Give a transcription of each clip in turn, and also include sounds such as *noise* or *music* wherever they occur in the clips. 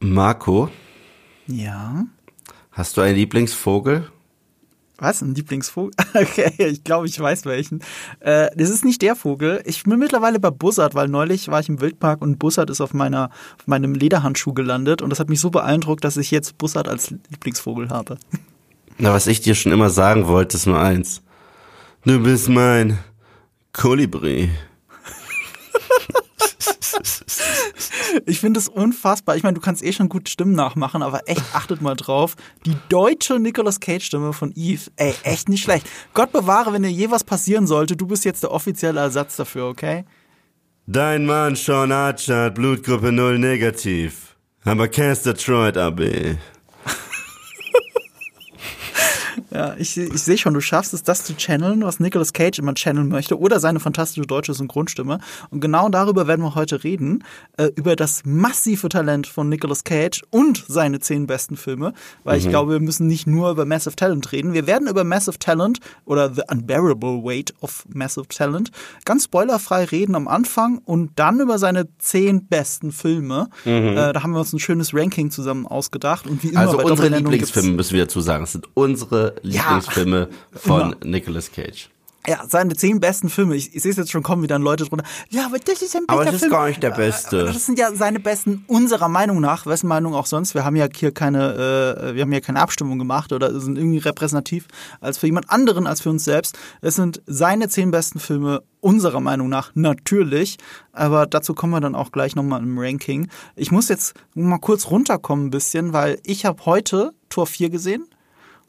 Marco, Ja. hast du einen Lieblingsvogel? Was? Ein Lieblingsvogel? *laughs* Okay, ich glaube, ich weiß welchen. Äh, das ist nicht der Vogel. Ich bin mittlerweile bei Bussard, weil neulich war ich im Wildpark und Bussard ist auf, meiner, auf meinem Lederhandschuh gelandet und das hat mich so beeindruckt, dass ich jetzt Bussard als Lieblingsvogel habe. *laughs* Na, was ich dir schon immer sagen wollte, ist nur eins. Du bist mein Kolibri. Ich finde es unfassbar. Ich meine, du kannst eh schon gut Stimmen nachmachen, aber echt achtet mal drauf. Die deutsche Nicolas Cage-Stimme von Eve, ey, echt nicht schlecht. Gott bewahre, wenn dir je was passieren sollte, du bist jetzt der offizielle Ersatz dafür, okay? Dein Mann Sean Archer hat Blutgruppe 0 negativ. Aber Caster Detroit AB. Ja, ich, ich sehe schon, du schaffst es, das zu channeln, was Nicolas Cage immer channeln möchte, oder seine fantastische deutsche Synchronstimme. Und genau darüber werden wir heute reden, äh, über das massive Talent von Nicolas Cage und seine zehn besten Filme, weil ich glaube, wir müssen nicht nur über Massive Talent reden. Wir werden über Massive Talent oder The Unbearable Weight of Massive Talent ganz spoilerfrei reden am Anfang und dann über seine zehn besten Filme. Äh, da haben wir uns ein schönes Ranking zusammen ausgedacht und wie immer Also bei unsere Lieblingsfilme müssen wir dazu sagen. Es sind unsere Lieblingsfilme von Nicolas Cage. Ja, seine zehn besten Filme. Ich, ich sehe es jetzt schon kommen, wie dann Leute drunter. Ja, aber das ist ein Aber bester das ist Film. gar nicht der beste. Aber Das sind ja seine besten unserer Meinung nach, wessen Meinung auch sonst. Wir haben ja hier keine, äh, wir haben ja keine Abstimmung gemacht oder sind irgendwie repräsentativ als für jemand anderen als für uns selbst. Es sind seine zehn besten Filme unserer Meinung nach natürlich, aber dazu kommen wir dann auch gleich nochmal im Ranking. Ich muss jetzt mal kurz runterkommen ein bisschen, weil ich habe heute Tor 4 gesehen.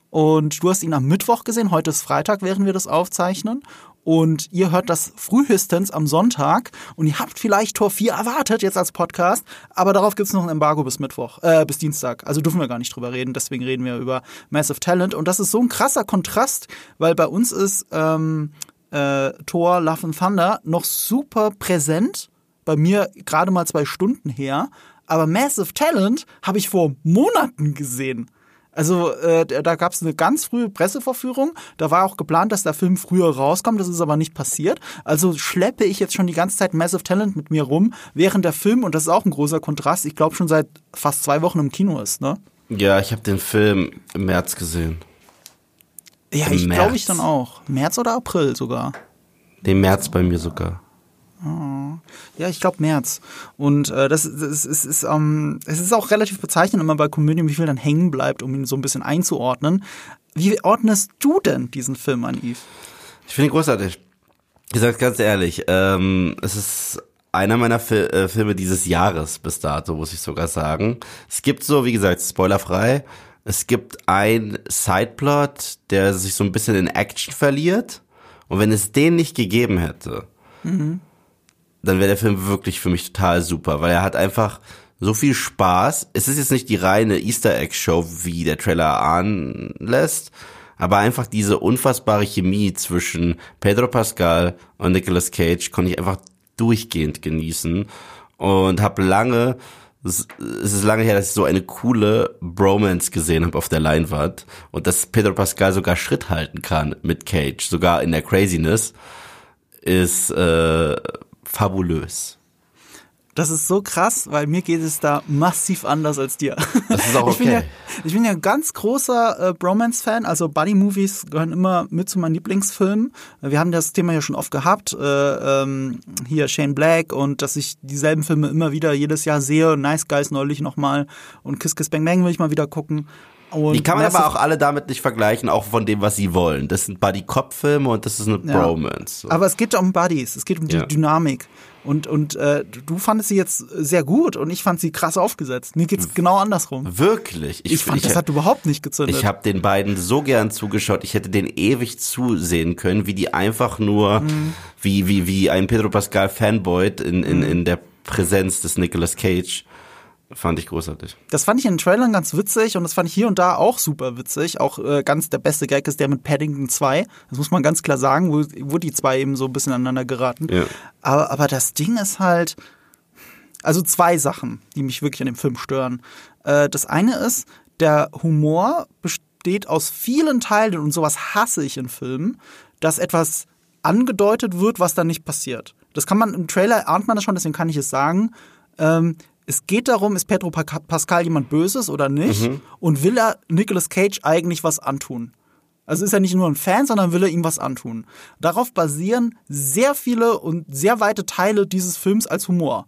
Und du hast ihn am Mittwoch gesehen, heute ist Freitag, während wir das aufzeichnen. Und ihr hört das frühestens am Sonntag und ihr habt vielleicht Tor 4 erwartet jetzt als Podcast, aber darauf gibt's noch ein Embargo bis Mittwoch, äh, bis Dienstag. Also dürfen wir gar nicht drüber reden, deswegen reden wir über Massive Talent. Und das ist so ein krasser Kontrast, weil bei uns ist ähm, äh, Thor Love and Thunder noch super präsent. Bei mir gerade mal zwei Stunden her. Aber Massive Talent habe ich vor Monaten gesehen. Also äh, da gab es eine ganz frühe Presseverführung. Da war auch geplant, dass der Film früher rauskommt. Das ist aber nicht passiert. Also schleppe ich jetzt schon die ganze Zeit Massive Talent mit mir rum, während der Film, und das ist auch ein großer Kontrast, ich glaube schon seit fast zwei Wochen im Kino ist. Ne? Ja, ich habe den Film im März gesehen. Ja, Im ich glaube ich dann auch. März oder April sogar. Den März bei mir sogar. Ja, ich glaube März. Und äh, das, das ist, ist, ähm, es ist auch relativ bezeichnend immer bei Komödien, wie viel dann hängen bleibt, um ihn so ein bisschen einzuordnen. Wie ordnest du denn diesen Film an, Yves? Ich finde ihn großartig. Ich sag's ganz ehrlich, ähm, es ist einer meiner Fil äh, Filme dieses Jahres bis dato, muss ich sogar sagen. Es gibt so, wie gesagt, spoilerfrei, es gibt ein Sideplot, der sich so ein bisschen in Action verliert. Und wenn es den nicht gegeben hätte, dann wäre der Film wirklich für mich total super, weil er hat einfach so viel Spaß. Es ist jetzt nicht die reine Easter Egg Show, wie der Trailer ahnen lässt, aber einfach diese unfassbare Chemie zwischen Pedro Pascal und Nicolas Cage konnte ich einfach durchgehend genießen und habe lange es ist lange her, dass ich so eine coole Bromance gesehen habe auf der Leinwand und dass Pedro Pascal sogar Schritt halten kann mit Cage, sogar in der Craziness, ist äh, fabulös. Das ist so krass, weil mir geht es da massiv anders als dir. Das ist auch *laughs* Ich bin ja, okay. ich bin ja ein ganz großer äh, Bromance-Fan. Also Buddy-Movies gehören immer mit zu meinen Lieblingsfilmen. Wir haben das Thema ja schon oft gehabt. Äh, ähm, hier Shane Black und dass ich dieselben Filme immer wieder jedes Jahr sehe. Nice Guys neulich nochmal und Kiss Kiss Bang Bang will ich mal wieder gucken. Und Die kann man aber auch alle damit nicht vergleichen, auch von dem, was sie wollen. Das sind Buddy-Cop-Filme und das ist eine Ja. Bromance. So. Aber es geht um Buddies, es geht um die Ja. Dynamik. Und, und äh, du fandest sie jetzt sehr gut und ich fand sie krass aufgesetzt. Mir geht's genau andersrum. Wirklich. Ich, fand, das hat überhaupt nicht gezündet. Ich habe den beiden so gern zugeschaut. Ich hätte den ewig zusehen können, wie die einfach nur, Mhm. wie, wie, wie ein Pedro Pascal Fanboy in, in, in der Präsenz des Nicolas Cage. Fand ich großartig. Das fand ich in den Trailern ganz witzig und das fand ich hier und da auch super witzig. Auch äh, ganz der beste Gag ist der mit Paddington 2. Das muss man ganz klar sagen, wo, wo die zwei eben so ein bisschen aneinander geraten. Ja. Aber, aber das Ding ist halt, also zwei Sachen, die mich wirklich an dem Film stören. Äh, das eine ist, der Humor besteht aus vielen Teilen und sowas hasse ich in Filmen, dass etwas angedeutet wird, was dann nicht passiert. Das kann man im Trailer ahnt man das schon, deswegen kann ich es sagen. Ähm, es geht darum, ist Pedro Pascal jemand Böses oder nicht? Mhm. Und will er Nicolas Cage eigentlich was antun? Also ist er nicht nur ein Fan, sondern will er ihm was antun. Darauf basieren sehr viele und sehr weite Teile dieses Films als Humor.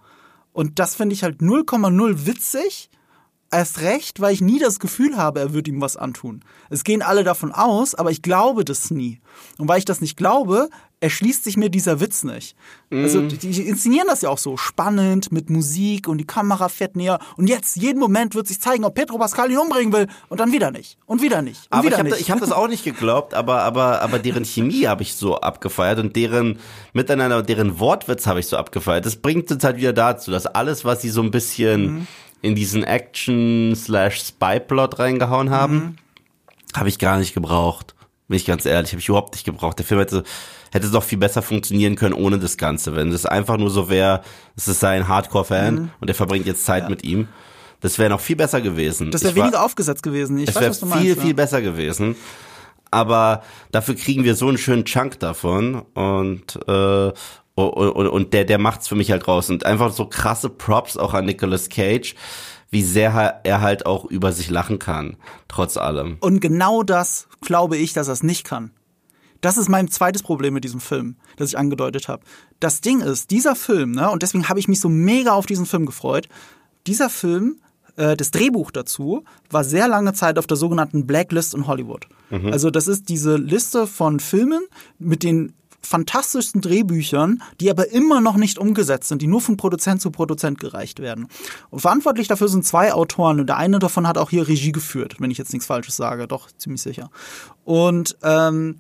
Und das finde ich halt 0,0 witzig. Erst recht, weil ich nie das Gefühl habe, er würde ihm was antun. Es gehen alle davon aus, aber ich glaube das nie. Und weil ich das nicht glaube, erschließt sich mir dieser Witz nicht. Also mhm. die, die, inszenieren das ja auch so spannend mit Musik und die Kamera fährt näher und jetzt jeden Moment wird sich zeigen, ob Petro Pascal ihn umbringen will und dann wieder nicht und wieder nicht und aber wieder ich habe nicht. ich hab das auch nicht geglaubt, aber aber aber deren Chemie habe ich so abgefeiert und deren miteinander deren Wortwitz habe ich so abgefeiert. Das bringt uns halt wieder dazu, dass alles was sie so ein bisschen mm. In diesen Action Slash Spy Plot reingehauen haben, mm. habe ich gar nicht gebraucht. Bin ich ganz ehrlich, habe ich überhaupt nicht gebraucht. Der Film hätte hätte es doch viel besser funktionieren können ohne das Ganze. Wenn es einfach nur so wäre, es ist sein Hardcore-Fan mhm. und er verbringt jetzt Zeit ja. mit ihm. Das wäre noch viel besser gewesen. Das wäre weniger aufgesetzt gewesen. Ich es wäre viel, meinst, viel ja. besser gewesen. Aber dafür kriegen wir so einen schönen Chunk davon und äh, und, und der der macht's für mich halt raus und einfach so krasse Props auch an Nicolas Cage wie sehr er halt auch über sich lachen kann, trotz allem. Und genau das glaube ich, dass er es nicht kann. Das ist mein zweites Problem mit diesem Film, das ich angedeutet habe. Das Ding ist, dieser Film, ne, und deswegen habe ich mich so mega auf diesen Film gefreut, dieser Film, äh, das Drehbuch dazu, war sehr lange Zeit auf der sogenannten Blacklist in Hollywood. Mhm. Also das ist diese Liste von Filmen mit den fantastischsten Drehbüchern, die aber immer noch nicht umgesetzt sind, die nur von Produzent zu Produzent gereicht werden. Und verantwortlich dafür sind zwei Autoren und der eine davon hat auch hier Regie geführt, wenn ich jetzt nichts Falsches sage, doch ziemlich sicher. Und ähm,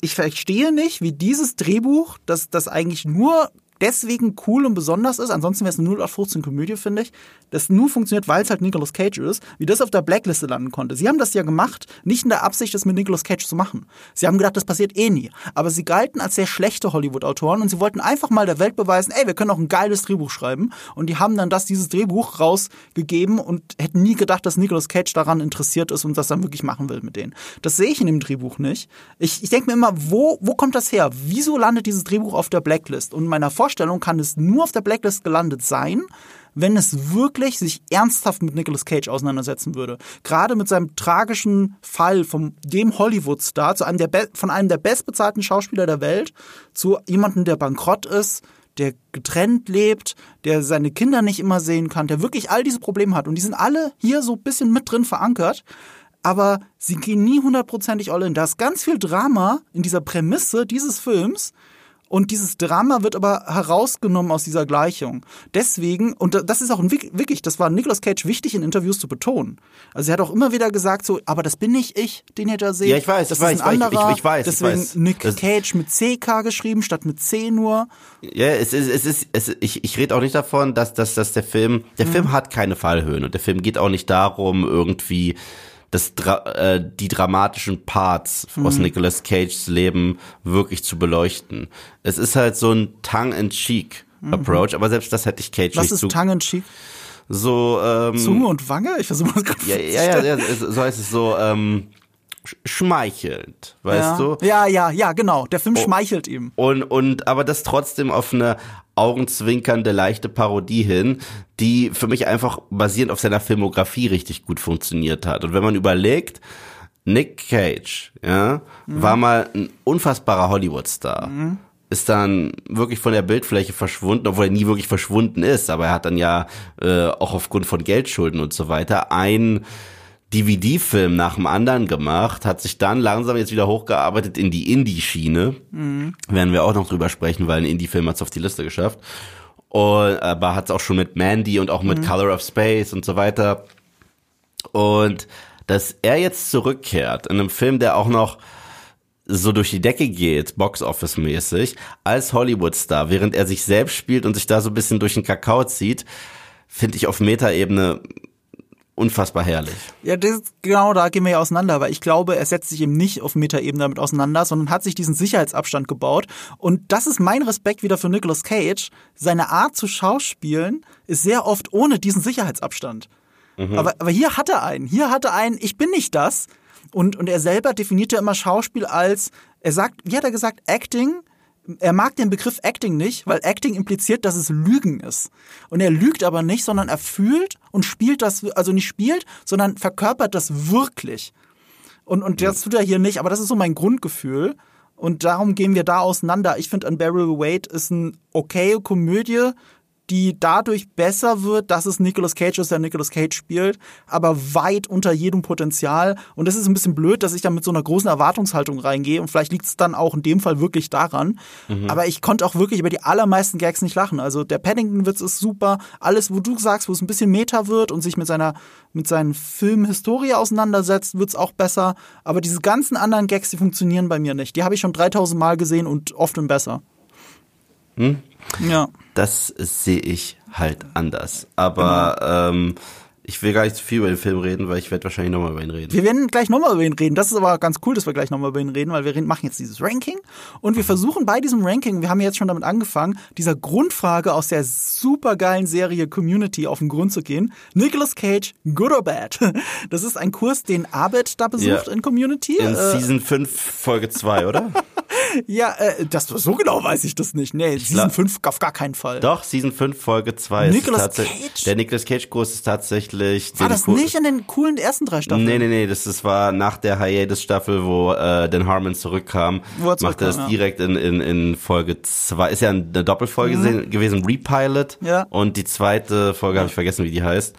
ich verstehe nicht, wie dieses Drehbuch, das, das eigentlich nur deswegen cool und besonders ist, ansonsten wäre es eine 0815 Komödie, finde ich, das nur funktioniert, weil es halt Nicolas Cage ist, wie das auf der Blackliste landen konnte. Sie haben das ja gemacht, nicht in der Absicht, das mit Nicolas Cage zu machen. Sie haben gedacht, das passiert eh nie. Aber sie galten als sehr schlechte Hollywood-Autoren und sie wollten einfach mal der Welt beweisen, ey, wir können auch ein geiles Drehbuch schreiben. Und die haben dann das, dieses Drehbuch rausgegeben und hätten nie gedacht, dass Nicolas Cage daran interessiert ist und das dann wirklich machen will mit denen. Das sehe ich in dem Drehbuch nicht. Ich, ich denke mir immer, wo, wo kommt das her? Wieso landet dieses Drehbuch auf der Blacklist? Und in meiner Vorstellung kann es nur auf der Blacklist gelandet sein, wenn es wirklich sich ernsthaft mit Nicolas Cage auseinandersetzen würde. Gerade mit seinem tragischen Fall von dem Hollywood-Star zu einem der von einem der bestbezahlten Schauspieler der Welt zu jemandem, der bankrott ist, der getrennt lebt, der seine Kinder nicht immer sehen kann, der wirklich all diese Probleme hat. Und die sind alle hier so ein bisschen mit drin verankert. Aber sie gehen nie hundertprozentig all in. Da ist ganz viel Drama in dieser Prämisse dieses Films, und dieses Drama wird aber herausgenommen aus dieser Gleichung. Deswegen, und das ist auch wirklich, das war Nicolas Cage wichtig in Interviews zu betonen. Also er hat auch immer wieder gesagt so, aber das bin nicht ich, den ihr da seht. Ja, ich weiß, das ich weiß, ist ein anderer. Ich, ich, ich weiß, Deswegen ich weiß. Nick das Cage mit CK geschrieben statt mit C nur. Ja, es ist, es ist, es, ich, ich rede auch nicht davon, dass, dass, dass der Film, der mhm. Film hat keine Fallhöhen und der Film geht auch nicht darum, irgendwie das, äh, die dramatischen Parts mhm. aus Nicolas Cages Leben wirklich zu beleuchten. Es ist halt so ein tongue-in-cheek mhm. Approach, aber selbst das hätte ich Cage Was nicht ist tongue-in-cheek? So, ähm, Zunge und Wange? Ich versuche mal gerade ja, ja, ja, ja, so heißt es so, ähm, schmeichelnd, weißt ja. du? Ja, ja, ja, genau. Der Film oh, schmeichelt ihm. Und, und, aber das trotzdem auf eine augenzwinkernde, leichte Parodie hin, die für mich einfach basierend auf seiner Filmografie richtig gut funktioniert hat. Und wenn man überlegt, Nick Cage, ja, mhm. war mal ein unfassbarer Hollywood-Star. Mhm. Ist dann wirklich von der Bildfläche verschwunden, obwohl er nie wirklich verschwunden ist, aber er hat dann ja äh, auch aufgrund von Geldschulden und so weiter ein DVD-Film nach dem anderen gemacht, hat sich dann langsam jetzt wieder hochgearbeitet in die Indie-Schiene. Mhm. Werden wir auch noch drüber sprechen, weil ein Indie-Film hat es auf die Liste geschafft. Und, aber hat es auch schon mit Mandy und auch mit mhm. Color of Space und so weiter. Und dass er jetzt zurückkehrt in einem Film, der auch noch so durch die Decke geht, Box-Office-mäßig, als Hollywood-Star, während er sich selbst spielt und sich da so ein bisschen durch den Kakao zieht, finde ich auf Meta-Ebene unfassbar herrlich. Ja, das, genau da gehen wir ja auseinander, weil ich glaube, er setzt sich eben nicht auf Metaebene damit auseinander, sondern hat sich diesen Sicherheitsabstand gebaut. Und das ist mein Respekt wieder für Nicolas Cage. Seine Art zu schauspielen ist sehr oft ohne diesen Sicherheitsabstand. Mhm. Aber, aber hier hat er einen. Hier hat er einen, ich bin nicht das. Und, und er selber definiert ja immer Schauspiel als, er sagt, wie hat er gesagt, Acting er mag den Begriff Acting nicht, weil Acting impliziert, dass es Lügen ist. Und er lügt aber nicht, sondern er fühlt und spielt das, also nicht spielt, sondern verkörpert das wirklich. Und, und das tut er hier nicht, aber das ist so mein Grundgefühl. Und darum gehen wir da auseinander. Ich finde, Unbearable Weight ist eine okaye Komödie, die dadurch besser wird, dass es Nicolas Cage ist, der Nicolas Cage spielt, aber weit unter jedem Potenzial. Und das ist ein bisschen blöd, dass ich da mit so einer großen Erwartungshaltung reingehe. Und vielleicht liegt es dann auch in dem Fall wirklich daran. Mhm. Aber ich konnte auch wirklich über die allermeisten Gags nicht lachen. Also der Paddington-Witz ist super. Alles, wo du sagst, wo es ein bisschen Meta wird und sich mit seiner, mit seinen Filmhistorie auseinandersetzt, wird es auch besser. Aber diese ganzen anderen Gags, die funktionieren bei mir nicht. Die habe ich schon 3000 Mal gesehen und oft und besser. Hm? Ja. Das sehe ich halt anders. Aber genau. ähm, ich will gar nicht zu viel über den Film reden, weil ich werde wahrscheinlich nochmal über ihn reden. Wir werden gleich nochmal über ihn reden. Das ist aber ganz cool, dass wir gleich nochmal über ihn reden, weil wir machen jetzt dieses Ranking und wir versuchen bei diesem Ranking, wir haben jetzt schon damit angefangen, dieser Grundfrage aus der supergeilen Serie Community auf den Grund zu gehen. Nicolas Cage, good or bad? *laughs* Das ist ein Kurs, den Abed da besucht ja. in Community. In äh, Season 5, Folge 2, oder? *laughs* ja, äh, das, so genau weiß ich das nicht. Nee, Season 5 auf gar keinen Fall. Doch, Season 5, Folge 2. Nicolas Cage? Der Nicolas Cage-Kurs ist tatsächlich tatsächlich. War das nicht in den coolen ersten drei Staffeln? Nee, nee, nee, das, das war nach der Hiatus-Staffel, wo äh, Dan Harmon zurückkam. Wo er machte das ja. direkt in, in, in Folge 2. Ist ja eine Doppelfolge mhm. gewesen, Repilot. Ja. Und die zweite Folge ja. habe ich vergessen, wie die heißt.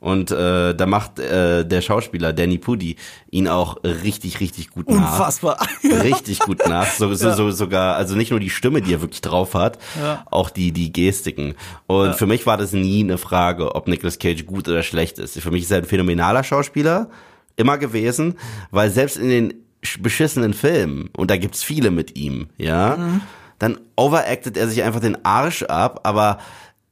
Und äh, da macht äh, der Schauspieler Danny Pudi ihn auch richtig, richtig gut nach. Unfassbar. *laughs* richtig gut nach. So, so, ja. so, sogar, also nicht nur die Stimme, die er wirklich drauf hat, ja. auch die, die Gestiken. Und ja. für mich war das nie eine Frage, ob Nicolas Cage gut oder schlecht ist. Für mich ist er ein phänomenaler Schauspieler, immer gewesen, weil selbst in den beschissenen Filmen, und da gibt's viele mit ihm, ja, mhm. dann overactet er sich einfach den Arsch ab, aber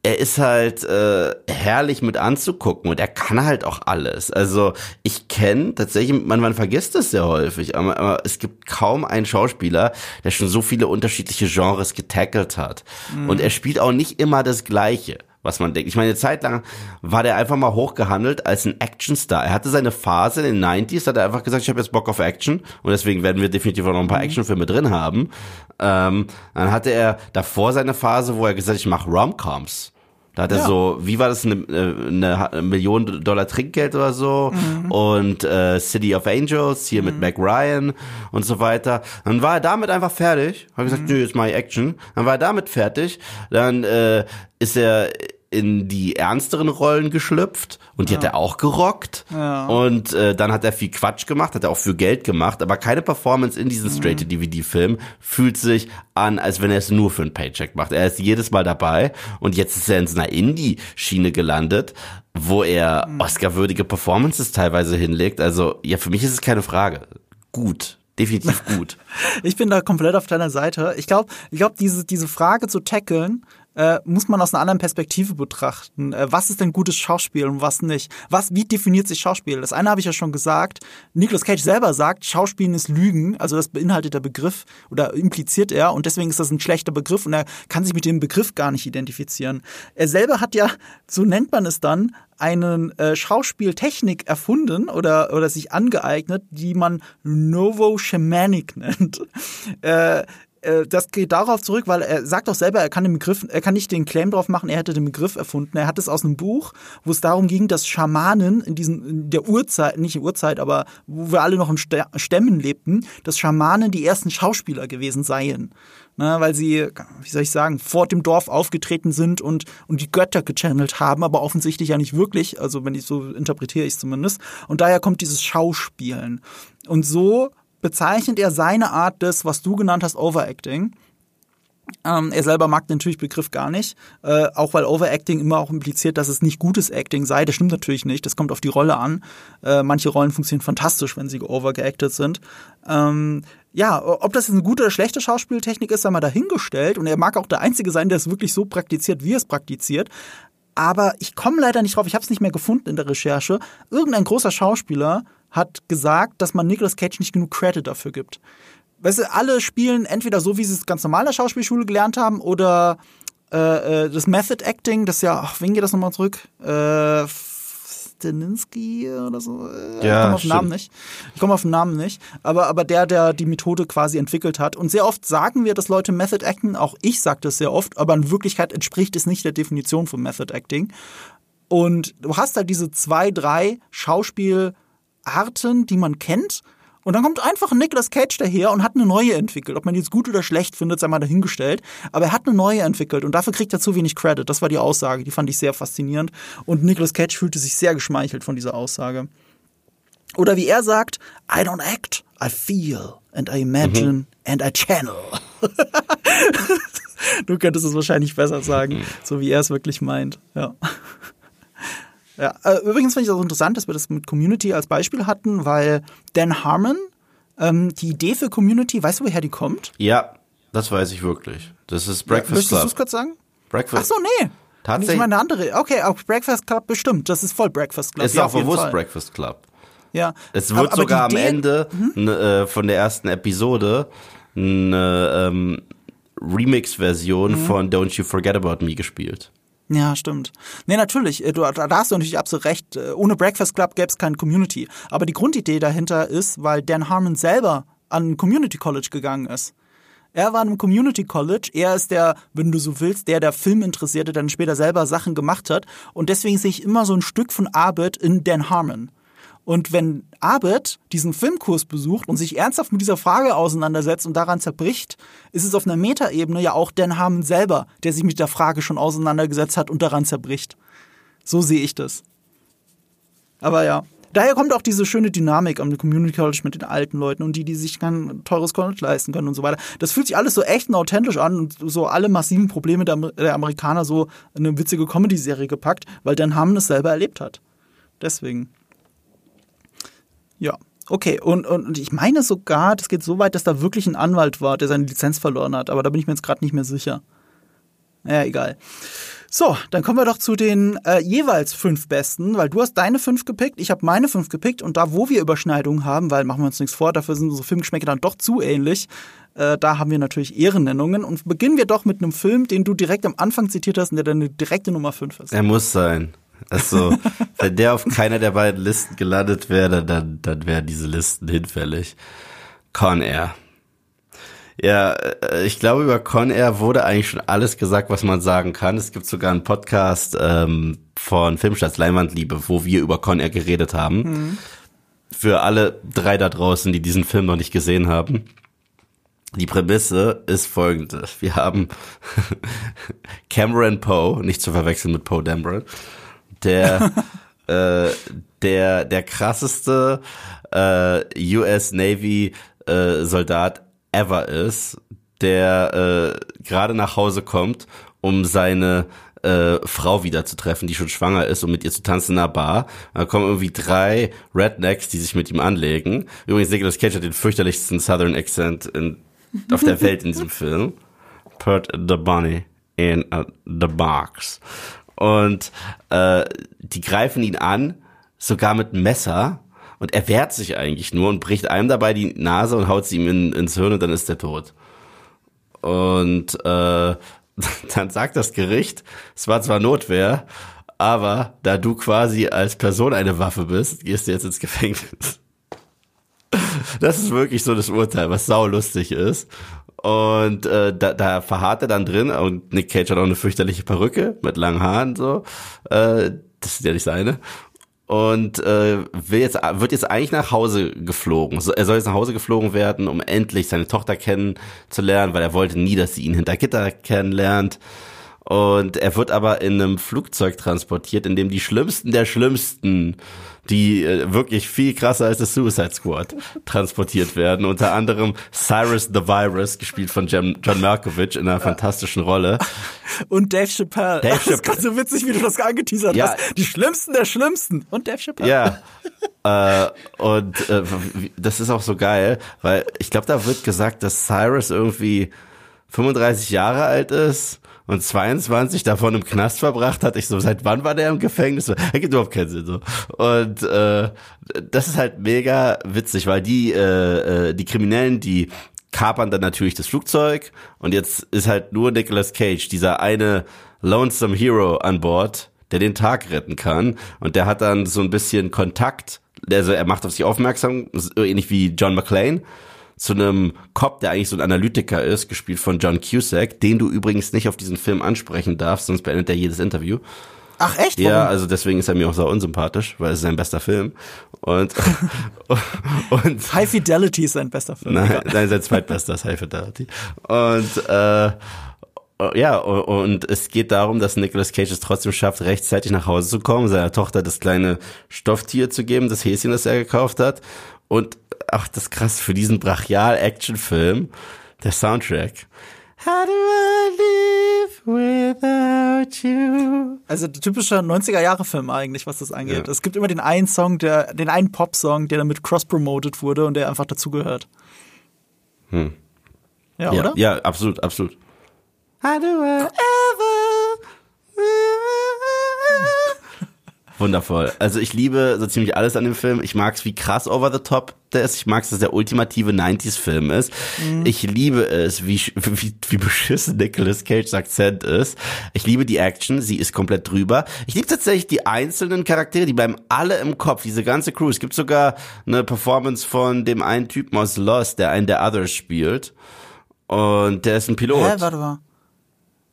er ist halt äh, herrlich mit anzugucken und er kann halt auch alles. Also ich kenne tatsächlich, man, man vergisst es sehr häufig, aber, aber, es gibt kaum einen Schauspieler, der schon so viele unterschiedliche Genres getackelt hat. Mhm. Und er spielt auch nicht immer das Gleiche was man denkt. Ich meine, eine Zeit lang war der einfach mal hochgehandelt als ein Actionstar. Er hatte seine Phase in den 90s, hat er einfach gesagt, ich habe jetzt Bock auf Action und deswegen werden wir definitiv auch noch ein paar mhm. Actionfilme drin haben. Ähm, dann hatte er davor seine Phase, wo er gesagt hat, ich mache Romcoms. Da hat er ja. so, wie war das, eine, eine Million Dollar Trinkgeld oder so mhm. und äh, City of Angels hier mhm. mit Mac Ryan und so weiter. Dann war er damit einfach fertig. Hat gesagt, mhm. nö, jetzt mach ich Action. Dann war er damit fertig. Dann äh, ist er in die ernsteren Rollen geschlüpft und die ja. hat er auch gerockt. Ja. Und äh, dann hat er viel Quatsch gemacht, hat er auch für Geld gemacht, aber keine Performance in diesem Straight-to-DVD-Film fühlt sich an, als wenn er es nur für ein Paycheck macht. Er ist jedes Mal dabei und jetzt ist er in so einer Indie-Schiene gelandet, wo er mhm. Oscar-würdige Performances teilweise hinlegt. Also ja, für mich ist es keine Frage. Gut definitiv gut. *laughs* ich bin da komplett auf deiner Seite. Ich glaube, ich glaube, diese, diese Frage zu tackeln äh, muss man aus einer anderen Perspektive betrachten. Äh, was ist denn gutes Schauspiel und was nicht? Was, wie definiert sich Schauspiel? Das eine habe ich ja schon gesagt. Nicolas Cage selber sagt, Schauspielen ist Lügen. Also das beinhaltet der Begriff oder impliziert er und deswegen ist das ein schlechter Begriff und er kann sich mit dem Begriff gar nicht identifizieren. Er selber hat ja, so nennt man es dann, eine äh, Schauspieltechnik erfunden oder, oder sich angeeignet, die man Novo Shamanic nennt. Äh, das geht darauf zurück, weil er sagt auch selber, er kann den Begriff, er kann nicht den Claim drauf machen, er hätte den Begriff erfunden. Er hat es aus einem Buch, wo es darum ging, dass Schamanen in diesen, in der Urzeit, nicht in Urzeit, aber wo wir alle noch in Stämmen lebten, dass Schamanen die ersten Schauspieler gewesen seien. Ne, weil sie, wie soll ich sagen, vor dem Dorf aufgetreten sind und, und die Götter gechannelt haben, aber offensichtlich ja nicht wirklich, also wenn ich so interpretiere ich zumindest. Und daher kommt dieses Schauspielen. Und so bezeichnet er seine Art des, was du genannt hast, Overacting. Ähm, er selber mag den natürlich Begriff gar nicht, äh, auch weil Overacting immer auch impliziert, dass es nicht gutes Acting sei. Das stimmt natürlich nicht. Das kommt auf die Rolle an. Äh, manche Rollen funktionieren fantastisch, wenn sie overgeacted sind. Ähm, ja, ob das eine gute oder schlechte Schauspieltechnik ist, sei mal dahingestellt. Und er mag auch der Einzige sein, der es wirklich so praktiziert, wie er es praktiziert. Aber ich komme leider nicht drauf. Ich habe es nicht mehr gefunden in der Recherche. Irgendein großer Schauspieler hat gesagt, dass man Nicolas Cage nicht genug Credit dafür gibt. Weißt du, alle spielen entweder so, wie sie es ganz normal in der Schauspielschule gelernt haben, oder äh, äh das Method Acting, das ja, ach, wen geht das nochmal zurück? Äh, Steninsky oder so. Äh, Ja, ich komme auf den Namen nicht. Ich komme auf den Namen nicht. Aber, aber der, der die Methode quasi entwickelt hat. Und sehr oft sagen wir, dass Leute Method Acten, auch ich sage das sehr oft, aber in Wirklichkeit entspricht es nicht der Definition von Method Acting. Und du hast halt diese zwei, drei Schauspielarten, die man kennt. Und dann kommt einfach ein Nicolas Cage daher und hat eine neue entwickelt. Ob man die jetzt gut oder schlecht findet, sei mal dahingestellt. Aber er hat eine neue entwickelt und dafür kriegt er zu wenig Credit. Das war die Aussage. Die fand ich sehr faszinierend. Und Nicolas Cage fühlte sich sehr geschmeichelt von dieser Aussage. Oder wie er sagt, I don't act, I feel and I imagine and I channel. *laughs* du könntest es wahrscheinlich besser sagen, so wie er es wirklich meint. Ja. Ja, äh, übrigens finde ich das auch interessant, dass wir das mit Community als Beispiel hatten, weil Dan Harmon, ähm, die Idee für Community, weißt du, woher die kommt? Ja, das weiß ich wirklich. Das ist Breakfast Möchtest du es Club. kurz sagen? Breakfast. Ach so, nee. Tatsächlich. Ich meine eine andere. Okay, auch Breakfast Club bestimmt. Das ist voll Breakfast Club. Es ist ja, auch bewusst Fall. Breakfast Club. Ja. Es Aber- wird aber sogar am Idee- Mhm. Ende ne, äh, von der ersten Episode eine ähm, Remix-Version Mhm. von Don't You Forget About Me gespielt. Ja, stimmt. Nee, natürlich. äh, Du, da hast du natürlich absolut recht. Äh, Ohne Breakfast Club gäbe es keine Community. Aber die Grundidee dahinter ist, weil Dan Harmon selber an ein Community College gegangen ist. Er war einem Community College. Er ist der, wenn du so willst, der der Filminteressierte, dann später selber Sachen gemacht hat. Und deswegen sehe ich immer so ein Stück von Arbeit in Dan Harmon. Und wenn Abed diesen Filmkurs besucht und sich ernsthaft mit dieser Frage auseinandersetzt und daran zerbricht, ist es auf einer Metaebene ja auch Dan Harmon selber, der sich mit der Frage schon auseinandergesetzt hat und daran zerbricht. So sehe ich das. Aber ja. Daher kommt auch diese schöne Dynamik am Community College mit den alten Leuten und die, die sich kein teures College leisten können und so weiter. Das fühlt sich alles so echt und authentisch an und so alle massiven Probleme der, der Amerikaner so in eine witzige Comedy-Serie gepackt, weil Dan Harmon es selber erlebt hat. Deswegen. Ja. Okay, und, und, und ich meine sogar, das geht so weit, dass da wirklich ein Anwalt war, der seine Lizenz verloren hat, aber da bin ich mir jetzt gerade nicht mehr sicher. Ja, egal. So, dann kommen wir doch zu den äh, jeweils fünf besten, weil du hast deine fünf gepickt, ich habe meine fünf gepickt und da, wo wir Überschneidungen haben, weil machen wir uns nichts vor, dafür sind unsere Filmgeschmäcke dann doch zu ähnlich, äh, da haben wir natürlich Ehrennennungen und beginnen wir doch mit einem Film, den du direkt am Anfang zitiert hast und der deine direkte Nummer fünf ist. Er muss sein. Also, wenn der auf keiner der beiden Listen gelandet wäre, dann, dann wären diese Listen hinfällig. Con Air. Ja, äh, ich glaube, über Con Air wurde eigentlich schon alles gesagt, was man sagen kann. Es gibt sogar einen Podcast ähm, von Filmstarts Leinwandliebe, wo wir über Con Air geredet haben. Für alle drei da draußen, die diesen Film noch nicht gesehen haben. Die Prämisse ist folgende. Wir haben *laughs* Cameron Poe, nicht zu verwechseln mit Poe Dameron, der, *laughs* äh, der, der krasseste äh, US Navy äh, Soldat ever ist, der äh, gerade nach Hause kommt, um seine äh, Frau wieder zu treffen, die schon schwanger ist, um mit ihr zu tanzen in einer Bar. Da kommen irgendwie drei Rednecks, die sich mit ihm anlegen. Übrigens, Nicolas Cage hat den fürchterlichsten Southern Accent in, auf der Welt in diesem *laughs* Film. Put the bunny in uh, the box. Und äh, die greifen ihn an, sogar mit Messer. Und er wehrt sich eigentlich nur und bricht einem dabei die Nase und haut sie ihm in, ins Hirn und dann ist er tot. Und äh, *laughs* dann sagt das Gericht, es war zwar Notwehr, aber da du quasi als Person eine Waffe bist, gehst du jetzt ins Gefängnis. *laughs* Das ist wirklich so das Urteil, was sau lustig ist. Und äh, da, da verharrt er dann drin und Nick Cage hat auch eine fürchterliche Perücke mit langen Haaren so. Äh, das ist ja nicht seine. Und äh, will jetzt, wird jetzt eigentlich nach Hause geflogen. Er soll jetzt nach Hause geflogen werden, um endlich seine Tochter kennenzulernen, weil er wollte nie, dass sie ihn hinter Gitter kennenlernt. Und er wird aber in einem Flugzeug transportiert, in dem die Schlimmsten der Schlimmsten, die äh, wirklich viel krasser als das Suicide Squad, transportiert werden. Unter anderem Cyrus the Virus, gespielt von John, John Malkovich in einer fantastischen Rolle. Und Dave Chappelle. Dave Das ist Chappelle. so witzig, wie du das angeteasert Ja. hast. Die Schlimmsten der Schlimmsten. Und Dave Chappelle. Ja. äh, und äh, das ist auch so geil, weil ich glaube, da wird gesagt, dass Cyrus irgendwie 35 Jahre alt ist und 22 davon im Knast verbracht hat. Ich so, seit wann war der im Gefängnis? Das gibt überhaupt keinen Sinn. So. Und äh, das ist halt mega witzig, weil die, äh, äh, die Kriminellen, die kapern dann natürlich das Flugzeug und jetzt ist halt nur Nicolas Cage, dieser eine Lonesome Hero an Bord, der den Tag retten kann. Und der hat dann so ein bisschen Kontakt, also er macht auf sich aufmerksam, ähnlich wie John McClane, zu einem Cop, der eigentlich so ein Analytiker ist, gespielt von John Cusack, den du übrigens nicht auf diesen Film ansprechen darfst, sonst beendet er jedes Interview. Ach echt? Ja, also deswegen ist er mir auch so unsympathisch, weil es ist sein bester Film. Und, *laughs* *laughs* und High Fidelity ist sein bester Film. Nein, nein sein zweitbester ist High Fidelity. Und äh, ja, und es geht darum, dass Nicolas Cage es trotzdem schafft, rechtzeitig nach Hause zu kommen, seiner Tochter das kleine Stofftier zu geben, das Häschen, das er gekauft hat. Und ach, das krass, für diesen Brachial-Action-Film, der Soundtrack. How do I live without you? Also typischer 90er Jahre Film eigentlich, was das angeht. Ja. Es gibt immer den einen Song, der, den einen Pop-Song, der damit cross-promoted wurde und der einfach dazugehört. Hm. Ja, ja, oder? Ja, absolut, absolut. How do I ever Wundervoll. Also ich liebe so ziemlich alles an dem Film. Ich mag es, wie krass over the top der ist. Ich mag es, dass der ultimative 90s-Film ist. Mhm. Ich liebe es, wie, wie, wie beschissen Nicolas Cage's Akzent ist. Ich liebe die Action, sie ist komplett drüber. Ich liebe tatsächlich die einzelnen Charaktere, die bleiben alle im Kopf, diese ganze Crew. Es gibt sogar eine Performance von dem einen Typen aus Lost, der einen der Others spielt. Und der ist ein Pilot. Hä, warte mal.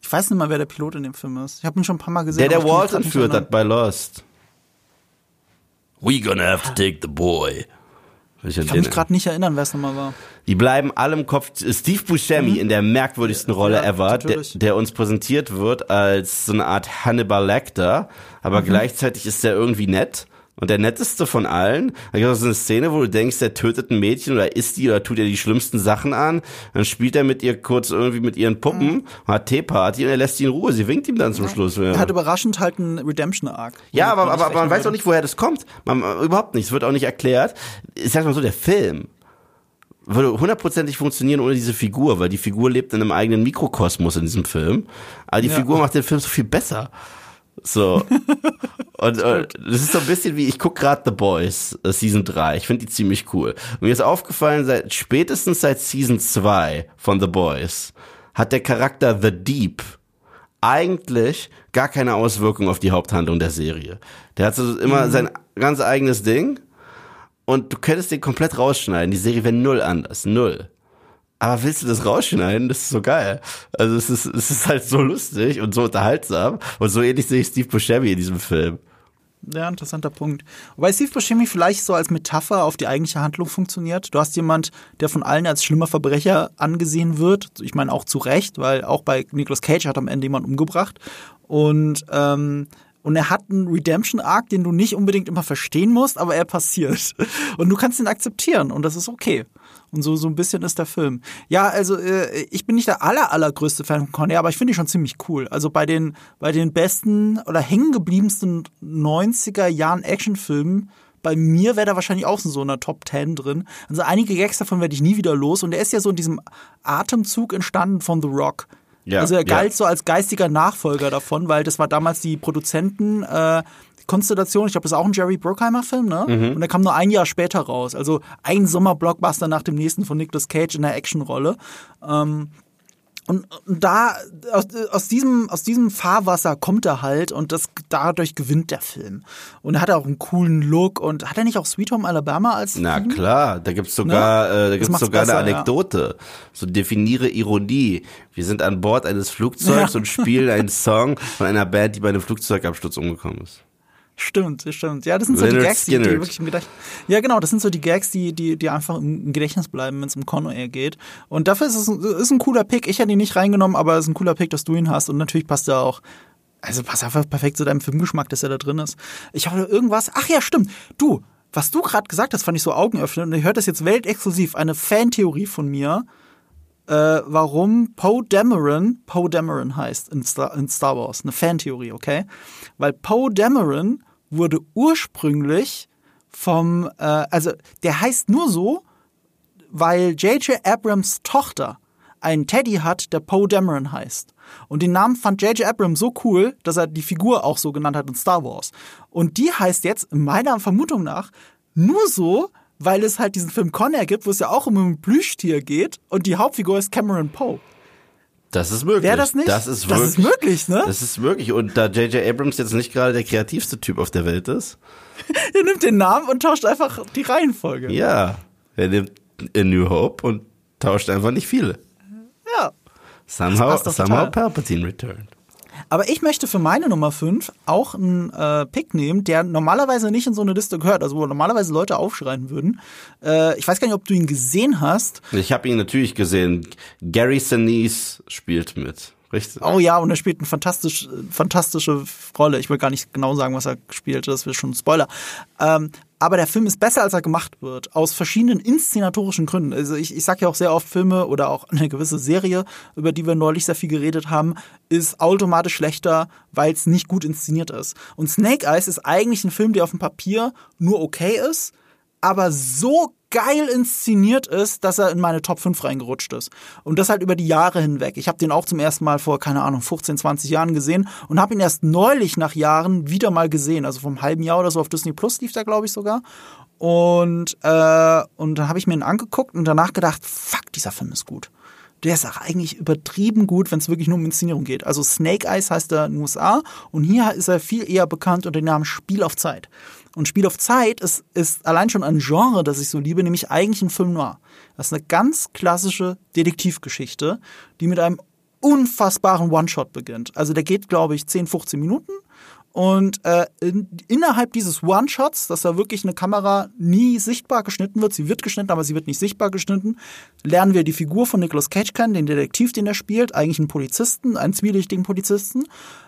Ich weiß nicht mal, wer der Pilot in dem Film ist. Ich habe ihn schon ein paar Mal gesehen. Der, der Walt entführt hat bei Lost. We gonna have to take the boy. Ich, ich kann mich gerade nicht erinnern, wer es nochmal war. Die bleiben alle im Kopf. Steve Buscemi mhm. in der merkwürdigsten Rolle ja, ever, der, der, uns präsentiert wird als so eine Art Hannibal Lecter, aber mhm. gleichzeitig ist er irgendwie nett und der netteste von allen. Da gibt es so eine Szene, wo du denkst, der tötet ein Mädchen oder isst die oder tut ihr die schlimmsten Sachen an. Dann spielt er mit ihr kurz irgendwie mit ihren Puppen, mhm. hat Teeparty und er lässt sie in Ruhe. Sie winkt ihm dann zum ja. Schluss. Ja. Er hat überraschend halt einen Redemption-Arc. Ja, aber, aber, aber man weiß auch nicht, woher das kommt. Man, überhaupt nicht. Es wird auch nicht erklärt. Ich sag mal so, der Film würde hundertprozentig funktionieren ohne diese Figur, weil die Figur lebt in einem eigenen Mikrokosmos in diesem Film. Aber die ja. Figur macht den Film so viel besser. So. *laughs* und äh, das ist so ein bisschen wie, ich guck gerade The Boys, äh, Season 3. Ich finde die ziemlich cool. Und mir ist aufgefallen, seit spätestens seit Season 2 von The Boys hat der Charakter The Deep eigentlich gar keine Auswirkung auf die Haupthandlung der Serie. Der hat so immer mhm. sein ganz eigenes Ding und du könntest den komplett rausschneiden. Die Serie wäre null anders. Null aber willst du das rausschneiden? Das ist so geil. Also es ist, es ist halt so lustig und so unterhaltsam. Und so ähnlich sehe ich Steve Buscemi in diesem Film. Ja, interessanter Punkt. Wobei Steve Buscemi vielleicht so als Metapher auf die eigentliche Handlung funktioniert. Du hast jemand, der von allen als schlimmer Verbrecher angesehen wird. Ich meine auch zu Recht, weil auch bei Nicolas Cage hat am Ende jemand umgebracht. Und ähm, und er hat einen Redemption-Arc, den du nicht unbedingt immer verstehen musst, aber er passiert. Und du kannst ihn akzeptieren und das ist okay. Und so, so ein bisschen ist der Film. Ja, also äh, ich bin nicht der aller, allergrößte Fan von Conner, aber ich finde ihn schon ziemlich cool. Also bei den, bei den besten oder hängengebliebensten 90er Jahren Actionfilmen bei mir wäre da wahrscheinlich auch so in einer Top 10 drin. Also einige Gags davon werde ich nie wieder los. Und er ist ja so in diesem Atemzug entstanden von The Rock. Ja, also er galt ja. so als geistiger Nachfolger davon, weil das war damals die Produzenten. Äh, Konstellation, ich glaube, das ist auch ein Jerry Bruckheimer-Film, ne? Mhm. Und der kam nur ein Jahr später raus. Also ein Sommer-Blockbuster nach dem nächsten von Nicolas Cage in der Actionrolle. Ähm, und, und da, aus, aus, diesem, aus diesem Fahrwasser kommt er halt und das, dadurch gewinnt der Film. Und er hat auch einen coolen Look und hat er nicht auch Sweet Home Alabama als Na Film? klar, da gibt's sogar, ne? äh, da gibt's sogar besser, eine Anekdote. Ja. So definiere Ironie. Wir sind an Bord eines Flugzeugs ja. und spielen einen Song von einer Band, die bei einem Flugzeugabsturz umgekommen ist. Stimmt, stimmt. Ja, das sind so Leonard die Gags, die, die, wirklich im Gedächtnis. Ja, genau, das sind so die Gags, die, die, die einfach im Gedächtnis bleiben, wenn es um Con Air geht. Und dafür ist es ein, ist ein cooler Pick. Ich hätte ihn nicht reingenommen, aber es ist ein cooler Pick, dass du ihn hast. Und natürlich passt er auch. Also passt einfach perfekt zu deinem Filmgeschmack, dass er da drin ist. Ich hoffe, irgendwas. Ach ja, stimmt. Du, was du gerade gesagt hast, fand ich so augenöffnend. Und ich hört das jetzt weltexklusiv. Eine Fantheorie von mir. Äh, warum Poe Dameron Poe Dameron heißt in Star, in Star Wars. Eine Fantheorie, okay? Weil Poe Dameron wurde ursprünglich vom, äh, also der heißt nur so, weil J.J. Abrams Tochter einen Teddy hat, der Poe Dameron heißt. Und den Namen fand J.J. Abrams so cool, dass er die Figur auch so genannt hat in Star Wars. Und die heißt jetzt, meiner Vermutung nach, nur so, weil es halt diesen Film Conner gibt, wo es ja auch um ein Plüschtier geht und die Hauptfigur ist Cameron Poe. Das ist möglich. Wäre das nicht? Das ist das ist möglich, ne? Das ist möglich. Und da J.J. Abrams jetzt nicht gerade der kreativste Typ auf der Welt ist, *laughs* Er nimmt den Namen und tauscht einfach die Reihenfolge. ja, er nimmt A New Hope und tauscht einfach nicht viele. Ja. Somehow, somehow. Palpatine returned. Aber ich möchte für meine Nummer 5 auch einen äh, Pick nehmen, der normalerweise nicht in so eine Liste gehört, also wo normalerweise Leute aufschreien würden. Äh, ich weiß gar nicht, ob du ihn gesehen hast. Ich habe ihn natürlich gesehen. Gary Sinise spielt mit. Richtig. Oh ja, und er spielt eine fantastisch, fantastische Rolle. Ich will gar nicht genau sagen, was er gespielt, das wird schon ein Spoiler. Ähm, aber der Film ist besser, als er gemacht wird, aus verschiedenen inszenatorischen Gründen. Also ich, ich sage ja auch sehr oft, Filme oder auch eine gewisse Serie, über die wir neulich sehr viel geredet haben, ist automatisch schlechter, weil es nicht gut inszeniert ist. Und Snake Eyes ist eigentlich ein Film, der auf dem Papier nur okay ist, aber so geil inszeniert ist, dass er in meine Top 5 reingerutscht ist. Und das halt über die Jahre hinweg. Ich habe den auch zum ersten Mal vor, keine Ahnung, 15, 20 Jahren gesehen und habe ihn erst neulich nach Jahren wieder mal gesehen. Also vom halben Jahr oder so auf Disney Plus lief der, glaube ich, sogar. Und, äh, und dann habe ich mir ihn angeguckt und danach gedacht, fuck, dieser Film ist gut. Der ist auch eigentlich übertrieben gut, wenn es wirklich nur um Inszenierung geht. Also Snake Eyes heißt er in den USA und hier ist er viel eher bekannt unter dem Namen Spiel auf Zeit. Und Spiel auf Zeit ist, ist allein schon ein Genre, das ich so liebe, nämlich eigentlich ein Film noir. Das ist eine ganz klassische Detektivgeschichte, die mit einem unfassbaren One-Shot beginnt. Also der geht, glaube ich, 10, 15 Minuten. Und äh, in, innerhalb dieses One-Shots, dass da wirklich eine Kamera nie sichtbar geschnitten wird, sie wird geschnitten, aber sie wird nicht sichtbar geschnitten, lernen wir die Figur von Nicolas Cage kennen, den Detektiv, den er spielt, eigentlich einen Polizisten, einen zwielichtigen Polizisten.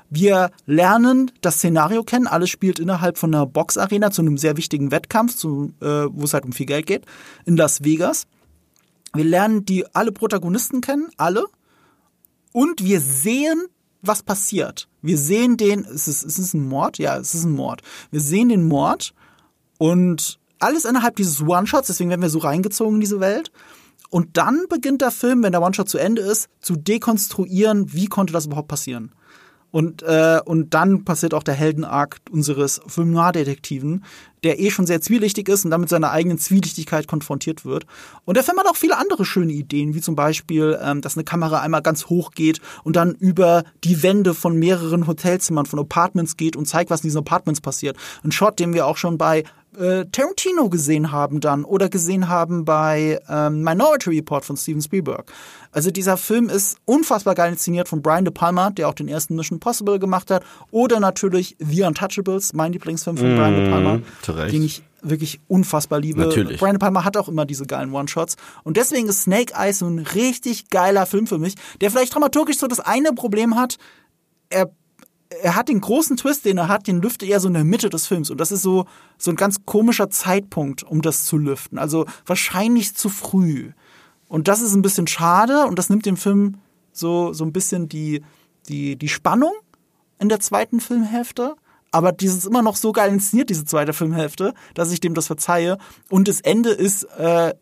Wir lernen das Szenario kennen, alles spielt innerhalb von einer Boxarena zu einem sehr wichtigen Wettkampf, zu, äh, wo es halt um viel Geld geht, in Las Vegas. Wir lernen die alle Protagonisten kennen, alle. Und wir sehen, was passiert. Wir sehen den, ist es, ist ein Mord? Ja, es ist ein Mord. Wir sehen den Mord und alles innerhalb dieses One-Shots, deswegen werden wir so reingezogen in diese Welt. Und dann beginnt der Film, wenn der One-Shot zu Ende ist, zu dekonstruieren, wie konnte das überhaupt passieren. Und, äh, und dann passiert auch der Heldenarc unseres Film Noir-Detektiven, der eh schon sehr zwielichtig ist und dann mit seiner eigenen Zwielichtigkeit konfrontiert wird. Und der Film hat auch viele andere schöne Ideen, wie zum Beispiel, ähm, dass eine Kamera einmal ganz hoch geht und dann über die Wände von mehreren Hotelzimmern, von Apartments geht und zeigt, was in diesen Apartments passiert. Ein Shot, den wir auch schon bei äh, Tarantino gesehen haben dann oder gesehen haben bei ähm, Minority Report von Steven Spielberg. Also dieser Film ist unfassbar geil inszeniert von Brian De Palma, der auch den ersten Mission Possible gemacht hat, oder natürlich The Untouchables, mein Lieblingsfilm von Brian De Palma, zu Recht. den ich wirklich unfassbar liebe. Natürlich. Brian De Palma hat auch immer diese geilen One-Shots und deswegen ist Snake Eyes so ein richtig geiler Film für mich, der vielleicht dramaturgisch so das eine Problem hat, er er hat den großen Twist, den er hat, den lüftet er so in der Mitte des Films. Und das ist so, so ein ganz komischer Zeitpunkt, um das zu lüften. Also wahrscheinlich zu früh. Und das ist ein bisschen schade und das nimmt dem Film so, so ein bisschen die, die, die Spannung in der zweiten Filmhälfte. Aber dieses immer noch so geil inszeniert, diese zweite Filmhälfte, dass ich dem das verzeihe. Und das Ende ist, äh,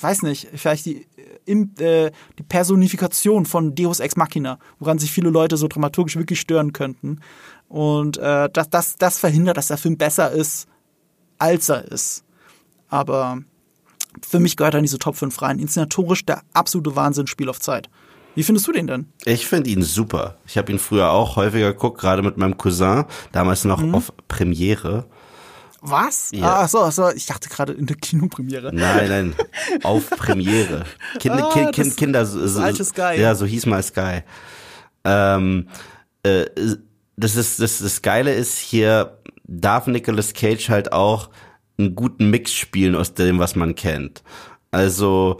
weiß nicht, vielleicht die, im, äh, die Personifikation von Deus Ex Machina, woran sich viele Leute so dramaturgisch wirklich stören könnten. Und äh, das, das, das verhindert, dass der Film besser ist, als er ist. Aber für mich gehört er in diese Top 5 rein. Inszenatorisch der absolute Wahnsinn, Spiel auf Zeit. Wie findest du den denn? Ich finde ihn super. Ich habe ihn früher auch häufiger geguckt, gerade mit meinem Cousin, damals noch Mhm. auf Premiere. Was? Ja. Ah, so, so, ich dachte gerade in der Kinopremiere. Nein, nein, auf Premiere. *laughs* Kind, Ah, kind, Kinder, so, alte Sky. ja, so hieß mal Sky. Ähm, äh, das ist das, das Geile ist hier darf Nicolas Cage halt auch einen guten Mix spielen aus dem, was man kennt. Also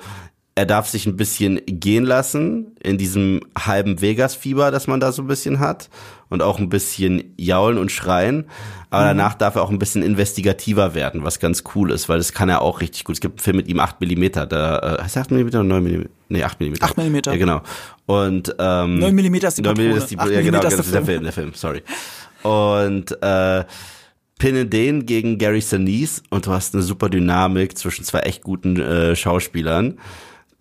er darf sich ein bisschen gehen lassen in diesem halben Vegas-Fieber, das man da so ein bisschen hat und auch ein bisschen jaulen und schreien. Aber danach darf er auch ein bisschen investigativer werden, was ganz cool ist, weil das kann er auch richtig gut. Es gibt einen Film mit ihm 8 mm, da, äh, heißt der 8 mm oder 9 mm? Nee, 8 mm. 8 mm. Ja, genau. Und, ähm, 9 mm ist die 9 mm ist die, 8 ja, genau, das ist der. Film, der Film, sorry. Und, äh, pinne den gegen Gary Sinise und du hast eine super Dynamik zwischen zwei echt guten äh, Schauspielern,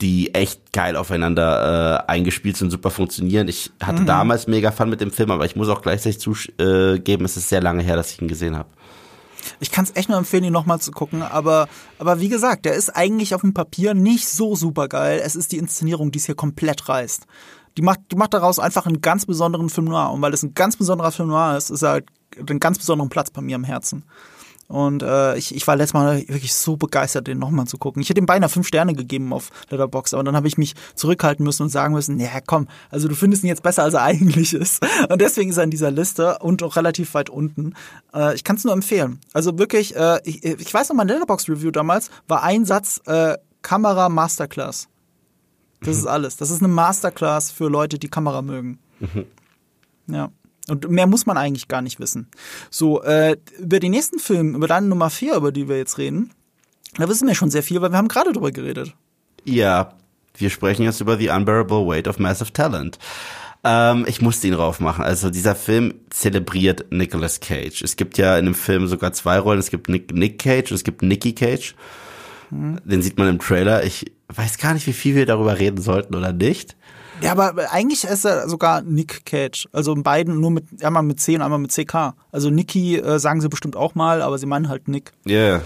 die echt geil aufeinander äh, eingespielt sind, super funktionieren. Ich hatte Mhm. damals mega Fun mit dem Film, aber ich muss auch gleichzeitig zugeben, es ist sehr lange her, dass ich ihn gesehen habe. Ich kann es echt nur empfehlen, ihn nochmal zu gucken, aber, aber wie gesagt, der ist eigentlich auf dem Papier nicht so super geil. Es ist die Inszenierung, die es hier komplett reißt. Die macht, die macht daraus einfach einen ganz besonderen Film noir. Und weil es ein ganz besonderer Film noir ist, ist er halt einen ganz besonderen Platz bei mir im Herzen. Und äh, ich, ich war letztes Mal wirklich so begeistert, den nochmal zu gucken. Ich hätte ihm beinahe fünf Sterne gegeben auf Letterbox, aber dann habe ich mich zurückhalten müssen und sagen müssen, ja komm, also du findest ihn jetzt besser, als er *laughs* eigentlich ist. Und deswegen ist er in dieser Liste und auch relativ weit unten. Äh, ich kann es nur empfehlen. Also wirklich, äh, ich, ich weiß noch, mein Letterbox-Review damals war ein Satz, äh, Kamera Masterclass. Das ist *laughs* alles. Das ist eine Masterclass für Leute, die Kamera mögen. Mhm. Ja. Und mehr muss man eigentlich gar nicht wissen. So, äh, über den nächsten Film, über deine Nummer 4, über die wir jetzt reden, da wissen wir schon sehr viel, weil wir haben gerade drüber geredet. Ja, wir sprechen jetzt über The Unbearable Weight of Massive Talent. Ähm, ich musste ihn raufmachen. Also dieser Film zelebriert Nicolas Cage. Es gibt ja in dem Film sogar zwei Rollen. Es gibt Nick, Nick Cage und es gibt Nicky Cage. Hm. Den sieht man im Trailer. Ich weiß gar nicht, wie viel wir darüber reden sollten oder nicht. Ja, aber eigentlich ist er sogar Nick Cage. Also in beiden nur mit einmal mit C und einmal mit CK. Also Nicky äh, sagen sie bestimmt auch mal, aber sie meinen halt Nick. Yeah.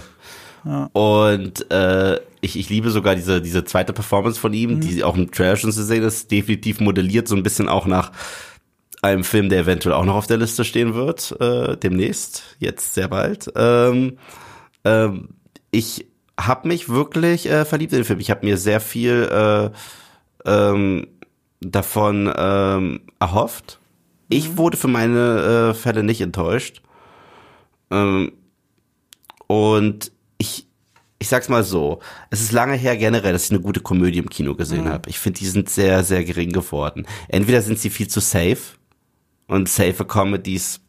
Ja. Und äh, ich, ich liebe sogar diese, diese zweite Performance von ihm, mhm. die auch im schon zu sehen ist, definitiv modelliert, so ein bisschen auch nach einem Film, der eventuell auch noch auf der Liste stehen wird, äh, demnächst, jetzt sehr bald. Ähm, ähm, ich habe mich wirklich äh, verliebt in den Film. Ich habe mir sehr viel äh, ähm, davon ähm, erhofft. Ich mhm. wurde für meine äh, Fälle nicht enttäuscht. Ähm, und ich, ich sag's mal so, es ist lange her generell, dass ich eine gute Komödie im Kino gesehen mhm. habe. Ich finde, die sind sehr, sehr gering geworden. Entweder sind sie viel zu safe und safe Comedies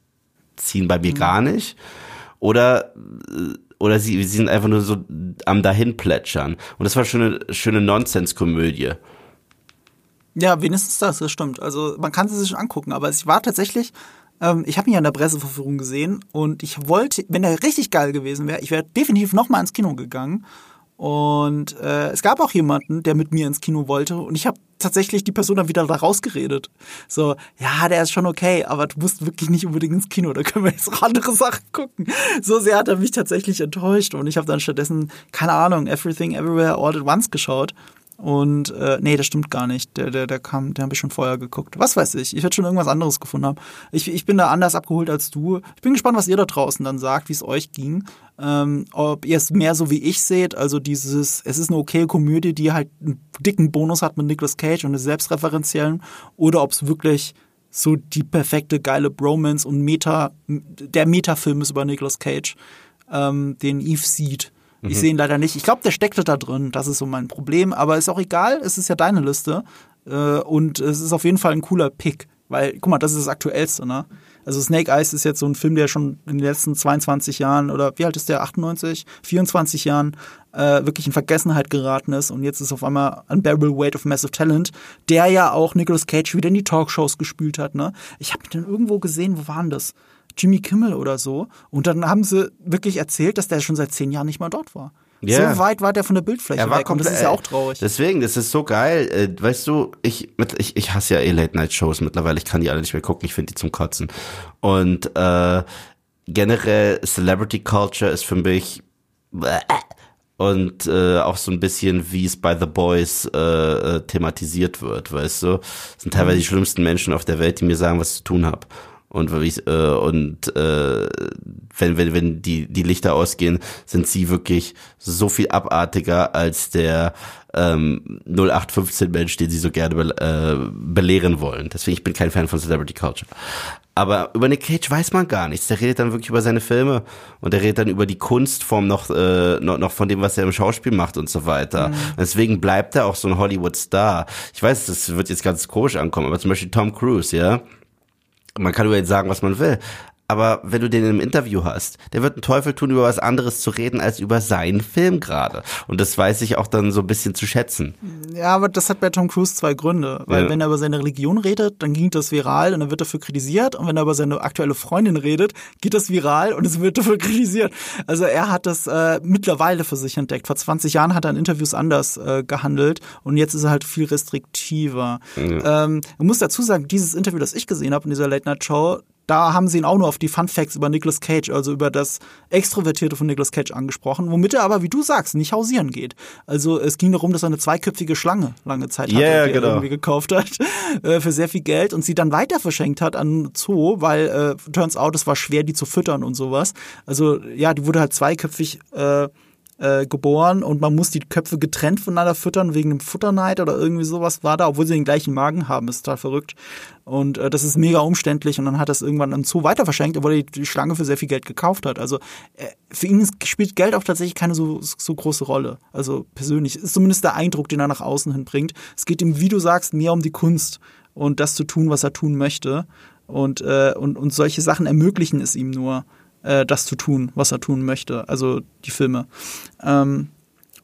ziehen bei mir mhm. gar nicht. Oder oder sie, sie sind einfach nur so am dahin plätschern. Und das war schon eine schöne Nonsenskomödie. Ja, wenigstens das, das stimmt. Also man kann sie sich angucken, aber es war tatsächlich, ähm, ich habe ihn ja in der Presseverführung gesehen und ich wollte, wenn er richtig geil gewesen wäre, ich wäre definitiv nochmal ins Kino gegangen. Und äh, es gab auch jemanden, der mit mir ins Kino wollte und ich habe tatsächlich die Person dann wieder da rausgeredet. So, ja, der ist schon okay, aber du musst wirklich nicht unbedingt ins Kino, da können wir jetzt auch andere Sachen gucken. So sehr hat er mich tatsächlich enttäuscht und ich habe dann stattdessen, keine Ahnung, Everything Everywhere All at Once geschaut und äh, nee, das stimmt gar nicht. Der, der, der kam, den habe ich schon vorher geguckt. Was weiß ich. Ich werde schon irgendwas anderes gefunden haben. Ich, ich bin da anders abgeholt als du. Ich bin gespannt, was ihr da draußen dann sagt, wie es euch ging. Ähm, ob ihr es mehr so wie ich seht, also dieses, es ist eine okay Komödie, die halt einen dicken Bonus hat mit Nicolas Cage und eine selbstreferenziellen, oder ob es wirklich so die perfekte geile Bromance und Meta, der Metafilm ist über Nicolas Cage, ähm, den Eve sieht ich mhm. sehe ihn leider nicht. Ich glaube, der steckte da drin. Das ist so mein Problem. Aber ist auch egal. Es ist ja deine Liste. Äh, und es ist auf jeden Fall ein cooler Pick. Weil, guck mal, das ist das Aktuellste, ne? Also Snake Eyes ist jetzt so ein Film, der schon in den letzten 22 Jahren oder wie alt ist der? 98? 24 Jahren äh, wirklich in Vergessenheit geraten ist. Und jetzt ist auf einmal Unbearable Weight of Massive Talent, der ja auch Nicolas Cage wieder in die Talkshows gespielt hat, ne? Ich habe den irgendwo gesehen, wo waren das? Jimmy Kimmel oder so. Und dann haben sie wirklich erzählt, dass der schon seit zehn Jahren nicht mal dort war. Yeah. So weit war der von der Bildfläche er war weg und das ist ja auch traurig. Deswegen, das ist so geil. Äh, weißt du, ich, ich, ich hasse ja eh Late-Night-Shows mittlerweile. Ich kann die alle nicht mehr gucken. Ich finde die zum Kotzen. Und äh, generell Celebrity Culture ist für mich *laughs* und äh, auch so ein bisschen, wie es bei The Boys äh, äh, thematisiert wird, weißt du? Das sind teilweise die schlimmsten Menschen auf der Welt, die mir sagen, was ich zu tun habe. Und, äh, und äh, wenn, wenn, wenn die, die Lichter ausgehen, sind sie wirklich so viel abartiger als der ähm, 0815-Mensch, den sie so gerne be äh, belehren wollen. Deswegen, ich bin kein Fan von Celebrity Culture. Aber über Nick Cage weiß man gar nichts. Der redet dann wirklich über seine Filme und der redet dann über die Kunstform noch, äh, noch, noch von dem, was er im Schauspiel macht und so weiter. Mhm. Deswegen bleibt er auch so ein Hollywood-Star. Ich weiß, das wird jetzt ganz komisch ankommen, aber zum Beispiel Tom Cruise, ja man kann über ihn sagen, was man will, aber wenn du den im Interview hast, der wird einen Teufel tun, über was anderes zu reden, als über seinen Film gerade. Und das weiß ich auch dann so ein bisschen zu schätzen. Ja, aber das hat bei Tom Cruise zwei Gründe. Weil ja. wenn er über seine Religion redet, dann ging das viral und dann wird dafür kritisiert. Und wenn er über seine aktuelle Freundin redet, geht das viral und es wird dafür *laughs* kritisiert. Also er hat das äh, mittlerweile für sich entdeckt. Vor 20 Jahren hat er in Interviews anders äh, gehandelt und jetzt ist er halt viel restriktiver. Ja. Ähm, ich muss dazu sagen, dieses Interview, das ich gesehen habe in dieser Late Night Show, da haben sie ihn auch nur auf die Fun Facts über Nicolas Cage, also über das Extrovertierte von Nicolas Cage angesprochen, womit er aber, wie du sagst, nicht hausieren geht. Also es ging darum, dass er eine zweiköpfige Schlange lange Zeit hatte, Ja, die genau. er irgendwie gekauft hat *laughs* äh, für sehr viel Geld und sie dann weiter verschenkt hat an Zoo, weil äh, turns out, es war schwer, die zu füttern und sowas. Also ja, die wurde halt zweiköpfig äh, äh, geboren und man muss die Köpfe getrennt voneinander füttern wegen einem Futterneid oder irgendwie sowas war da, obwohl sie den gleichen Magen haben, ist total verrückt. Und äh, das ist mega umständlich und dann hat das irgendwann an Zoo weiter verschenkt, obwohl er die, die Schlange für sehr viel Geld gekauft hat. Also äh, für ihn spielt Geld auch tatsächlich keine so, so große Rolle. Also persönlich ist zumindest der Eindruck, den er nach außen hin bringt. Es geht ihm, wie du sagst, mehr um die Kunst und das zu tun, was er tun möchte. Und, äh, und, und solche Sachen ermöglichen es ihm nur, äh, das zu tun, was er tun möchte. Also die Filme. Ähm,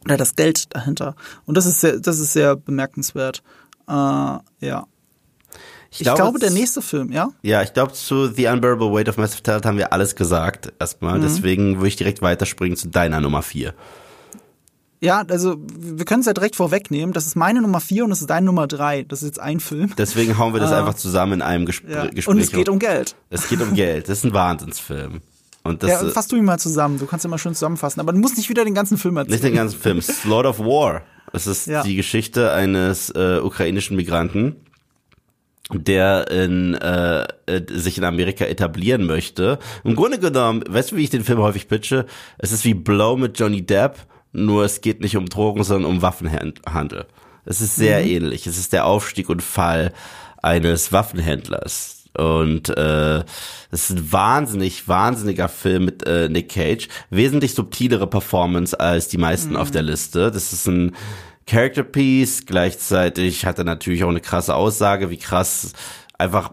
oder das Geld dahinter. Und das ist sehr, das ist sehr bemerkenswert. Äh, ja. Ich, glaube, der es- nächste Film, ja? Ja, ich glaube, zu The Unbearable Weight of Massive Talent haben wir alles gesagt Mhm. erstmal. Deswegen würde ich direkt weiterspringen zu deiner Nummer vier. Ja, also wir können es ja direkt vorwegnehmen. Das ist meine Nummer vier und das ist deine Nummer drei. Das ist jetzt ein Film. Deswegen hauen wir das Ah. einfach zusammen in einem Gespr Ja. Gespräch. Und es geht um Geld. es geht um Geld. Das ist ein Wahnsinnsfilm. Und das Ja, äh, fass du ihn mal zusammen. Du kannst ihn mal schön zusammenfassen. Aber du musst nicht wieder den ganzen Film erzählen. nicht den ganzen Film. *laughs* Lord of War. Es ist Ja. die Geschichte eines äh, ukrainischen Migranten, der in, äh, äh, sich in Amerika etablieren möchte. Im Grunde genommen, weißt du, wie ich den Film häufig pitche? Es ist wie Blow mit Johnny Depp, nur es geht nicht um Drogen, sondern um Waffenhandel. Es ist sehr Mhm. ähnlich. Es ist der Aufstieg und Fall eines Waffenhändlers. Und äh, es ist ein wahnsinnig, wahnsinniger Film mit äh, Nick Cage. Wesentlich subtilere Performance als die meisten auf der Liste. Das ist ein Character Piece. Gleichzeitig hat er natürlich auch eine krasse Aussage, wie krass einfach,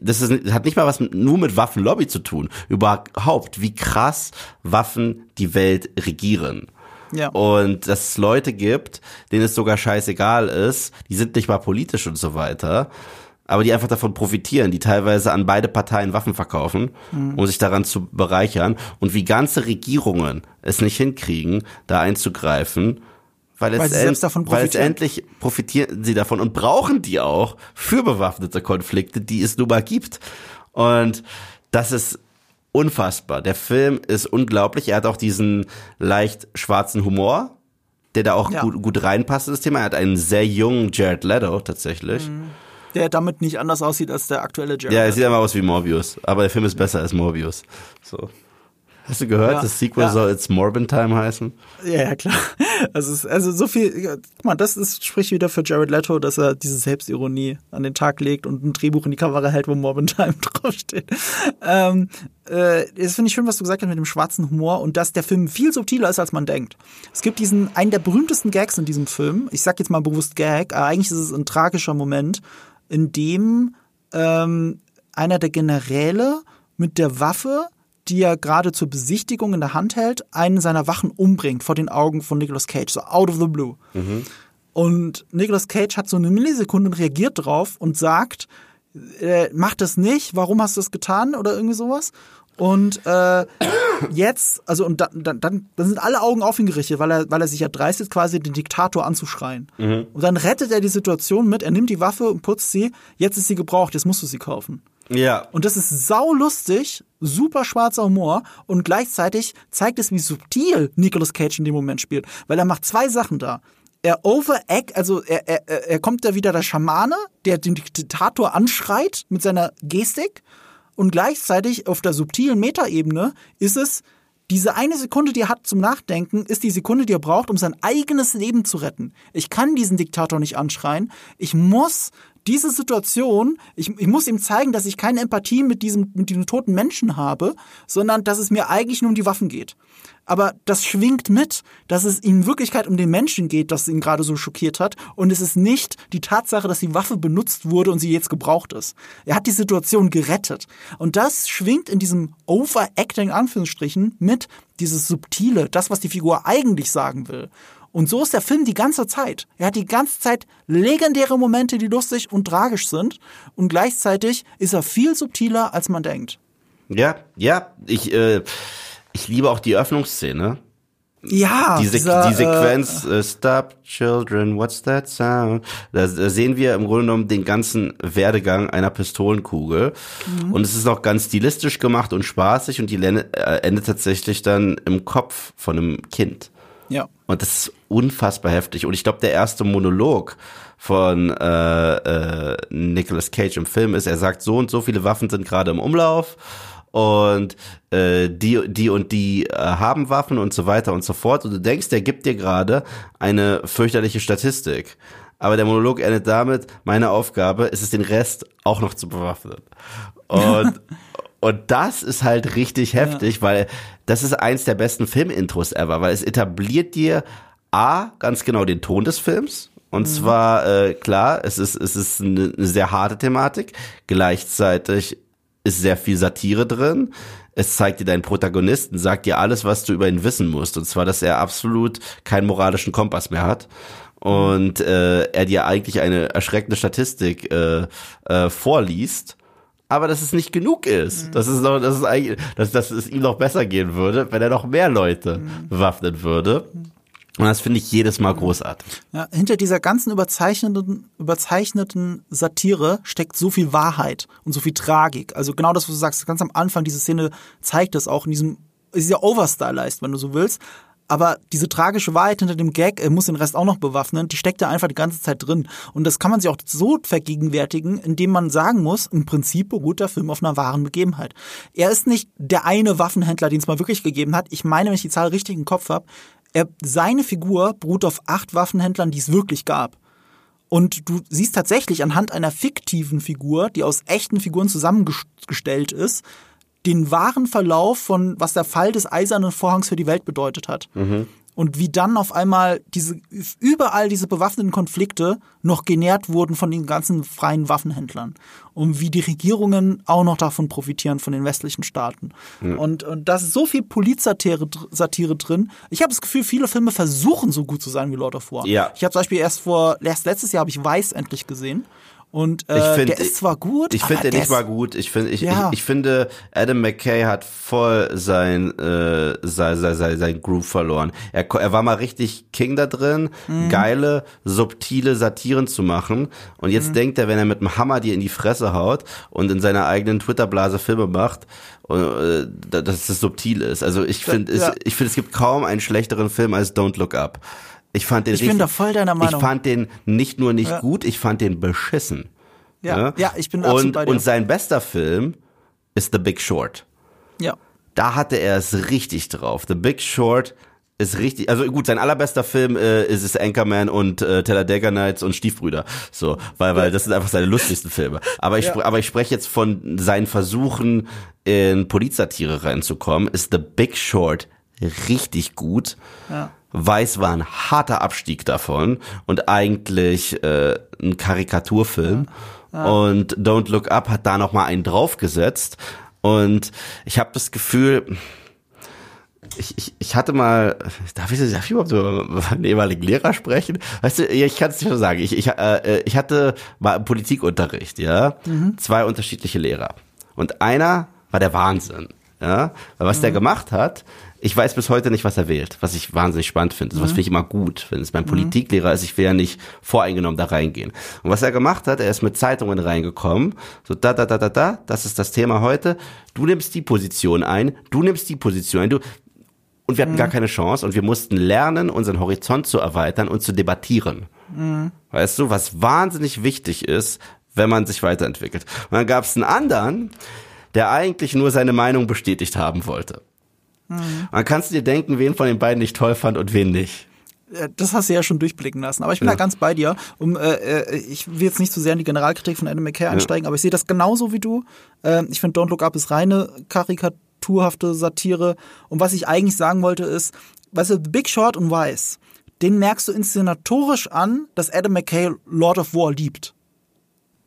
das ist, hat nicht mal was mit, nur mit Waffenlobby zu tun. Überhaupt, wie krass Waffen die Welt regieren. Ja. Und dass es Leute gibt, denen es sogar scheißegal ist, die sind nicht mal politisch und so weiter, aber die einfach davon profitieren, die teilweise an beide Parteien Waffen verkaufen, um sich daran zu bereichern und wie ganze Regierungen es nicht hinkriegen, da einzugreifen, weil, Weil es sie selbst davon profitieren. letztendlich profitieren sie davon und brauchen die auch für bewaffnete Konflikte, die es nun mal gibt. Und das ist unfassbar. Der Film ist unglaublich. Er hat auch diesen leicht schwarzen Humor, der da auch Ja. gut, gut reinpasst in das Thema. Er hat einen sehr jungen Jared Leto tatsächlich. Der damit nicht anders aussieht als der aktuelle Jared. Ja, er sieht einfach aus wie Morbius, aber der Film ist besser als Morbius. So. Hast du gehört, Ja. das Sequel Ja. soll jetzt Morbin Time heißen? Ja, ja, klar. Also, also so viel, ja, guck mal, das ist, spricht wieder für Jared Leto, dass er diese Selbstironie an den Tag legt und ein Drehbuch in die Kamera hält, wo Morbin Time *laughs* draufsteht. Ähm, äh, das finde ich schön, was du gesagt hast mit dem schwarzen Humor und dass der Film viel subtiler ist, als man denkt. Es gibt diesen, einen der berühmtesten Gags in diesem Film. Ich sag jetzt mal bewusst Gag, aber eigentlich ist es ein tragischer Moment, in dem ähm, einer der Generäle mit der Waffe, die er gerade zur Besichtigung in der Hand hält, einen seiner Wachen umbringt vor den Augen von Nicolas Cage, so out of the blue. Und Nicolas Cage hat so eine Millisekunde und reagiert drauf und sagt, äh, mach das nicht, warum hast du das getan oder irgendwie sowas. Und äh, jetzt, also und dann, dann, dann sind alle Augen auf ihn gerichtet, weil er, weil er sich ja dreistet, quasi den Diktator anzuschreien. Und dann rettet er die Situation mit, er nimmt die Waffe und putzt sie, jetzt ist sie gebraucht, jetzt musst du sie kaufen. Ja. Und das ist saulustig, super schwarzer Humor und gleichzeitig zeigt es, wie subtil Nicolas Cage in dem Moment spielt. Weil er macht zwei Sachen da. Er overact, also er, er er kommt da wieder der Schamane, der den Diktator anschreit mit seiner Gestik. Und gleichzeitig auf der subtilen Metaebene ist es, diese eine Sekunde, die er hat zum Nachdenken, ist die Sekunde, die er braucht, um sein eigenes Leben zu retten. Ich kann diesen Diktator nicht anschreien. Ich muss diese Situation, ich, ich muss ihm zeigen, dass ich keine Empathie mit diesem, mit diesem toten Menschen habe, sondern dass es mir eigentlich nur um die Waffen geht. Aber das schwingt mit, dass es in Wirklichkeit um den Menschen geht, das ihn gerade so schockiert hat. Und es ist nicht die Tatsache, dass die Waffe benutzt wurde und sie jetzt gebraucht ist. Er hat die Situation gerettet. Und das schwingt in diesem Overacting, in Anführungsstrichen, mit dieses Subtile, das, was die Figur eigentlich sagen will. Und so ist der Film die ganze Zeit. Er hat die ganze Zeit legendäre Momente, die lustig und tragisch sind. Und gleichzeitig ist er viel subtiler, als man denkt. Ja, ja, ich, äh, ich liebe auch die Öffnungsszene, Ja, die, Se dieser, die Sequenz äh, Stop Children, what's that sound? Da, da sehen wir im Grunde genommen den ganzen Werdegang einer Pistolenkugel mhm. und es ist auch ganz stilistisch gemacht und spaßig und die äh, endet tatsächlich dann im Kopf von einem Kind. Ja. Und das ist unfassbar heftig und ich glaube der erste Monolog von äh, äh, Nicolas Cage im Film ist, er sagt so und so viele Waffen sind gerade im Umlauf und äh, die, die und die äh, haben Waffen und so weiter und so fort. Und du denkst, der gibt dir gerade eine fürchterliche Statistik. Aber der Monolog endet damit, meine Aufgabe ist es, den Rest auch noch zu bewaffnen. Und, *laughs* und das ist halt richtig heftig, ja. weil das ist eins der besten Filmintros ever, weil es etabliert dir A, ganz genau den Ton des Films. Und mhm. zwar, äh, klar, es ist, es ist eine, eine sehr harte Thematik. Gleichzeitig ist sehr viel Satire drin. Es zeigt dir deinen Protagonisten, sagt dir alles, was du über ihn wissen musst. Und zwar, dass er absolut keinen moralischen Kompass mehr hat. Und äh, er dir eigentlich eine erschreckende Statistik äh, äh, vorliest aber dass es nicht genug ist. Mhm. Das ist noch, das ist eigentlich, dass, dass es ihm noch besser gehen würde, wenn er noch mehr Leute mhm. bewaffnen würde. Und das finde ich jedes Mal großartig. Ja, hinter dieser ganzen überzeichneten, überzeichneten Satire steckt so viel Wahrheit und so viel Tragik. Also genau das, was du sagst, ganz am Anfang, diese Szene zeigt das auch in diesem, ist ja overstylized, wenn du so willst. Aber diese tragische Wahrheit hinter dem Gag, er muss den Rest auch noch bewaffnen, die steckt da einfach die ganze Zeit drin. Und das kann man sich auch so vergegenwärtigen, indem man sagen muss, im Prinzip beruht der Film auf einer wahren Begebenheit. Er ist nicht der eine Waffenhändler, den es mal wirklich gegeben hat. Ich meine, wenn ich die Zahl richtig im Kopf habe, seine Figur beruht auf acht Waffenhändlern, die es wirklich gab. Und du siehst tatsächlich anhand einer fiktiven Figur, die aus echten Figuren zusammengestellt ist, den wahren Verlauf von, was der Fall des Eisernen Vorhangs für die Welt bedeutet hat. Mhm und wie dann auf einmal diese überall diese bewaffneten Konflikte noch genährt wurden von den ganzen freien Waffenhändlern und wie die Regierungen auch noch davon profitieren von den westlichen Staaten ja. und und da ist so viel Polizsatire Satire drin. Ich habe das Gefühl, viele Filme versuchen so gut zu sein wie Lord of War. Ja. Ich habe zum Beispiel erst vor erst letztes Jahr habe ich Weiß endlich gesehen und äh, ich find, der ist zwar gut, ich finde der nicht mal gut. Ich finde, ich, ja. ich, ich, finde, Adam McKay hat voll sein, äh, sein, sein, sein, sein Groove verloren. Er, er war mal richtig King da drin, mhm. geile, subtile Satiren zu machen. Und jetzt mhm. denkt er, wenn er mit dem Hammer dir in die Fresse haut und in seiner eigenen Twitter-Blase Filme macht, äh, dass es subtil ist. Also ich finde, ja. ich finde, es gibt kaum einen schlechteren Film als Don't Look Up. Ich fand den Ich bin da voll deiner Meinung. Ich fand den nicht nur nicht ja. gut, ich fand den beschissen. Ja, ja, ja ich bin absolut und, bei dir. Und sein bester Film ist The Big Short. Ja. Da hatte er es richtig drauf. The Big Short ist richtig, also gut, sein allerbester Film äh, ist es Anchorman und äh, Talladega Nights und Stiefbrüder. So, weil weil das sind einfach seine lustigsten Filme. Aber ich ja. aber ich spreche jetzt von seinen Versuchen in Polizsatire reinzukommen, ist The Big Short richtig gut. Ja. Weiß war ein harter Abstieg davon und eigentlich äh, ein Karikaturfilm. Ja. Ja. Und Don't Look Up hat da noch mal einen draufgesetzt. Und ich habe das Gefühl, ich, ich, ich hatte mal, darf ich, darf ich überhaupt über einen ehemaligen Lehrer sprechen? Weißt du, ich kann es nicht schon sagen. Ich, ich, äh, ich hatte mal Politikunterricht, ja, mhm. zwei unterschiedliche Lehrer. Und einer war der Wahnsinn, ja, weil was mhm. der gemacht hat, ich weiß bis heute nicht, was er wählt, was ich wahnsinnig spannend finde. Mhm. Was finde ich immer gut, wenn es mein mhm. Politiklehrer ist. Ich will ja nicht voreingenommen da reingehen. Und was er gemacht hat, er ist mit Zeitungen reingekommen. So da, da, da, da, da, das ist das Thema heute. Du nimmst die Position ein, du nimmst die Position ein. Du, und wir hatten mhm. gar keine Chance und wir mussten lernen, unseren Horizont zu erweitern und zu debattieren. Mhm. Weißt du, was wahnsinnig wichtig ist, wenn man sich weiterentwickelt. Und dann gab es einen anderen, der eigentlich nur seine Meinung bestätigt haben wollte. Mhm. Man kannst du dir denken, wen von den beiden ich toll fand und wen nicht. Äh, das hast du ja schon durchblicken lassen. Aber ich bin ja. da ganz bei dir. Um, äh, äh, ich will jetzt nicht zu so sehr in die Generalkritik von Adam McKay einsteigen, ja. aber ich sehe das genauso wie du. Äh, ich finde Don't Look Up ist reine karikaturhafte Satire. Und was ich eigentlich sagen wollte ist, weißt du, The Big Short und Wise, den merkst du inszenatorisch an, dass Adam McKay Lord of War liebt.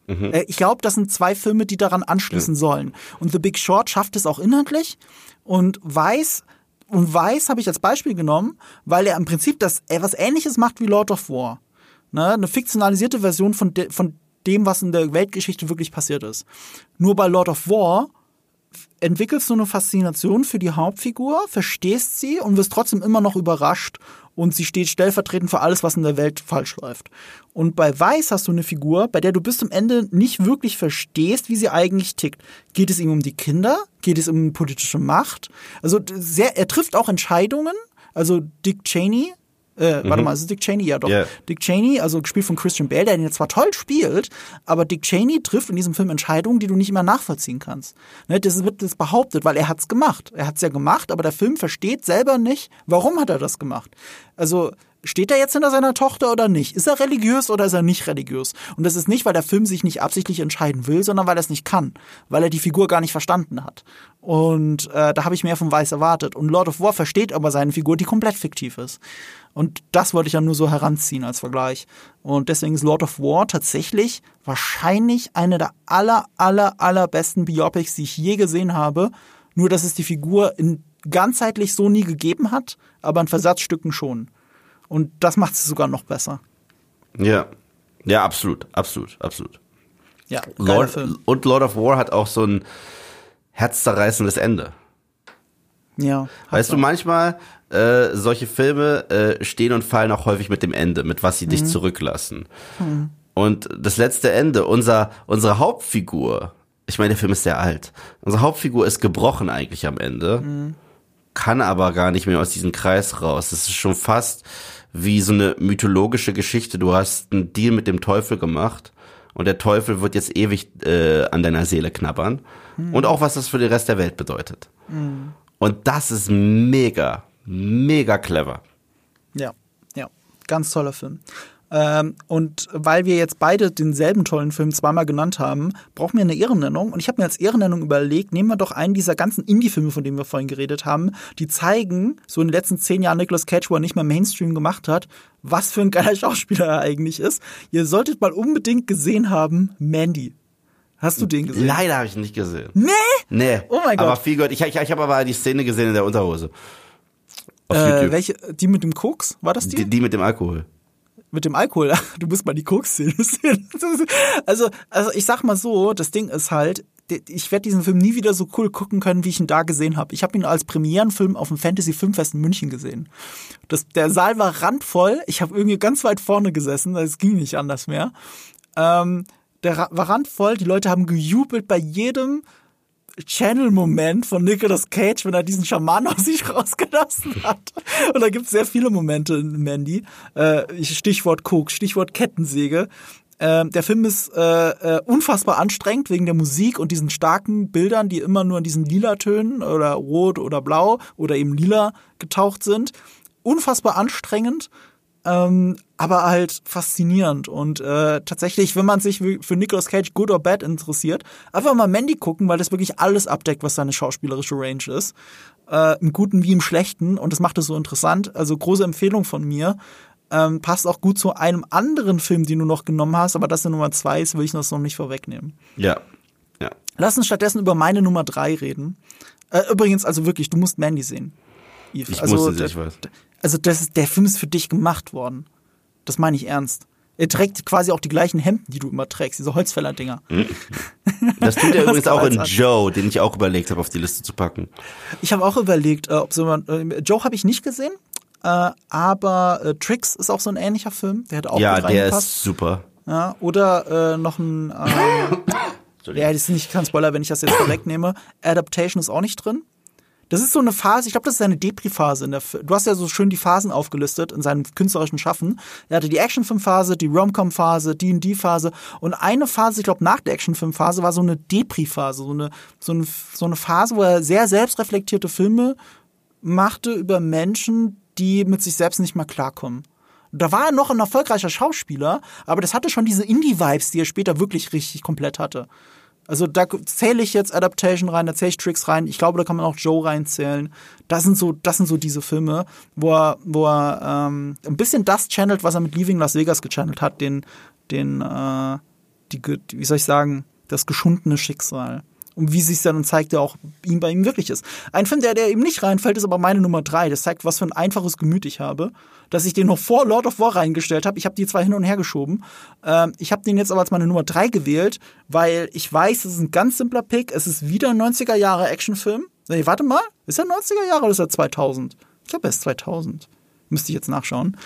Mhm. Äh, ich glaube, das sind zwei Filme, die daran anschließen ja. sollen. Und The Big Short schafft es auch inhaltlich und Weiß und Weiß habe ich als Beispiel genommen, weil er im Prinzip das etwas ähnliches macht wie Lord of War. Ne? Eine fiktionalisierte Version von, de, von dem, was in der Weltgeschichte wirklich passiert ist. Nur bei Lord of War entwickelst du eine Faszination für die Hauptfigur, verstehst sie und wirst trotzdem immer noch überrascht und sie steht stellvertretend für alles, was in der Welt falsch läuft. Und bei Weiß hast du eine Figur, bei der du bis zum Ende nicht wirklich verstehst, wie sie eigentlich tickt. Geht es ihm um die Kinder? Geht es um politische Macht? Also sehr, er trifft auch Entscheidungen. Also Dick Cheney, äh, mhm. warte mal, ist es Dick Cheney? Ja, doch. Yeah. Dick Cheney, also gespielt von Christian Bale, der den jetzt zwar toll spielt, aber Dick Cheney trifft in diesem Film Entscheidungen, die du nicht immer nachvollziehen kannst. Ne, das wird das behauptet, weil er hat's gemacht. Er hat's ja gemacht, aber der Film versteht selber nicht, warum hat er das gemacht. Also steht er jetzt hinter seiner Tochter oder nicht? Ist er religiös oder ist er nicht religiös? Und das ist nicht, weil der Film sich nicht absichtlich entscheiden will, sondern weil er es nicht kann, weil er die Figur gar nicht verstanden hat. Und äh, da habe ich mehr von Weiß erwartet. Und Lord of War versteht aber seine Figur, die komplett fiktiv ist. Und das wollte ich ja nur so heranziehen als Vergleich. Und deswegen ist Lord of War tatsächlich wahrscheinlich eine der aller, aller, allerbesten Biopics, die ich je gesehen habe. Nur, dass es die Figur in ganzheitlich so nie gegeben hat, aber in Versatzstücken schon. Und das macht es sogar noch besser. Ja. Ja, absolut, absolut, absolut. Ja, Lord, Film. und Lord of War hat auch so ein herzzerreißendes Ende. Ja. Weißt du, manchmal äh, solche Filme äh, stehen und fallen auch häufig mit dem Ende, mit was sie mhm. dich zurücklassen. Mhm. Und das letzte Ende, unser, unsere Hauptfigur, ich meine, der Film ist sehr alt. Unsere Hauptfigur ist gebrochen eigentlich am Ende, mhm. kann aber gar nicht mehr aus diesem Kreis raus. Das ist schon fast wie so eine mythologische Geschichte. Du hast einen Deal mit dem Teufel gemacht und der Teufel wird jetzt ewig äh, an deiner Seele knabbern. Mhm. Und auch was das für den Rest der Welt bedeutet. Mhm. Und das ist mega, mega clever. Ja, ja, ganz toller Film. Ähm, und weil wir jetzt beide denselben tollen Film zweimal genannt haben, brauchen wir eine Ehrennennung. Und ich habe mir als Ehrennennung überlegt, nehmen wir doch einen dieser ganzen Indie-Filme, von denen wir vorhin geredet haben, die zeigen, so in den letzten zehn Jahren Nicolas Cage, wo er nicht mehr Mainstream gemacht hat, was für ein geiler *laughs* Schauspieler er eigentlich ist. Ihr solltet mal unbedingt gesehen haben, Mandy. Hast du den gesehen? Leider habe ich ihn nicht gesehen. Nee? Nee. Oh mein Gott. Aber viel gehört. Ich, ich, ich habe aber die Szene gesehen in der Unterhose. Auf äh, YouTube. Welche? Die mit dem Koks? War das die? Die, die mit dem Alkohol mit dem Alkohol. *laughs* Du musst mal die Koks-Szene sehen. *laughs* Also, also ich sag mal so, das Ding ist halt, ich werde diesen Film nie wieder so cool gucken können, wie ich ihn da gesehen habe. Ich habe ihn als Premierenfilm auf dem Fantasy Filmfest in München gesehen. Das, der Saal war randvoll. Ich habe irgendwie ganz weit vorne gesessen. Es ging nicht anders mehr. Ähm, der war randvoll. Die Leute haben gejubelt bei jedem Channel-Moment von Nicolas Cage, wenn er diesen Schaman aus sich rausgelassen hat. Und da gibt es sehr viele Momente in Mandy. Äh, Stichwort Koks, Stichwort Kettensäge. Äh, der Film ist äh, äh, unfassbar anstrengend wegen der Musik und diesen starken Bildern, die immer nur in diesen lila Tönen oder rot oder blau oder eben lila getaucht sind. Unfassbar anstrengend ähm, aber halt faszinierend. Und äh, tatsächlich, wenn man sich für Nicolas Cage Good or Bad interessiert, einfach mal Mandy gucken, weil das wirklich alles abdeckt, was seine schauspielerische Range ist. Äh, Im Guten wie im Schlechten. Und das macht es so interessant. Also große Empfehlung von mir. Ähm, passt auch gut zu einem anderen Film, den du noch genommen hast, aber das der Nummer zwei ist, will ich das noch nicht vorwegnehmen. Ja. ja. Lass uns stattdessen über meine Nummer drei reden. Äh, übrigens, also wirklich, du musst Mandy sehen. Eve. Ich also, musste, ich weiß also das ist, der Film ist für dich gemacht worden. Das meine ich ernst. Er trägt quasi auch die gleichen Hemden, die du immer trägst, diese Holzfäller-Dinger. Mhm. *laughs* Das tut er übrigens auch in Joe, den ich auch überlegt habe, auf die Liste zu packen. Ich habe auch überlegt, äh, ob so man, äh, Joe habe ich nicht gesehen, äh, aber äh, Tricks ist auch so ein ähnlicher Film. Der hat auch Ja, der ist super. Ja, oder äh, noch ein ähm, *coughs* Ja, das ist nicht kein Spoiler, wenn ich das jetzt vorwegnehme. Adaptation ist auch nicht drin. Das ist so eine Phase, ich glaube, das ist eine Depri-Phase. Du hast ja so schön die Phasen aufgelistet in seinem künstlerischen Schaffen. Er hatte die Actionfilm-Phase, die Rom-Com-Phase, D&D-Phase und eine Phase, ich glaube, nach der Actionfilm-Phase war so eine Depri-Phase, so eine, so, eine, so eine Phase, wo er sehr selbstreflektierte Filme machte über Menschen, die mit sich selbst nicht mehr klarkommen. Da war er noch ein erfolgreicher Schauspieler, aber das hatte schon diese Indie-Vibes, die er später wirklich richtig komplett hatte. Also da zähle ich jetzt Adaptation rein, da zähle ich Tricks rein. Ich glaube, da kann man auch Joe reinzählen. Das sind so, das sind so diese Filme, wo er, wo er ähm, ein bisschen das channelt, was er mit Leaving Las Vegas gechannelt hat, den, den, äh, die, wie soll ich sagen, das geschundene Schicksal. Und wie sich dann zeigt, der auch ihm bei ihm wirklich ist. Ein Film, der, der eben nicht reinfällt, ist aber meine Nummer drei. Das zeigt, was für ein einfaches Gemüt ich habe. Dass ich den noch vor Lord of War reingestellt habe. Ich habe die zwei hin und her geschoben. Ähm, ich habe den jetzt aber als meine Nummer drei gewählt, weil ich weiß, es ist ein ganz simpler Pick. Es ist wieder ein 90er Jahre Actionfilm. Nee, warte mal. Ist er 90er Jahre oder ist er 2000? Ich glaube, er ist 2000. Müsste ich jetzt nachschauen.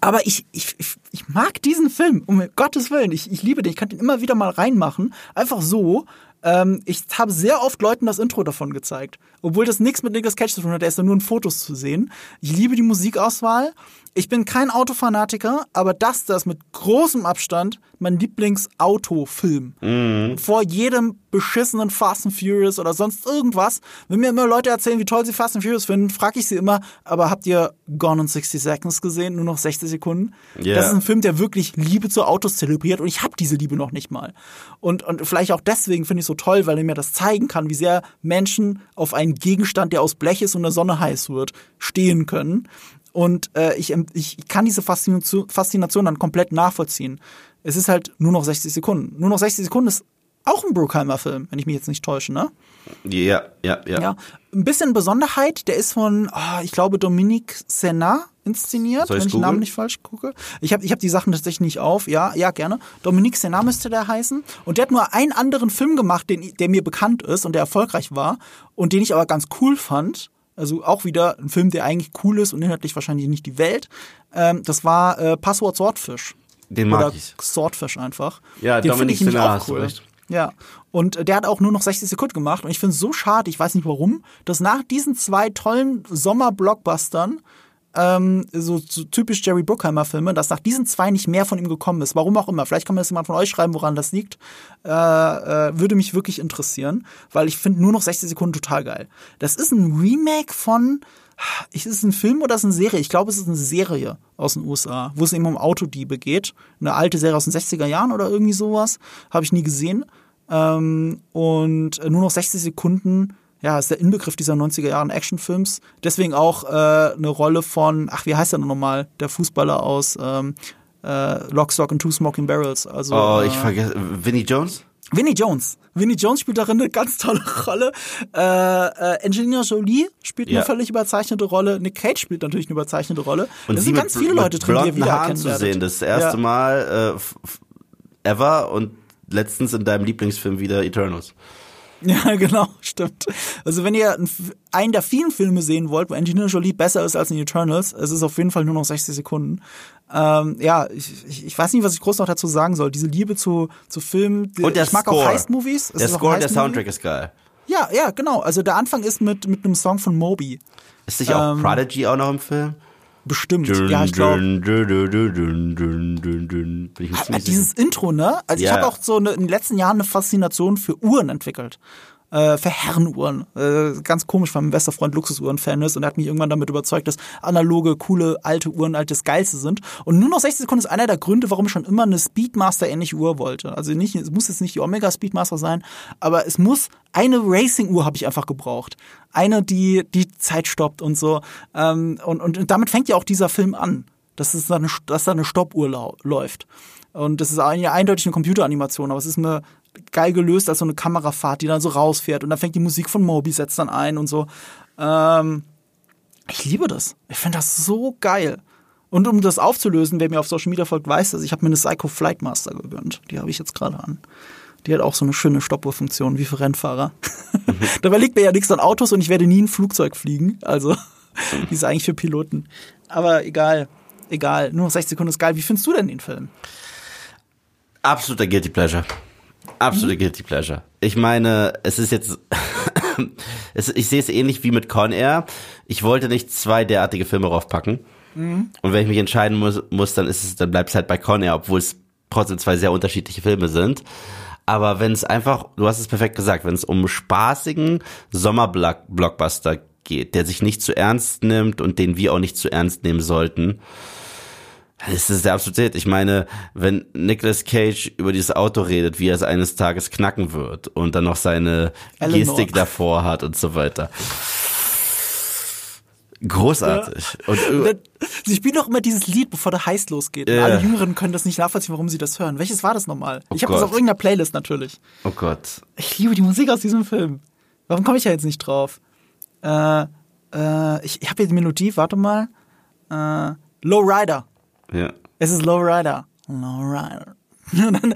Aber ich, ich, ich, mag diesen Film, um Gottes Willen. Ich, ich liebe den. Ich kann den immer wieder mal reinmachen. Einfach so. Ähm, ich habe sehr oft Leuten das Intro davon gezeigt. Obwohl das nichts mit Nicolas Cage zu tun hat. Er ist ja nur in Fotos zu sehen. Ich liebe die Musikauswahl. Ich bin kein Autofanatiker, aber das, das mit großem Abstand mein Lieblingsautofilm. Mhm. Vor jedem beschissenen Fast and Furious oder sonst irgendwas. Wenn mir immer Leute erzählen, wie toll sie Fast and Furious finden, frage ich sie immer, aber habt ihr Gone in 60 Seconds gesehen? Nur noch 60 Sekunden? Yeah. Das ist ein Film, der wirklich Liebe zu Autos zelebriert und ich habe diese Liebe noch nicht mal. Und, und vielleicht auch deswegen finde ich es so toll, weil er mir das zeigen kann, wie sehr Menschen auf einen Gegenstand, der aus Blech ist und der Sonne heiß wird, stehen können. Und äh, ich, ich kann diese Faszination, Faszination dann komplett nachvollziehen. Es ist halt nur noch 60 Sekunden. Nur noch 60 Sekunden ist auch ein Bruckheimer-Film, wenn ich mich jetzt nicht täusche, ne? Ja, ja, ja. ja. Ein bisschen Besonderheit, der ist von, oh, ich glaube, Dominique Senna inszeniert, wenn ich den Namen nicht falsch gucke. Ich habe ich hab die Sachen tatsächlich nicht auf. Ja, ja, gerne. Dominique Senna müsste der heißen. Und der hat nur einen anderen Film gemacht, den, der mir bekannt ist und der erfolgreich war und den ich aber ganz cool fand. Also auch wieder ein Film, der eigentlich cool ist und inhaltlich wahrscheinlich nicht die Welt. Ähm, das war äh, Passwort Swordfish. Den mag Oder ich. Swordfish einfach. Ja, Den Dominik Sinner hast cool. du recht. Ja, und äh, der hat auch nur noch 60 Sekunden gemacht und ich finde es so schade, ich weiß nicht warum, dass nach diesen zwei tollen Sommer-Blockbustern ähm, so, so typisch Jerry Bruckheimer Filme, dass nach diesen zwei nicht mehr von ihm gekommen ist. Warum auch immer. Vielleicht kann mir das jemand von euch schreiben, woran das liegt. Äh, äh, würde mich wirklich interessieren, weil ich finde nur noch 60 Sekunden total geil. Das ist ein Remake von ist es ein Film oder ist es eine Serie? Ich glaube, es ist eine Serie aus den USA, wo es eben um Autodiebe geht. Eine alte Serie aus den 60er Jahren oder irgendwie sowas. Habe ich nie gesehen. Ähm, und nur noch 60 Sekunden ja, ist der Inbegriff dieser 90er Jahren Actionfilms. Deswegen auch äh, eine Rolle von, ach, wie heißt der nochmal? Der Fußballer aus ähm, äh, Lock, Stock and Two Smoking Barrels. Also, oh, ich äh, vergesse. Vinnie Jones? Vinnie Jones. Vinnie Jones spielt darin eine ganz tolle *laughs* Rolle. Äh, äh, Angelina Jolie spielt ja. eine völlig überzeichnete Rolle. Nick Cage spielt natürlich eine überzeichnete Rolle. Und es sind ganz viele Leute drin, die ihr wiedererkennen zu sehen. Das erste ja. Mal äh, ever und letztens in deinem Lieblingsfilm wieder Eternals. *laughs* Ja, genau, stimmt. Also wenn ihr einen der vielen Filme sehen wollt, wo Angelina Jolie besser ist als in Eternals, es ist auf jeden Fall nur noch 60 Sekunden. Ähm, ja, ich, ich, ich weiß nicht, was ich groß noch dazu sagen soll. Diese Liebe zu, zu Filmen. Und der ich mag Score. auch Heist-Movies. Der Score, der Soundtrack ist geil. Ja, ja, genau. Also der Anfang ist mit, mit einem Song von Moby. Ist nicht auch ähm, Prodigy auch noch im Film? Bestimmt, dün, ja, ich glaube. Dieses Intro, ne? Also ja. ich habe auch so eine, in den letzten Jahren eine Faszination für Uhren entwickelt äh, für Herrenuhren. Äh, ganz komisch, weil mein bester Freund Luxusuhren-Fan ist und er hat mich irgendwann damit überzeugt, dass analoge, coole, alte Uhren halt das Geilste sind. Und nur noch 60 Sekunden ist einer der Gründe, warum ich schon immer eine Speedmaster-ähnliche Uhr wollte. Also nicht, es muss jetzt nicht die Omega Speedmaster sein, aber es muss eine Racing-Uhr habe ich einfach gebraucht. Eine, die die Zeit stoppt und so. Ähm, und, und damit fängt ja auch dieser Film an, dass, es da eine, dass da eine Stoppuhr läuft. Und das ist eine eindeutig eine Computeranimation, aber es ist eine geil gelöst als so eine Kamerafahrt, die dann so rausfährt und dann fängt die Musik von Moby setzt dann ein und so. Ähm, ich liebe das. Ich finde das so geil. Und um das aufzulösen, wer mir auf Social Media folgt, weiß das, ich habe mir eine Psycho Flight Master gegönnt. Die habe ich jetzt gerade an. Die hat auch so eine schöne Stoppuhrfunktion wie für Rennfahrer. Mhm. *laughs* Dabei liegt mir ja nichts an Autos und ich werde nie ein Flugzeug fliegen. Also, die ist eigentlich für Piloten. Aber egal. Egal. Nur noch 60 Sekunden ist geil. Wie findest du denn den Film? Absoluter Guilty Pleasure. Absolute mhm. Guilty Pleasure. Ich meine, es ist jetzt, *laughs* es, ich sehe es ähnlich wie mit Con Air. Ich wollte nicht zwei derartige Filme raufpacken. Mhm. Und wenn ich mich entscheiden muss, muss, dann ist es, dann bleibt es halt bei Con Air, obwohl es trotzdem zwei sehr unterschiedliche Filme sind. Aber wenn es einfach, du hast es perfekt gesagt, wenn es um spaßigen Sommerblockbuster geht, der sich nicht zu ernst nimmt und den wir auch nicht zu ernst nehmen sollten, das ist der Absurdität. Ich meine, wenn Nicolas Cage über dieses Auto redet, wie er es eines Tages knacken wird und dann noch seine Eleanor. Gestik davor hat und so weiter. Großartig. Und, äh, Sie spielen doch immer dieses Lied, bevor der Heiß losgeht. Und Ja. alle Jüngeren können das nicht nachvollziehen, warum sie das hören. Welches war das nochmal? ich habe das auf irgendeiner Playlist natürlich. oh Gott. Ich liebe die Musik aus diesem Film. Warum komme ich da jetzt nicht drauf? Äh, äh, ich ich habe hier die Melodie, warte mal. Äh, Low Rider. Ja. Es ist Low Rider. Low Rider. *laughs* Und dann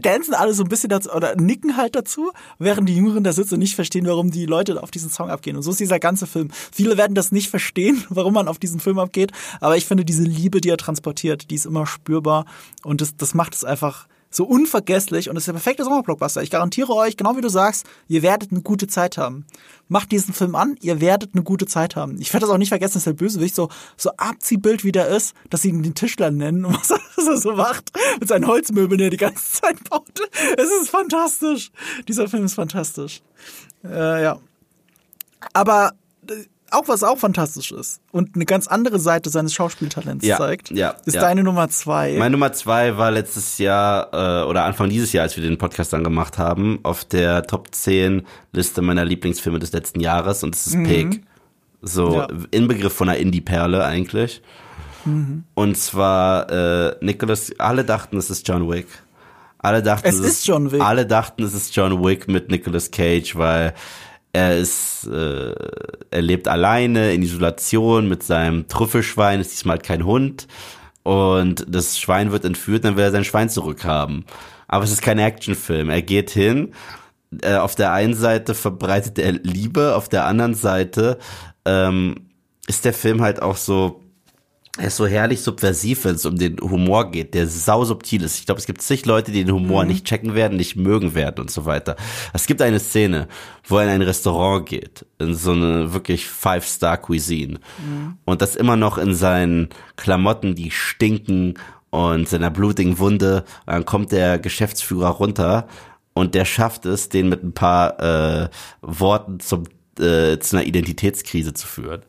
dancen alle so ein bisschen dazu oder nicken halt dazu, während die Jüngeren da sitzen und nicht verstehen, warum die Leute auf diesen Song abgehen. Und so ist dieser ganze Film. Viele werden das nicht verstehen, *laughs* warum man auf diesen Film abgeht, aber ich finde diese Liebe, die er transportiert, die ist immer spürbar und das, das macht es einfach so unvergesslich und es ist der perfekte Sommerblockbuster. Ich garantiere euch, genau wie du sagst, ihr werdet eine gute Zeit haben. Macht diesen Film an, ihr werdet eine gute Zeit haben. Ich werde das auch nicht vergessen, dass der Bösewicht so, so Abziehbild wie der ist, dass sie ihn den Tischler nennen und *laughs* was er, was er so macht mit seinen Holzmöbeln, die er die ganze Zeit baut. Es ist fantastisch. Dieser Film ist fantastisch. Äh, ja. Aber äh, auch was auch fantastisch ist und eine ganz andere Seite seines Schauspieltalents Ja, zeigt, ja, ist ja. deine Nummer zwei. Meine Nummer zwei war letztes Jahr äh, oder Anfang dieses Jahr, als wir den Podcast dann gemacht haben, auf der Top 10 Liste meiner Lieblingsfilme des letzten Jahres und das ist Pig. So Mhm. Ja. Inbegriff von einer Indie-Perle eigentlich. Mhm. Und zwar äh, Nicholas, alle dachten, es ist John Wick. Alle dachten, Es ist John Wick. Alle dachten, es ist John Wick mit Nicolas Cage, weil er ist, äh, er lebt alleine in Isolation mit seinem Trüffelschwein, ist diesmal halt kein Hund. Und das Schwein wird entführt, dann will er sein Schwein zurückhaben. Aber es ist kein Actionfilm. Er geht hin, äh, auf der einen Seite verbreitet er Liebe, auf der anderen Seite ähm, ist der Film halt auch so, er ist so herrlich subversiv, wenn es um den Humor geht, der sau subtil ist. Ich glaube, es gibt zig Leute, die den Humor nicht checken werden, nicht mögen werden und so weiter. Es gibt eine Szene, wo er in ein Restaurant geht, in so eine wirklich Five-Star-Cuisine. Und das immer noch in seinen Klamotten, die stinken und seiner blutigen Wunde. Und dann kommt der Geschäftsführer runter und der schafft es, den mit ein paar äh, Worten zum äh, zu einer Identitätskrise zu führen.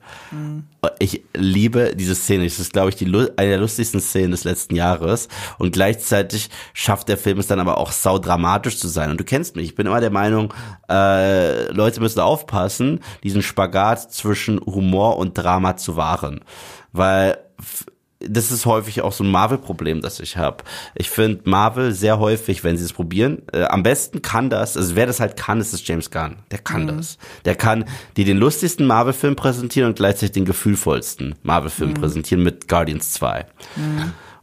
Ich liebe diese Szene. Das ist, glaube ich, die, eine der lustigsten Szenen des letzten Jahres. Und gleichzeitig schafft der Film es dann aber auch sau dramatisch zu sein. Und du kennst mich. Ich bin immer der Meinung, äh, Leute müssen aufpassen, diesen Spagat zwischen Humor und Drama zu wahren. Weil das ist häufig auch so ein Marvel-Problem, das ich habe. Ich finde Marvel sehr häufig, wenn sie es probieren, äh, am besten kann das, also wer das halt kann, ist es James Gunn. Der kann das. Der kann dir den lustigsten Marvel-Film präsentieren und gleichzeitig den gefühlvollsten Marvel-Film präsentieren mit Guardians 2.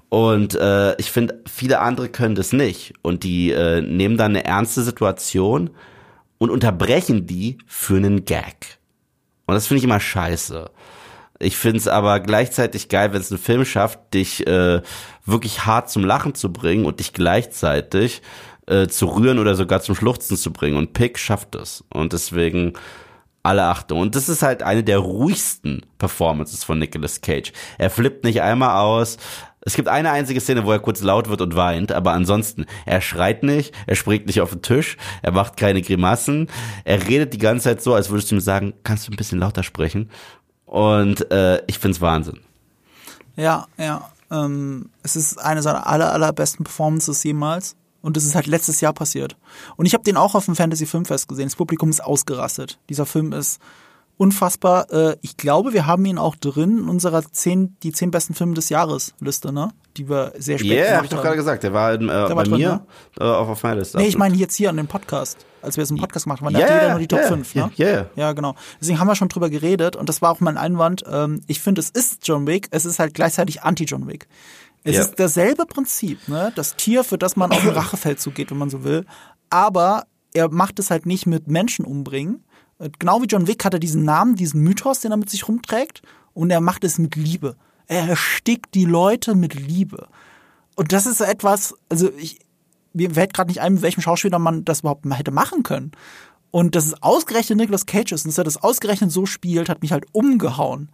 Und äh, ich finde, viele andere können das nicht. Und die äh, nehmen dann eine ernste Situation und unterbrechen die für einen Gag. Und das finde ich immer scheiße. Ich finde es aber gleichzeitig geil, wenn es ein Film schafft, dich äh, wirklich hart zum Lachen zu bringen und dich gleichzeitig äh, zu rühren oder sogar zum Schluchzen zu bringen. Und Pick schafft es. Und deswegen alle Achtung. Und das ist halt eine der ruhigsten Performances von Nicolas Cage. Er flippt nicht einmal aus. Es gibt eine einzige Szene, wo er kurz laut wird und weint, aber ansonsten, er schreit nicht, er springt nicht auf den Tisch, er macht keine Grimassen, er redet die ganze Zeit so, als würdest du ihm sagen, kannst du ein bisschen lauter sprechen? Und äh, ich find's Wahnsinn. Ja, ja. Ähm, es ist eine seiner aller, allerbesten Performances jemals. Und es ist halt letztes Jahr passiert. Und ich habe den auch auf dem Fantasy Filmfest gesehen. Das Publikum ist ausgerastet. Dieser Film ist unfassbar. Äh, ich glaube, wir haben ihn auch drin in unserer zehn, die zehn besten Filme des Jahres Liste, ne? Die wir sehr spät Yeah, hab ich doch gerade gesagt, der war, äh, bei war drin, mir äh, auf, auf meiner Liste. Nee, ich meine jetzt hier an dem Podcast, als wir es im Podcast gemacht haben. Da Ja, hatte jeder nur die Top ja, 5, ne? ja, ja. Ja, genau. Deswegen haben wir schon drüber geredet und das war auch mein Einwand. Ähm, ich finde, es ist John Wick, es ist halt gleichzeitig Anti-John Wick. Es Ja. ist dasselbe Prinzip, ne? Das Tier, für das man auf den Rachefeldzug geht, wenn man so will. Aber er macht es halt nicht mit Menschen umbringen. Genau wie John Wick hat er diesen Namen, diesen Mythos, den er mit sich rumträgt. Und er macht es mit Liebe. Er erstickt die Leute mit Liebe. Und das ist etwas, also ich, mir fällt gerade nicht ein, mit welchem Schauspieler man das überhaupt hätte machen können. Und dass es ausgerechnet Nicolas Cage ist und dass er das ausgerechnet so spielt, hat mich halt umgehauen.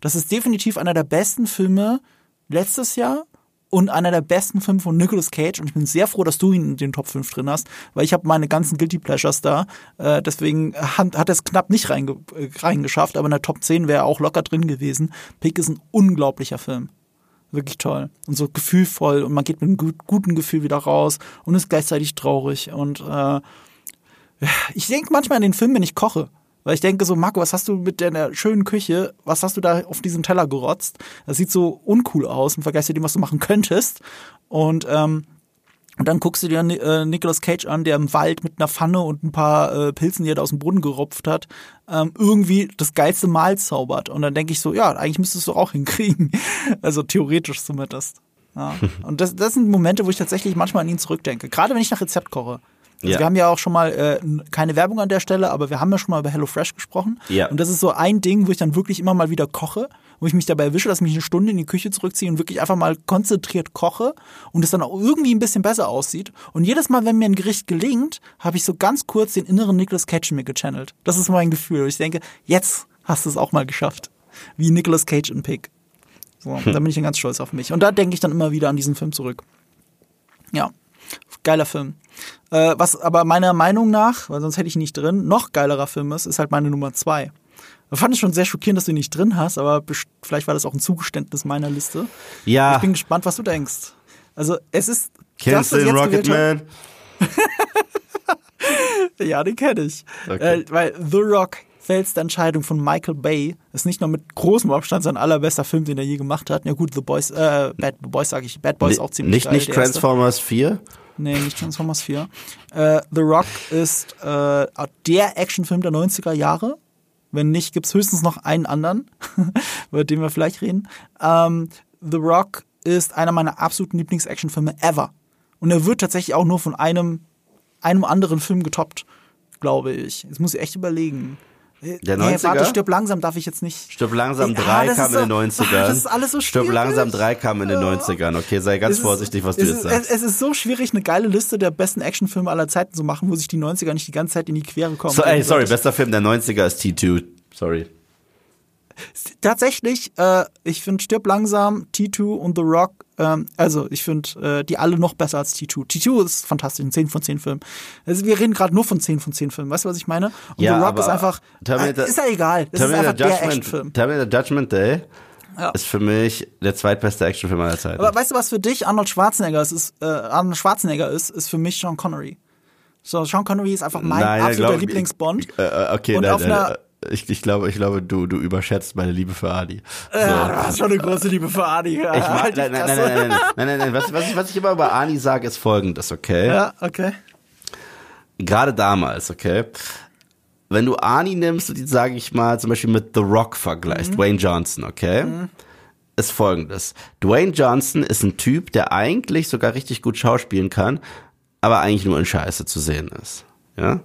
Das ist definitiv einer der besten Filme letztes Jahr und einer der besten Filme von Nicolas Cage. Und ich bin sehr froh, dass du ihn in den Top 5 drin hast, weil ich habe meine ganzen Guilty Pleasures da. Äh, deswegen hat, hat er es knapp nicht reinge äh, reingeschafft, aber in der Top 10 wäre er auch locker drin gewesen. Pick ist ein unglaublicher Film. Wirklich toll. Und so gefühlvoll und man geht mit einem gut, guten Gefühl wieder raus und ist gleichzeitig traurig. Und äh, ich denke manchmal an den Film, wenn ich koche. Weil ich denke so, Marco, was hast du mit deiner schönen Küche, was hast du da auf diesem Teller gerotzt? Das sieht so uncool aus im Vergleich zu dem, was du machen könntest. Und ähm, und dann guckst du dir äh, Nicolas Cage an, der im Wald mit einer Pfanne und ein paar äh, Pilzen, die er da aus dem Boden gerupft hat, ähm, irgendwie das geilste Mahl zaubert. Und dann denke ich so, ja, eigentlich müsstest du auch *laughs* hinkriegen. Also theoretisch zumindest. Ja. *laughs* Und das, das sind Momente, wo ich tatsächlich manchmal an ihn zurückdenke. Gerade wenn ich nach Rezept koche. Also Ja. Wir haben ja auch schon mal äh, keine Werbung an der Stelle, aber wir haben ja schon mal über HelloFresh gesprochen. Ja. Und das ist so ein Ding, wo ich dann wirklich immer mal wieder koche, wo ich mich dabei erwische, dass ich mich eine Stunde in die Küche zurückziehe und wirklich einfach mal konzentriert koche und es dann auch irgendwie ein bisschen besser aussieht. Und jedes Mal, wenn mir ein Gericht gelingt, habe ich so ganz kurz den inneren Nicolas Cage in mir gechannelt. Das ist mein Gefühl. Ich denke, jetzt hast du es auch mal geschafft. Wie Nicolas Cage in Pig. So, da bin ich dann ganz stolz auf mich. Und da denke ich dann immer wieder an diesen Film zurück. Ja, geiler Film. Äh, was aber meiner Meinung nach, weil sonst hätte ich ihn nicht drin, noch geilerer Film ist, ist halt meine Nummer zwei. Da fand ich schon sehr schockierend, dass du ihn nicht drin hast, aber vielleicht war das auch ein Zugeständnis meiner Liste. Ja, Ich bin gespannt, was du denkst. Also es ist kennst du das, den Rocketman? *laughs* Ja, den kenne ich. Okay. Äh, weil The Rock fällste Entscheidung von Michael Bay ist nicht nur mit großem Abstand sein allerbester Film, den er je gemacht hat. Ja gut, The Boys, äh, Bad Boys sage ich, Bad Boys auch ziemlich Nicht, geil. nicht der erste. Transformers 4? Nee, nicht Transformers 4. Äh, The Rock ist äh, der Actionfilm der 90er Jahre. Wenn nicht, gibt's höchstens noch einen anderen, *laughs* über den wir vielleicht reden. Ähm, The Rock ist einer meiner absoluten Lieblings-Actionfilme ever. Und er wird tatsächlich auch nur von einem, einem anderen Film getoppt, glaube ich. Jetzt muss ich echt überlegen. Der Nee, 90er? warte, stirb langsam darf ich jetzt nicht. Stirb langsam Ja, 3 das kam ist in den so- 90ern. *laughs* Ah, das ist alles so Stirb schwierig. langsam 3 kam in den 90ern. Okay, sei ganz Es ist- vorsichtig, was du es jetzt ist, sagst. Es, ist so schwierig, eine geile Liste der besten Actionfilme aller Zeiten zu machen, wo sich die 90er nicht die ganze Zeit in die Quere kommen. So, ey, sorry, gegenseitig. bester Film der 90er ist T2. Sorry. Tatsächlich, äh, ich finde Stirb langsam, T2 und The Rock, ähm, also ich finde äh, die alle noch besser als T2. T2 ist fantastisch, ein 10 von 10 Film. Also wir reden gerade nur von 10 von 10 Filmen, weißt du, was ich meine? Und Ja, The Rock ist einfach, Terminator- äh, ist ja egal, das ist einfach Terminator der Actionfilm. Judgment, Terminator Judgment Day Ja. ist für mich der zweitbeste Actionfilm aller Zeiten. Aber weißt du, was für dich Arnold Schwarzenegger ist? ist äh, Arnold Schwarzenegger ist, ist für mich Sean Connery. So, Sean Connery ist einfach mein Nein, absoluter Lieblingsbond. Äh, äh, okay, Und nein, auf nein, einer- äh, ich, ich glaube, ich glaube, du, du überschätzt meine Liebe für Adi. So. Ja, du hast schon eine große Liebe für Adi. Ich mag, nein, nein, nein, nein, nein, nein, nein, nein, nein. Was, was, ich, was ich immer über Ani sage, ist folgendes, okay? Ja, okay. Gerade damals, okay? Wenn du Ani nimmst und die, sage ich mal, zum Beispiel mit The Rock vergleichst, Dwayne Johnson, okay? Ist folgendes. Dwayne Johnson ist ein Typ, der eigentlich sogar richtig gut schauspielen kann, aber eigentlich nur in Scheiße zu sehen ist. Ja?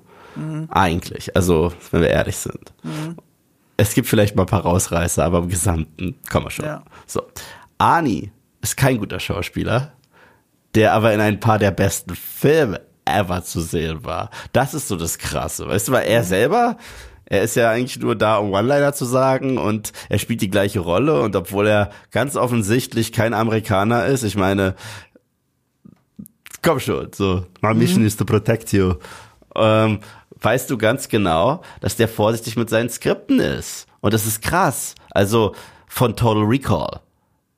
Eigentlich. Also, wenn wir ehrlich sind. Es gibt vielleicht mal ein paar Rausreißer, aber im Gesamten kommen wir schon. Ja. So. Ani ist kein guter Schauspieler, der aber in ein paar der besten Filme ever zu sehen war. Das ist so das Krasse. Weißt du, weil er selber, er ist ja eigentlich nur da, um One-Liner zu sagen und er spielt die gleiche Rolle und obwohl er ganz offensichtlich kein Amerikaner ist, ich meine, komm schon, so, my mission is to protect you. Ähm, weißt du ganz genau, dass der vorsichtig mit seinen Skripten ist. Und das ist krass. Also von Total Recall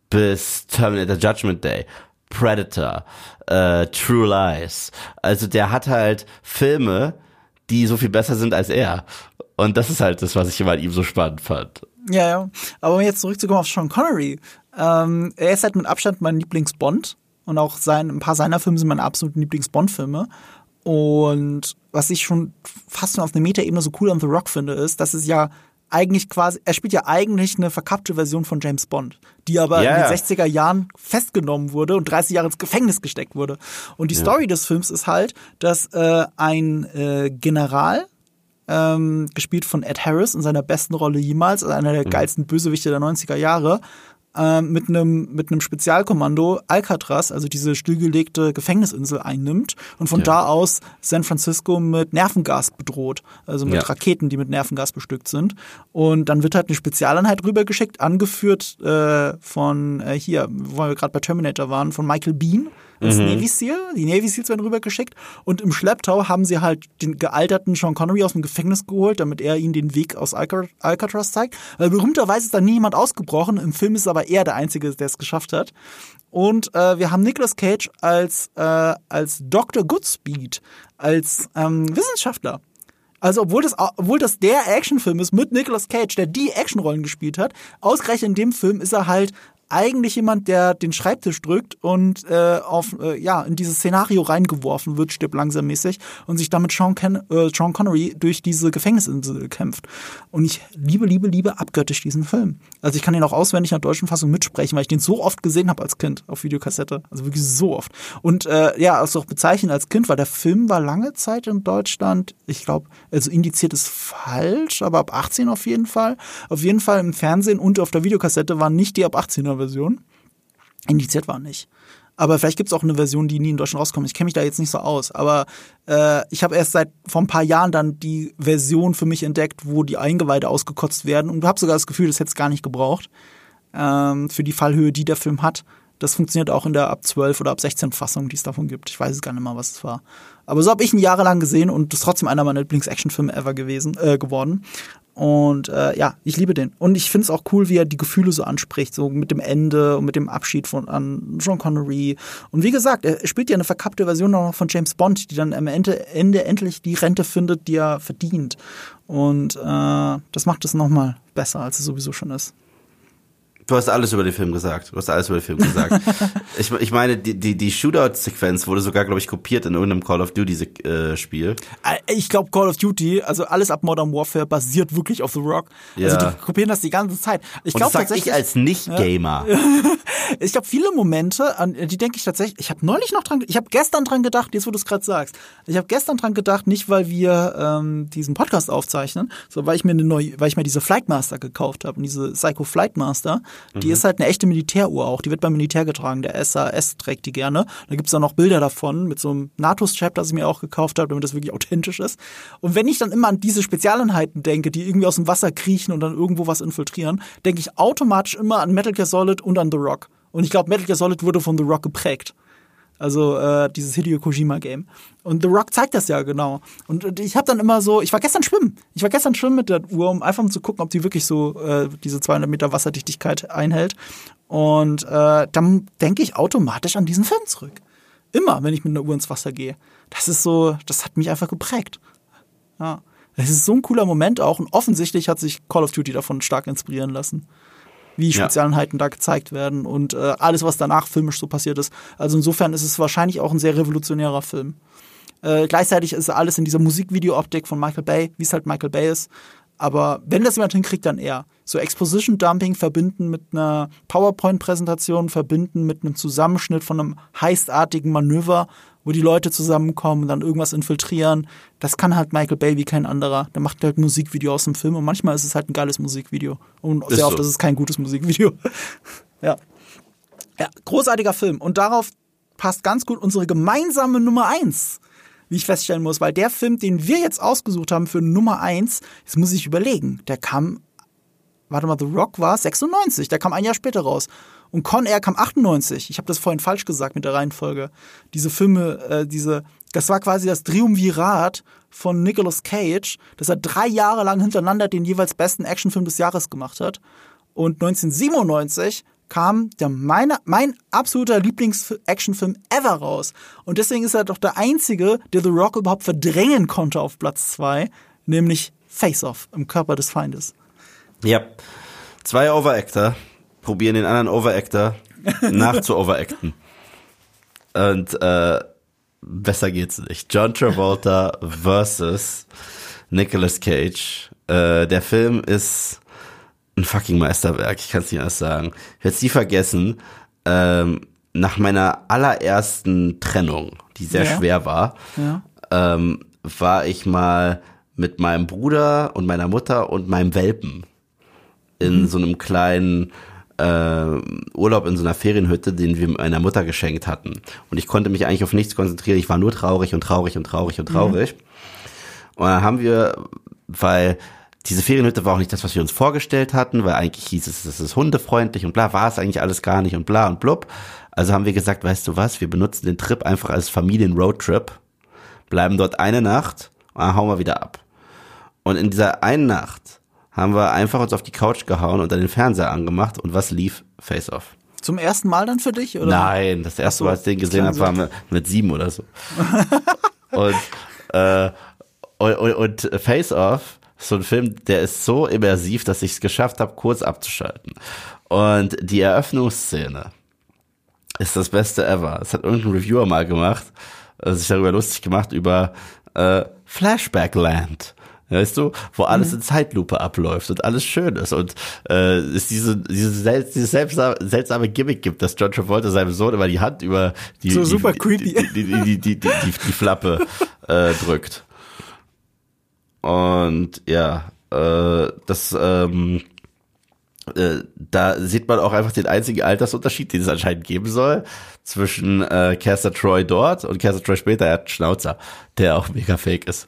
bis Terminator Judgment Day, Predator, äh, True Lies. Also der hat halt Filme, die so viel besser sind als er. Und das ist halt das, was ich immer an ihm so spannend fand. Ja, ja. Aber um jetzt zurückzukommen auf Sean Connery. Ähm, er ist halt mit Abstand mein Lieblingsbond. Und auch sein, ein paar seiner Filme sind meine absoluten Lieblingsbond-Filme. Und was ich schon fast schon auf einer Metaebene so cool an The Rock finde, ist, dass es ja eigentlich quasi, er spielt ja eigentlich eine verkappte Version von James Bond, die aber Ja, in ja. den 60er Jahren festgenommen wurde und 30 Jahre ins Gefängnis gesteckt wurde. Und die Story des Films ist halt, dass äh, ein äh, General, ähm, gespielt von Ed Harris in seiner besten Rolle jemals, also einer der geilsten Bösewichte der 90er Jahre, ähm, mit einem mit einem Spezialkommando Alcatraz, also diese stillgelegte Gefängnisinsel einnimmt und von Ja. da aus San Francisco mit Nervengas bedroht, also mit Ja. Raketen, die mit Nervengas bestückt sind. Und dann wird halt eine Spezialeinheit rübergeschickt, angeführt äh, von äh, hier, wo wir gerade bei Terminator waren, von Michael Bean als Navy Seal. Die Navy Seals werden rübergeschickt und im Schlepptau haben sie halt den gealterten Sean Connery aus dem Gefängnis geholt, damit er ihnen den Weg aus Alca- Alcatraz zeigt. Weil berühmterweise ist da nie jemand ausgebrochen. Im Film ist aber er der Einzige, der es geschafft hat. Und äh, wir haben Nicolas Cage als, äh, als Dr. Goodspeed, als ähm, Wissenschaftler. Also obwohl das, obwohl das der Actionfilm ist mit Nicolas Cage, der die Actionrollen gespielt hat, ausgerechnet in dem Film ist er halt eigentlich jemand, der den Schreibtisch drückt und äh, auf äh, ja in dieses Szenario reingeworfen wird, stirbt langsam mäßig und sich damit Sean, Ken äh, Sean Connery durch diese Gefängnisinsel kämpft. Und ich liebe, liebe, liebe abgöttisch diesen Film. Also ich kann ihn auch auswendig in der deutschen Fassung mitsprechen, weil ich den so oft gesehen habe als Kind auf Videokassette. Also wirklich so oft. Und äh, ja, also auch bezeichnen als Kind, weil der Film war lange Zeit in Deutschland, ich glaube, also indiziert ist falsch, aber ab 18 auf jeden Fall. Auf jeden Fall im Fernsehen und auf der Videokassette waren nicht die ab 18er Version. Indiziert war nicht. Aber vielleicht gibt es auch eine Version, die nie in Deutschland rauskommt. Ich kenne mich da jetzt nicht so aus. Aber äh, ich habe erst seit vor ein paar Jahren dann die Version für mich entdeckt, wo die Eingeweide ausgekotzt werden. Und habe sogar das Gefühl, das hätte es gar nicht gebraucht. Ähm, für die Fallhöhe, die der Film hat. Das funktioniert auch in der ab 12 oder ab 16 Fassung, die es davon gibt. Ich weiß es gar nicht mal, was es war. Aber so habe ich ihn jahrelang gesehen und ist trotzdem einer meiner Lieblings-Actionfilme ever gewesen, äh, geworden. Und äh, ja, ich liebe den. Und ich finde es auch cool, wie er die Gefühle so anspricht, so mit dem Ende und mit dem Abschied von an John Connery. Und wie gesagt, er spielt ja eine verkappte Version noch von James Bond, die dann am Ende, Ende endlich die Rente findet, die er verdient. Und äh, das macht es nochmal besser, als es sowieso schon ist. Du hast alles über den Film gesagt. Du hast alles über den Film gesagt. *laughs* ich, ich meine, die, die, die Shootout-Sequenz wurde sogar, glaube ich, kopiert in irgendeinem Call of Duty-Spiel. Äh, ich glaube, Call of Duty, also alles ab Modern Warfare, basiert wirklich auf The Rock. Ja. Also die kopieren das die ganze Zeit. Ich glaube tatsächlich. Ich als Nicht-Gamer. Ja. *laughs* ich glaube, viele Momente, an die denke ich tatsächlich. Ich habe neulich noch dran, ich habe gestern dran gedacht, jetzt wo du es gerade sagst. Ich habe gestern dran gedacht, nicht weil wir ähm, diesen Podcast aufzeichnen, sondern weil ich mir eine neue, weil ich mir diese Flightmaster gekauft habe, diese Psycho Flightmaster. Die mhm. ist halt eine echte Militäruhr auch. Die wird beim Militär getragen. Der SAS trägt die gerne. Da gibt's dann noch Bilder davon mit so einem NATO-Strap, das ich mir auch gekauft habe, damit das wirklich authentisch ist. Und wenn ich dann immer an diese Spezialeinheiten denke, die irgendwie aus dem Wasser kriechen und dann irgendwo was infiltrieren, denke ich automatisch immer an Metal Gear Solid und an The Rock. Und ich glaube, Metal Gear Solid wurde von The Rock geprägt. Also äh, dieses Hideo Kojima Game. Und The Rock zeigt das ja genau. Und ich habe dann immer so, ich war gestern schwimmen. Ich war gestern schwimmen mit der Uhr, um einfach mal zu gucken, ob die wirklich so äh, diese 200 Meter Wasserdichtigkeit einhält. Und äh, dann denke ich automatisch an diesen Film zurück. Immer, wenn ich mit einer Uhr ins Wasser gehe. Das ist so, das hat mich einfach geprägt. Ja. Das ist so ein cooler Moment auch. Und offensichtlich hat sich Call of Duty davon stark inspirieren lassen wie Spezialeinheiten ja. da gezeigt werden und äh, alles, was danach filmisch so passiert ist. Also insofern ist es wahrscheinlich auch ein sehr revolutionärer Film. Äh, gleichzeitig ist alles in dieser Musikvideo-Optik von Michael Bay, wie es halt Michael Bay ist. Aber wenn das jemand hinkriegt, dann er. So Exposition Dumping verbinden mit einer PowerPoint-Präsentation, verbinden mit einem Zusammenschnitt von einem heistartigen Manöver wo die Leute zusammenkommen und dann irgendwas infiltrieren. Das kann halt Michael Bay wie kein anderer. Der macht halt ein Musikvideo aus dem Film und manchmal ist es halt ein geiles Musikvideo. Und sehr oft so. ist es kein gutes Musikvideo. *laughs* ja. Ja, großartiger Film. Und darauf passt ganz gut unsere gemeinsame Nummer eins wie ich feststellen muss, weil der Film, den wir jetzt ausgesucht haben für Nummer eins, jetzt muss ich überlegen, der kam, warte mal, The Rock war 96, der kam ein Jahr später raus. Und Con Air kam 98. Ich habe das vorhin falsch gesagt mit der Reihenfolge. Diese Filme, äh, diese, das war quasi das Triumvirat von Nicolas Cage, dass er drei Jahre lang hintereinander den jeweils besten Actionfilm des Jahres gemacht hat. Und 1997 kam der meine, mein absoluter Lieblings-Actionfilm ever raus. Und deswegen ist er doch der einzige, der The Rock überhaupt verdrängen konnte auf Platz zwei, nämlich Face Off im Körper des Feindes. Ja, zwei Overactor, probieren den anderen Overactor nachzu-overacten. Und äh, besser geht's nicht. John Travolta versus Nicolas Cage. Äh, der Film ist ein fucking Meisterwerk, ich kann es nicht anders sagen. Ich werde es nie vergessen, ähm, nach meiner allerersten Trennung, die sehr ja. schwer war, ja. ähm, war ich mal mit meinem Bruder und meiner Mutter und meinem Welpen in mhm. so einem kleinen äh, Urlaub in so einer Ferienhütte, den wir meiner Mutter geschenkt hatten. Und ich konnte mich eigentlich auf nichts konzentrieren. Ich war nur traurig und traurig und traurig und traurig. Mhm. Und dann haben wir, weil diese Ferienhütte war auch nicht das, was wir uns vorgestellt hatten, weil eigentlich hieß es, es ist hundefreundlich und bla, war es eigentlich alles gar nicht und bla und blub. Also haben wir gesagt, weißt du was, wir benutzen den Trip einfach als Familien-Roadtrip, bleiben dort eine Nacht und dann hauen wir wieder ab. Und in dieser einen Nacht haben wir einfach uns auf die Couch gehauen und dann den Fernseher angemacht und was lief? Face Off. Zum ersten Mal dann für dich? Oder? Nein, das erste Mal, als ich den gesehen habe, war mit, mit sieben oder so. *laughs* und, äh, und, und, und Face Off, so ein Film, der ist so immersiv, dass ich es geschafft habe, kurz abzuschalten. Und die Eröffnungsszene ist das Beste ever. Es hat irgendein Reviewer mal gemacht, äh, sich darüber lustig gemacht, über äh, Flashback Land. Weißt du, wo alles in Zeitlupe abläuft und alles schön ist und äh, es diese, diese, sel diese seltsame, seltsame Gimmick gibt, dass John Travolta seinem Sohn immer die Hand über die, So super die, creepy. Die, die, die, die, die, die, die Flappe *laughs* äh, drückt. Und ja, äh, das ähm, äh, da sieht man auch einfach den einzigen Altersunterschied, den es anscheinend geben soll, zwischen äh, Caster Troy dort und Caster Troy später. Er hat einen Schnauzer, der auch mega fake ist.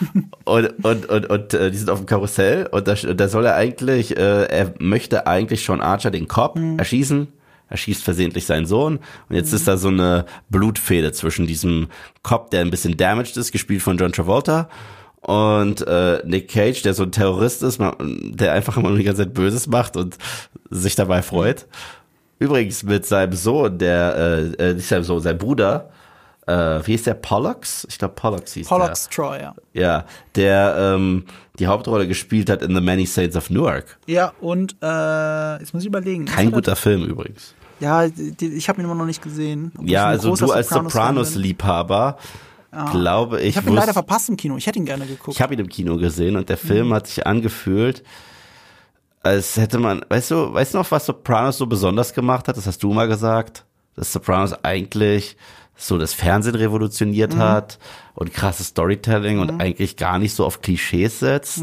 *laughs* und und, und, und äh, die sind auf dem Karussell und da, da soll er eigentlich, äh, er möchte eigentlich Sean Archer den Cop erschießen. Er schießt versehentlich seinen Sohn und jetzt ist da so eine Blutfehde zwischen diesem Cop, der ein bisschen damaged ist, gespielt von John Travolta, und äh, Nick Cage, der so ein Terrorist ist, der einfach immer nur die ganze Zeit Böses macht und sich dabei freut. Übrigens mit seinem Sohn, der, äh, äh, nicht seinem Sohn, sein Bruder, äh, wie hieß der, Pollux? Ich glaube Pollux hieß Pollux Troy, ja. der. Ja, der ähm, die Hauptrolle gespielt hat in The Many Saints of Newark. Ja, und äh, jetzt muss ich überlegen. Kein er- guter Film übrigens. Ja, die, ich habe ihn immer noch nicht gesehen. Ja, also du als Sopranos-Fan bin. Sopranos-Liebhaber, glaube ich, Ich habe ihn leider verpasst im Kino. Ich hätte ihn gerne geguckt. Ich habe ihn im Kino gesehen und der Film hat sich angefühlt, als hätte man, weißt du, weißt du noch, was Sopranos so besonders gemacht hat? Das hast du mal gesagt, dass Sopranos eigentlich so das Fernsehen revolutioniert hat und krasses Storytelling und eigentlich gar nicht so auf Klischees setzt.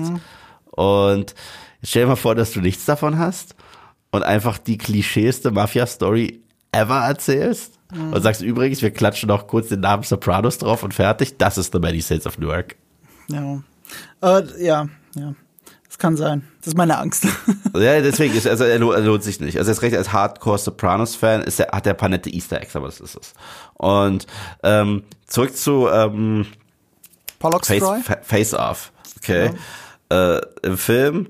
Und stell dir mal vor, dass du nichts davon hast und einfach die klischeeste Mafia-Story ever erzählst. Und sagst übrigens, wir klatschen noch kurz den Namen Sopranos drauf und fertig. Das ist The Many Saints of Newark. Ja. Äh, ja, ja. Das kann sein. Das ist meine Angst. *laughs* Ja, deswegen ist, also er, lo- er lohnt sich nicht. Also er ist recht als Hardcore Sopranos-Fan, ist er, hat er ein paar nette Easter Eggs, aber das ist es. Und ähm, zurück zu ähm, Pollux Face? Fa- Face Off. Okay. Äh, Im Film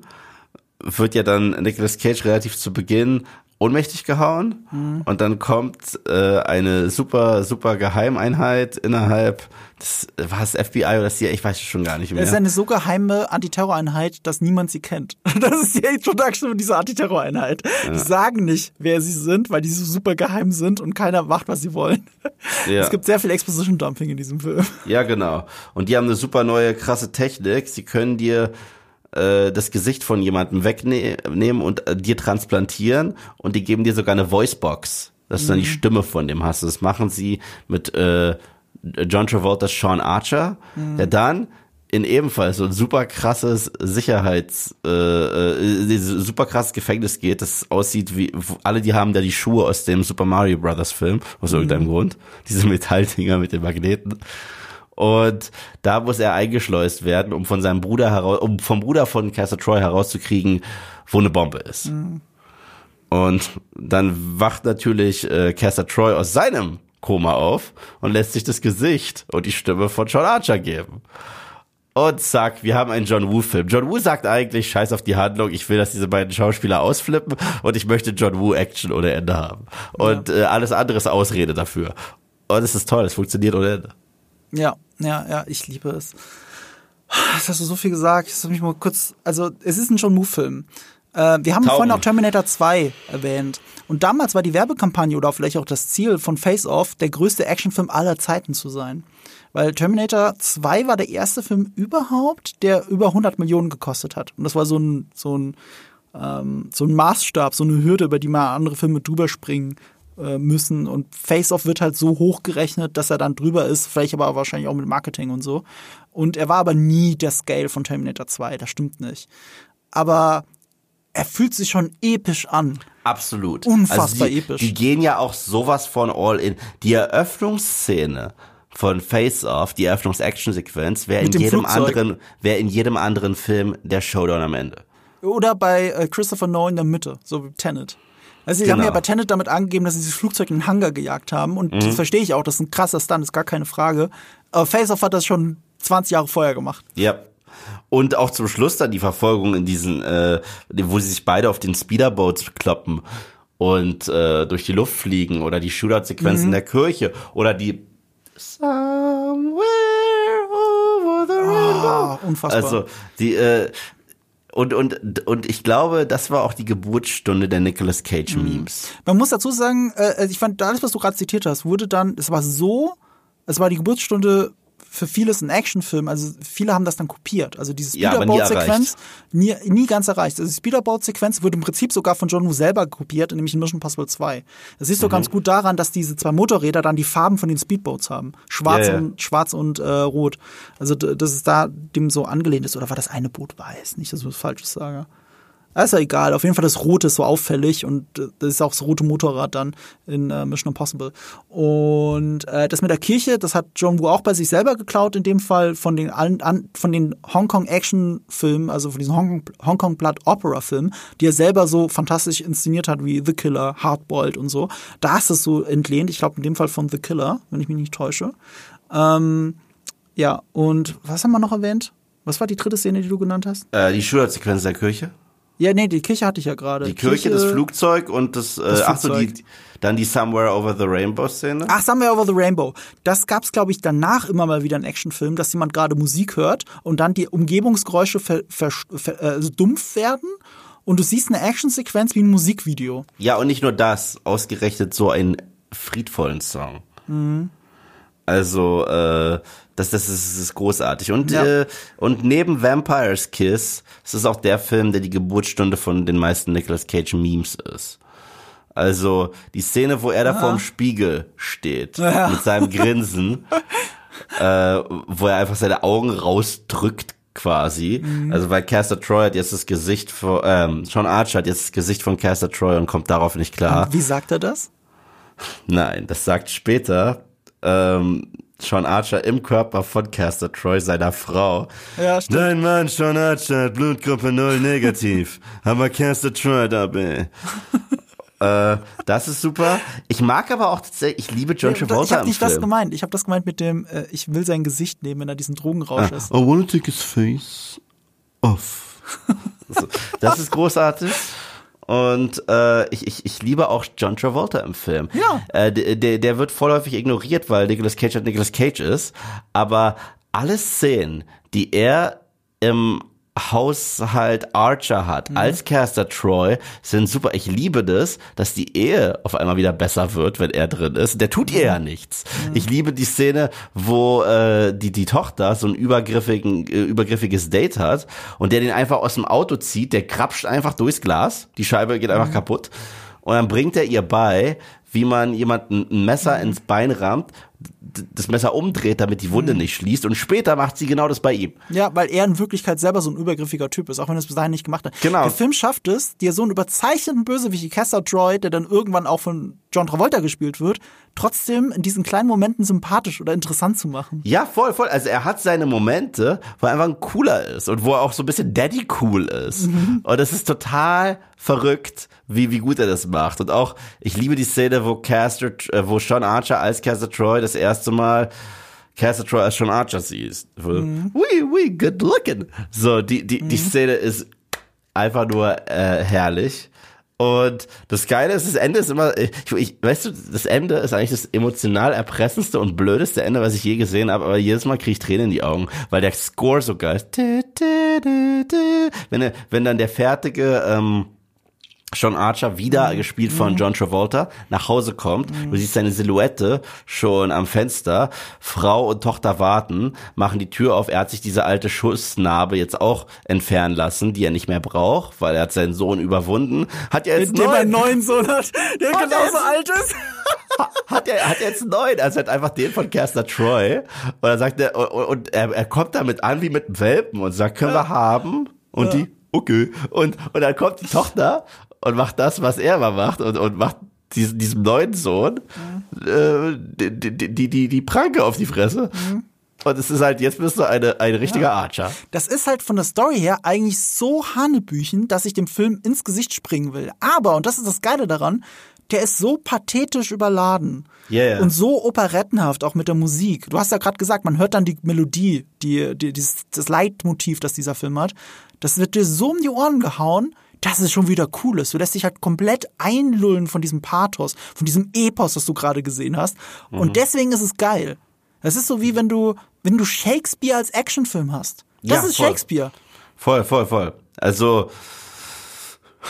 wird ja dann Nicolas Cage relativ zu Beginn ohnmächtig gehauen und dann kommt äh, eine super, super Geheimeinheit innerhalb des, war es FBI oder das CIA, ich weiß es schon gar nicht mehr. Es ist eine so geheime Antiterroreinheit, dass niemand sie kennt. *laughs* Das ist die Introduction von dieser Antiterroreinheit. Die sagen nicht, wer sie sind, weil die so super geheim sind und keiner macht, was sie wollen. *laughs* Ja. Es gibt sehr viel Exposition Dumping in diesem Film. Ja, genau. Und die haben eine super neue, krasse Technik. Sie können dir äh, das Gesicht von jemandem wegnehmen und äh, dir transplantieren und die geben dir sogar eine Voicebox, dass du dann die Stimme von dem hast. Das machen sie mit äh, John Travolta's Sean Archer, der dann in ebenfalls so ein super krasses Sicherheits, äh, äh, super krasses Gefängnis geht, das aussieht wie alle, die haben da die Schuhe aus dem Super Mario Brothers Film aus irgendeinem Grund, diese Metalldinger mit den Magneten. Und da muss er eingeschleust werden, um von seinem Bruder heraus, um vom Bruder von Castle Troy herauszukriegen, wo eine Bombe ist. Und dann wacht natürlich äh, Castor Troy aus seinem Koma auf und lässt sich das Gesicht und die Stimme von John Archer geben. Und zack, wir haben einen John Woo-Film. John Woo sagt eigentlich, scheiß auf die Handlung, ich will, dass diese beiden Schauspieler ausflippen und ich möchte John Woo-Action ohne Ende haben. Und äh, alles andere ist Ausrede dafür. Und es ist toll, es funktioniert ohne Ende. Ja, ja, ja, ich liebe es. Jetzt hast du so viel gesagt. Hab mich mal kurz. Also, es ist ein John Woo-Film. Äh, wir haben Tauben. vorhin auch Terminator 2 erwähnt. Und damals war die Werbekampagne oder vielleicht auch das Ziel von Face Off, der größte Actionfilm aller Zeiten zu sein. Weil Terminator 2 war der erste Film überhaupt, der über 100 Millionen gekostet hat. Und das war so ein, so ein, ähm, so ein Maßstab, so eine Hürde, über die mal andere Filme drüber springen äh, müssen. Und Face Off wird halt so hoch gerechnet, dass er dann drüber ist, vielleicht aber wahrscheinlich auch mit Marketing und so. Und er war aber nie der Scale von Terminator 2, das stimmt nicht. Aber er fühlt sich schon episch an. Absolut. Unfassbar die, episch. Die gehen ja auch sowas von all in. Die Eröffnungsszene von Face Off, die Eröffnungs-Action-Sequenz, wäre in jedem Flugzeug. anderen, wäre in jedem anderen Film der Showdown am Ende. Oder bei äh, Christopher Nolan in der Mitte, so wie Tenet. Also sie haben Genau. ja bei Tenet damit angegeben, dass sie dieses Flugzeug in den Hangar gejagt haben. Und Mhm. das verstehe ich auch, das ist ein krasser Stunt, ist gar keine Frage. Aber Face Off hat das schon 20 Jahre vorher gemacht. Ja. Und auch zum Schluss dann die Verfolgung in diesen, äh, wo sie sich beide auf den Speederboats kloppen und äh, durch die Luft fliegen oder die Shootout-Sequenz Mhm. in der Kirche oder die Somewhere over the rainbow. Ah, unfassbar. Also die äh, und und und ich glaube, das war auch die Geburtsstunde der Nicolas Cage Memes. Man muss dazu sagen, äh, ich fand alles, was du gerade zitiert hast, wurde dann, es war so, es war die Geburtsstunde für vieles ein Actionfilm. Also viele haben das dann kopiert. Also diese Ja, aber nie Speederboat-Sequenz nie, nie ganz erreicht. Also die Speederboat-Sequenz wurde im Prinzip sogar von John Woo selber kopiert, nämlich in Mission Possible 2. Das siehst du Mhm. ganz gut daran, dass diese zwei Motorräder dann die Farben von den Speedboats haben. Schwarz Ja, ja. und schwarz und äh, rot. Also dass es da dem so angelehnt ist. Oder war das eine Boot weiß? Nicht, dass ich was Falsches sage. Ah, Ist ja egal. Auf jeden Fall das Rote ist so auffällig und äh, das ist auch das rote Motorrad dann in äh, Mission Impossible. Und äh, das mit der Kirche, das hat John Woo auch bei sich selber geklaut, in dem Fall von den allen an, von den Hongkong Action Filmen, also von diesen Hongkong Hongkong Blood Opera Filmen, die er selber so fantastisch inszeniert hat wie The Killer, Hardboiled und so. Da ist es so entlehnt. Ich glaube in dem Fall von The Killer, wenn ich mich nicht täusche. Ähm, ja und was haben wir noch erwähnt? Was war die dritte Szene, die du genannt hast? Äh, die Shooter-Sequenz der Kirche. Ja, nee, die Kirche hatte ich ja gerade. Die Kirche, das Flugzeug und das, äh, ach so, die, dann die Somewhere Over the Rainbow Szene. Ach, Somewhere Over the Rainbow. Das gab's, glaube ich, danach immer mal wieder in Actionfilmen, dass jemand gerade Musik hört und dann die Umgebungsgeräusche ver, ver, ver, äh, also dumpf werden und du siehst eine Actionsequenz wie ein Musikvideo. Ja, und nicht nur das, ausgerechnet so einen friedvollen Song. Also, äh, das, das, ist, das ist großartig. Und, Ja. äh, und neben Vampire's Kiss, es ist auch der Film, der die Geburtsstunde von den meisten Nicolas Cage Memes ist. Also die Szene, wo er da vorm Spiegel steht, Ja. mit seinem Grinsen, *laughs* äh, wo er einfach seine Augen rausdrückt quasi. Mhm. Also weil Caster Troy hat jetzt das Gesicht von, ähm, Sean Archer hat jetzt das Gesicht von Caster Troy und kommt darauf nicht klar. Wie sagt er das? Nein, das sagt später ähm, Sean Archer im Körper von Caster Troy, seiner Frau. Ja, stimmt. Dein Mann, Sean Archer, hat Blutgruppe 0 negativ. *laughs* Aber Caster Troy dabei. *laughs* äh, das ist super. Ich mag aber auch tatsächlich, ich liebe John ich Travolta habe im nicht das Film. gemeint. Ich habe das gemeint mit dem, äh, ich will sein Gesicht nehmen, wenn er diesen Drogenrausch ist. I wanna take his face off. *laughs* so, das ist großartig. Und äh, ich, ich, ich liebe auch John Travolta im Film. Ja. Äh, der, der- wird vorläufig ignoriert, weil Nicolas Cage halt Nicolas Cage ist. Aber alle Szenen, die er im Haushalt Archer hat, Mhm. als Caster Troy, sind super. Ich liebe das, dass die Ehe auf einmal wieder besser wird, wenn er drin ist. Der tut ihr Mhm. ja nichts. Ich liebe die Szene, wo äh, die, die Tochter so ein übergriffigen, äh, übergriffiges Date hat und der den einfach aus dem Auto zieht, der krapscht einfach durchs Glas, die Scheibe geht Mhm. einfach kaputt. Und dann bringt er ihr bei, wie man jemanden ein Messer ins Bein rammt, das Messer umdreht, damit die Wunde nicht schließt. Und später macht sie genau das bei ihm. Ja, weil er in Wirklichkeit selber so ein übergriffiger Typ ist, auch wenn er es bis dahin nicht gemacht hat. Genau. Der Film schafft es, dir so einen überzeichneten Bösewicht wie Caster Troy, der dann irgendwann auch von John Travolta gespielt wird, trotzdem in diesen kleinen Momenten sympathisch oder interessant zu machen. Ja, voll, voll. Also er hat seine Momente, wo er einfach ein cooler ist und wo er auch so ein bisschen Daddy cool ist. Und das ist total verrückt, wie, wie gut er das macht. Und auch, ich liebe die Szene, wo Caster, äh, wo Sean Archer als Caster Troy das erste Mal Troy als Sean Archer sieht. Mhm. We, we, good looking. So, die, die, die Szene ist einfach nur äh, herrlich. Und das Geile ist, das Ende ist immer, ich, ich, weißt du, das Ende ist eigentlich das emotional erpressendste und blödeste Ende, was ich je gesehen habe, aber jedes Mal kriege ich Tränen in die Augen, weil der Score so geil ist. Wenn, wenn dann der fertige, ähm, Sean Archer, wieder gespielt von John Travolta, nach Hause kommt. Du siehst seine Silhouette schon am Fenster. Frau und Tochter warten, machen die Tür auf. Er hat sich diese alte Schussnarbe jetzt auch entfernen lassen, die er nicht mehr braucht, weil er hat seinen Sohn überwunden. Hat ja jetzt er einen neuen, Sohn hat, der Hat er genauso jetzt- alt ist. hat er hat jetzt neuen, also hat einfach den von Caster Troy. Und dann sagt er, und, und er, er kommt damit an wie mit einem Welpen und sagt, können wir haben? Und die, okay. Und, und dann kommt die Tochter und macht das, was er immer macht und, und macht diesen, diesem neuen Sohn äh, die, die, die, die, Pranke auf die Fresse. Und es ist halt, jetzt bist du eine, ein richtiger Archer. Das ist halt von der Story her eigentlich so Hanebüchen, dass ich dem Film ins Gesicht springen will. Aber, und das ist das Geile daran, der ist so pathetisch überladen. Ja, ja. Und so operettenhaft, auch mit der Musik. Du hast ja gerade gesagt, man hört dann die Melodie, die, die, dieses, das Leitmotiv, das dieser Film hat. Das wird dir so um die Ohren gehauen, dass es schon wieder cool ist. Du lässt dich halt komplett einlullen von diesem Pathos, von diesem Epos, das du gerade gesehen hast. Und deswegen ist es geil. Es ist so wie wenn du, wenn du Shakespeare als Actionfilm hast. Das Ja, ist voll. Shakespeare. Voll, voll, voll. Also,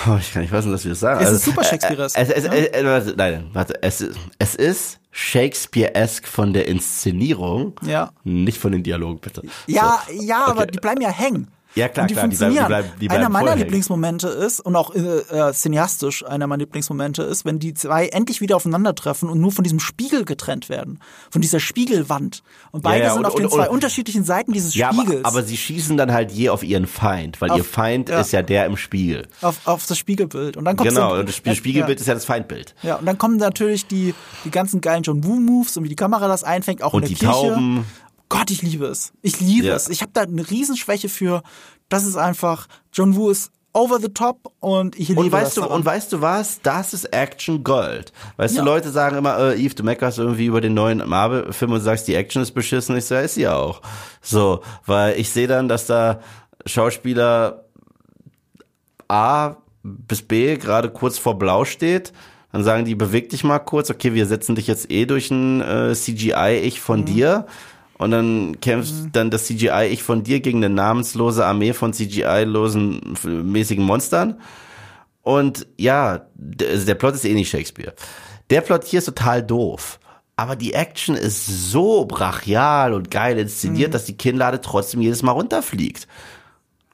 oh, ich kann nicht wissen, dass wir das sagen. Es also, ist super Shakespeare-esk, Äh, es, es, äh, äh, warte, nein, warte. Es, ist- es ist Shakespeare-esque von der Inszenierung, Ja. nicht von den Dialogen, bitte. Ja, So. ja, aber Okay. die bleiben ja hängen. Ja, klar, und die klar, bleiben- die funktionieren. bleiben- die bleiben einer meiner. Lieblingsmomente ist, und auch äh, äh, cineastisch einer meiner Lieblingsmomente ist, wenn die zwei endlich wieder aufeinandertreffen und nur von diesem Spiegel getrennt werden. Von dieser Spiegelwand. Und beide ja, sind und- auf den und- zwei und- unterschiedlichen Seiten dieses Ja, aber, Spiegels. aber sie schießen dann halt je auf ihren Feind, weil Auf- ihr Feind ja. ist ja der im Spiegel. auf, auf das Spiegelbild. Und dann kommt Genau, und das Spiegelbild ist ja das Feindbild. Ja. ja, und dann kommen natürlich die, die ganzen geilen John Woo-Moves und wie die Kamera das einfängt, auch Und in der die Kirche. Tauben. Gott, ich liebe es. Ich liebe Ja. es. Ich habe da eine Riesenschwäche für. Das ist einfach, John Woo ist over the top und ich liebe Und weißt das du, daran. und weißt du was? Das ist Action Gold. Weißt Ja. du, Leute sagen immer, äh, Eve, du meckerst irgendwie über den neuen Marvel-Film und sagst, die Action ist beschissen. Ich sage, ist sie auch. So, weil ich sehe dann, dass da Schauspieler A bis B gerade kurz vor Blau steht. Dann sagen die, beweg dich mal kurz. Okay, wir setzen dich jetzt eh durch ein äh, CGI-Ich von Mhm. dir. Und dann kämpft dann das CGI-Ich von dir gegen eine namenslose Armee von CGI-losen mäßigen Monstern. Und ja, also der Plot ist eh nicht Shakespeare. Der Plot hier ist total doof. Aber die Action ist so brachial und geil inszeniert, dass die Kinnlade trotzdem jedes Mal runterfliegt.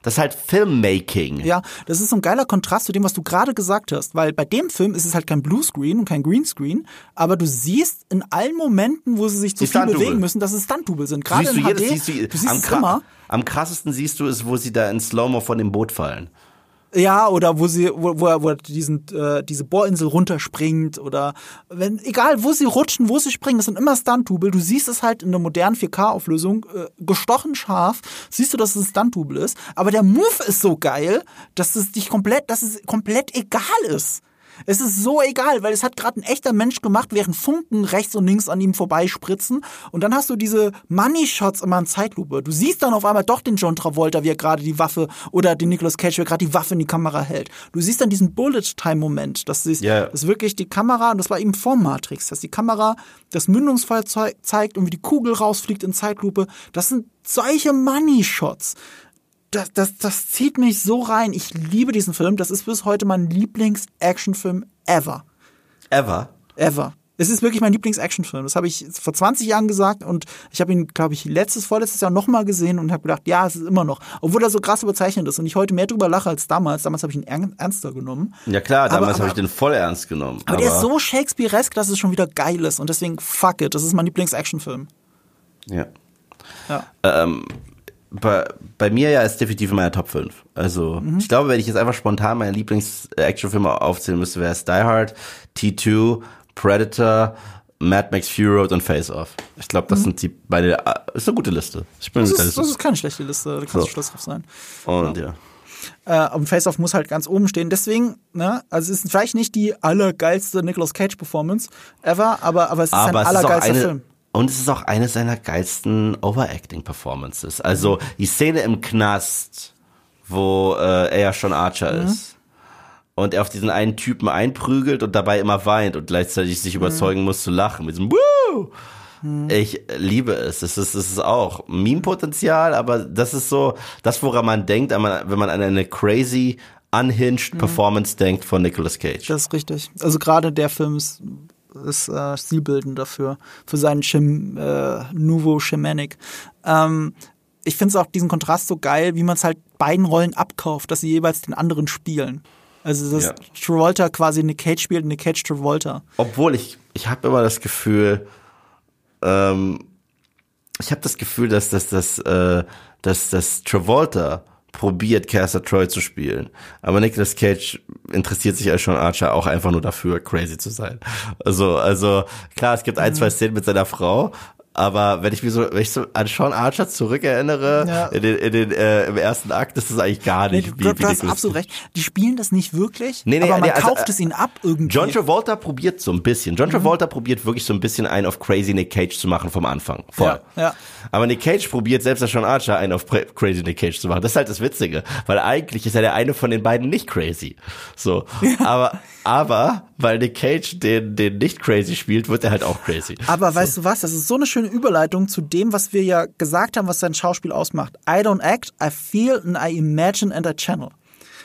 Das ist halt Filmmaking. Ja, das ist so ein geiler Kontrast zu dem, was du gerade gesagt hast, weil bei dem Film ist es halt kein Bluescreen und kein Greenscreen, aber du siehst in allen Momenten, wo sie sich zu Die viel bewegen müssen, dass es Stunt-Double sind. Gerade Siehst du in jedes, HD, siehst du, du siehst am, es immer. am krassesten siehst du es, wo sie da in Slow-Mo von dem Boot fallen. Ja, oder wo sie, wo, wo er, wo diesen, äh, diese Bohrinsel runterspringt oder wenn, egal wo sie rutschen, wo sie springen, das sind immer Stunt-Double. Du siehst es halt in der modernen 4K-Auflösung, äh, gestochen scharf, siehst du, dass es ein Stunt-Double ist. Aber der Move ist so geil, dass es dich komplett, dass es komplett egal ist. Es ist so egal, weil es hat gerade ein echter Mensch gemacht, während Funken rechts und links an ihm vorbeispritzen. Und dann hast du diese Money-Shots immer in Zeitlupe. Du siehst dann auf einmal doch den John Travolta, wie er gerade die Waffe, oder den Nicolas Cage, wie er gerade die Waffe in die Kamera hält. Du siehst dann diesen Bullet-Time-Moment, dass sie, Ja. dass wirklich die Kamera, und das war eben vor Matrix, dass die Kamera das Mündungsfall zei zeigt und wie die Kugel rausfliegt in Zeitlupe. Das sind solche Money-Shots das, das, das zieht mich so rein. Ich liebe diesen Film. Das ist bis heute mein Lieblings-Actionfilm ever. Ever. Ever. Es ist wirklich mein Lieblings-Actionfilm. Das habe ich vor 20 Jahren gesagt und ich habe ihn, glaube ich, letztes, vorletztes Jahr nochmal gesehen und habe gedacht, ja, es ist immer noch. Obwohl er so krass überzeichnet ist und ich heute mehr drüber lache als damals. Damals habe ich ihn ern- ernster genommen. Ja klar, Aber- damals habe aber- ich den voll ernst genommen. Aber, der ist so Shakespearesk, dass es schon wieder geil ist und deswegen fuck it. Das ist mein Lieblings-Actionfilm. Ja. Ja. Ähm, bei, bei mir ja ist definitiv in meiner Top 5. Also, Mhm. ich glaube, wenn ich jetzt einfach spontan meine Lieblings-Actionfilme aufzählen müsste, wäre es Die Hard, T2, Predator, Mad Max Fury Road und Face Off. Ich glaube, das sind die meine, äh, ist eine gute Liste. Ich bin Mhm. Das ist, das ist keine schlechte Liste, da kannst So. du stolz drauf sein. Und ja. Äh, und Face Off muss halt ganz oben stehen. Deswegen, ne, also es ist vielleicht nicht die allergeilste Nicolas Cage Performance ever, aber, aber es ist Aber ein allergeilster Film. Und es ist auch eine seiner geilsten Overacting-Performances. Also, die Szene im Knast, wo äh, er ja schon Archer Mhm. ist. Und er auf diesen einen Typen einprügelt und dabei immer weint und gleichzeitig Mhm. sich überzeugen muss zu lachen mit diesem Woo! Ich liebe es. Es ist, es ist auch Meme-Potenzial, aber das ist so das, woran man denkt, wenn man, an eine crazy, Mhm. unhinged Performance denkt von Nicolas Cage. Das ist richtig. Also gerade der Film ist, ist äh, stilbildend dafür, für seinen Chim, äh, Nouveau Shamanic. Ähm, ich finde es auch diesen Kontrast so geil, wie man es halt beiden Rollen abkauft, dass sie jeweils den anderen spielen. Also dass Ja. Travolta quasi Nick Cage spielt und Nick Cage Travolta. Obwohl ich, ich habe immer das Gefühl, ähm, ich habe das Gefühl, dass dass dass äh, dass dass Travolta probiert, Caster Troy zu spielen. Aber Nicolas Cage interessiert sich als Sean Archer auch einfach nur dafür, crazy zu sein. Also, also klar, es gibt ein, zwei Szenen mit seiner Frau, aber wenn ich mich so, wenn ich so an Sean Archer zurückerinnere, Ja. in den, in den, äh, im ersten Akt, ist das eigentlich gar Nee, nicht du, wie, du wie hast absolut recht. Die spielen das nicht wirklich, Nee, nee, aber man nee, also, kauft äh, es ihnen ab irgendwie. John Travolta probiert so ein bisschen. Mhm. John Travolta probiert wirklich so ein bisschen einen auf Crazy Nick Cage zu machen vom Anfang. Voll. Ja, ja. Aber Nick Cage probiert selbst als Sean Archer einen auf Crazy Nick Cage zu machen. Das ist halt das Witzige. Weil eigentlich ist ja der eine von den beiden nicht crazy. So. Aber, aber, weil Nick Cage den, den nicht crazy spielt, wird er halt auch crazy. Aber weißt du was, das ist so eine schöne schöne Überleitung zu dem, was wir ja gesagt haben, was sein Schauspiel ausmacht. I don't act, I feel and I imagine and I channel.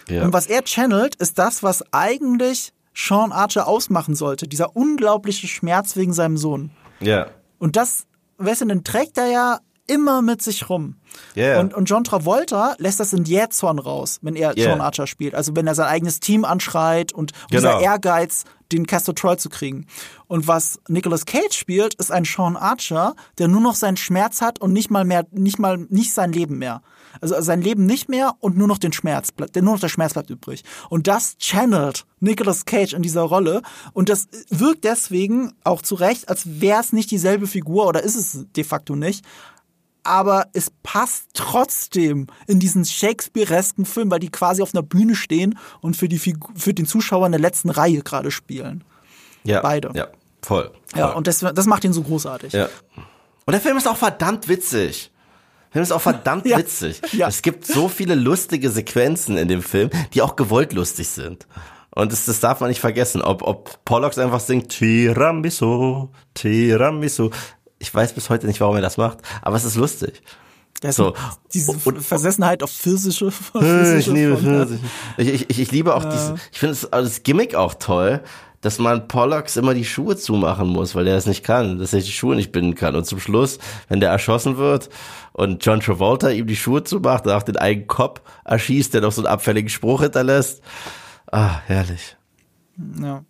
Ja. Und was er channelt, ist das, was eigentlich Sean Archer ausmachen sollte. Dieser unglaubliche Schmerz wegen seinem Sohn. Ja. Und das, weißt du, den trägt er ja immer mit sich rum. Ja. Und, und John Travolta lässt das in Jähzorn raus, wenn er Ja. John Archer spielt. Also wenn er sein eigenes Team anschreit und, Genau. dieser Ehrgeiz, den Castor Troy zu kriegen. Und was Nicolas Cage spielt, ist ein Sean Archer, der nur noch seinen Schmerz hat und nicht mal mehr, nicht mal, nicht sein Leben mehr. Also sein Leben nicht mehr und nur noch den Schmerz bleibt, der nur noch der Schmerz bleibt übrig. Und das channelt Nicolas Cage in dieser Rolle. Und das wirkt deswegen auch zu Recht, als wäre es nicht dieselbe Figur oder ist es de facto nicht aber es passt trotzdem in diesen Shakespearesken Film, weil die quasi auf einer Bühne stehen und für, die Figu für den Zuschauer in der letzten Reihe gerade spielen. ja. beide. Ja, voll. Ja, voll. und das, das macht ihn so großartig. Ja. Und der Film ist auch verdammt witzig. Der Film ist auch verdammt *laughs* Ja. witzig. Ja. Es gibt so viele lustige Sequenzen in dem Film, die auch gewollt lustig sind. Und das, das darf man nicht vergessen. Ob, ob Pollux einfach singt Tiramisu, Tiramisu. Ich weiß bis heute nicht, warum er das macht, aber es ist lustig. Ist So. Diese Und- Versessenheit auf physische. *laughs* Ich physische liebe von- Pfirsich. Ich, ich, ich, ich liebe auch diese, ich finde das, das Gimmick auch toll, dass man Pollux immer die Schuhe zumachen muss, weil der das nicht kann, dass er die Schuhe nicht binden kann. Und zum Schluss, wenn der erschossen wird und John Travolta ihm die Schuhe zumacht, danach den eigenen Kopf erschießt, der noch so einen abfälligen Spruch hinterlässt. Ah, herrlich. Ja.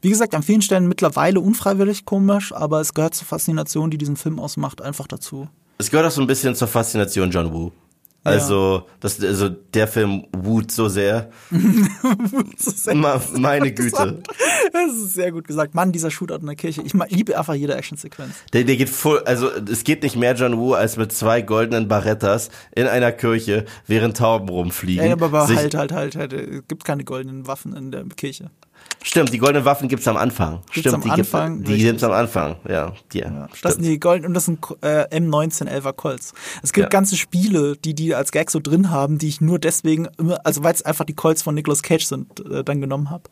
Wie gesagt, an vielen Stellen mittlerweile unfreiwillig komisch, aber es gehört zur Faszination, die diesen Film ausmacht, einfach dazu. Es gehört auch so ein bisschen zur Faszination John Woo. Also, das, also der Film wut so sehr. *laughs* Ma, meine *laughs* Güte. Das ist sehr gut gesagt. Mann, dieser Shootout in der Kirche. Ich liebe einfach jede Actionsequenz. Der, der geht voll, also es geht nicht mehr John Woo als mit zwei goldenen Barrettas in einer Kirche, während Tauben rumfliegen. Ja, aber, aber halt, halt, halt, halt. Es gibt keine goldenen Waffen in der Kirche. Stimmt, die goldenen Waffen gibt's am Anfang. Gibt's Stimmt, am die Anfang, gibt, die gibt's am Anfang. Ja, die, Ja, das sind die golden und das sind äh, M1911er Colts. Es gibt Ja. ganze Spiele, die die als Gag so drin haben, die ich nur deswegen immer, also weil es einfach die Colts von Nicolas Cage sind, äh, dann genommen habe.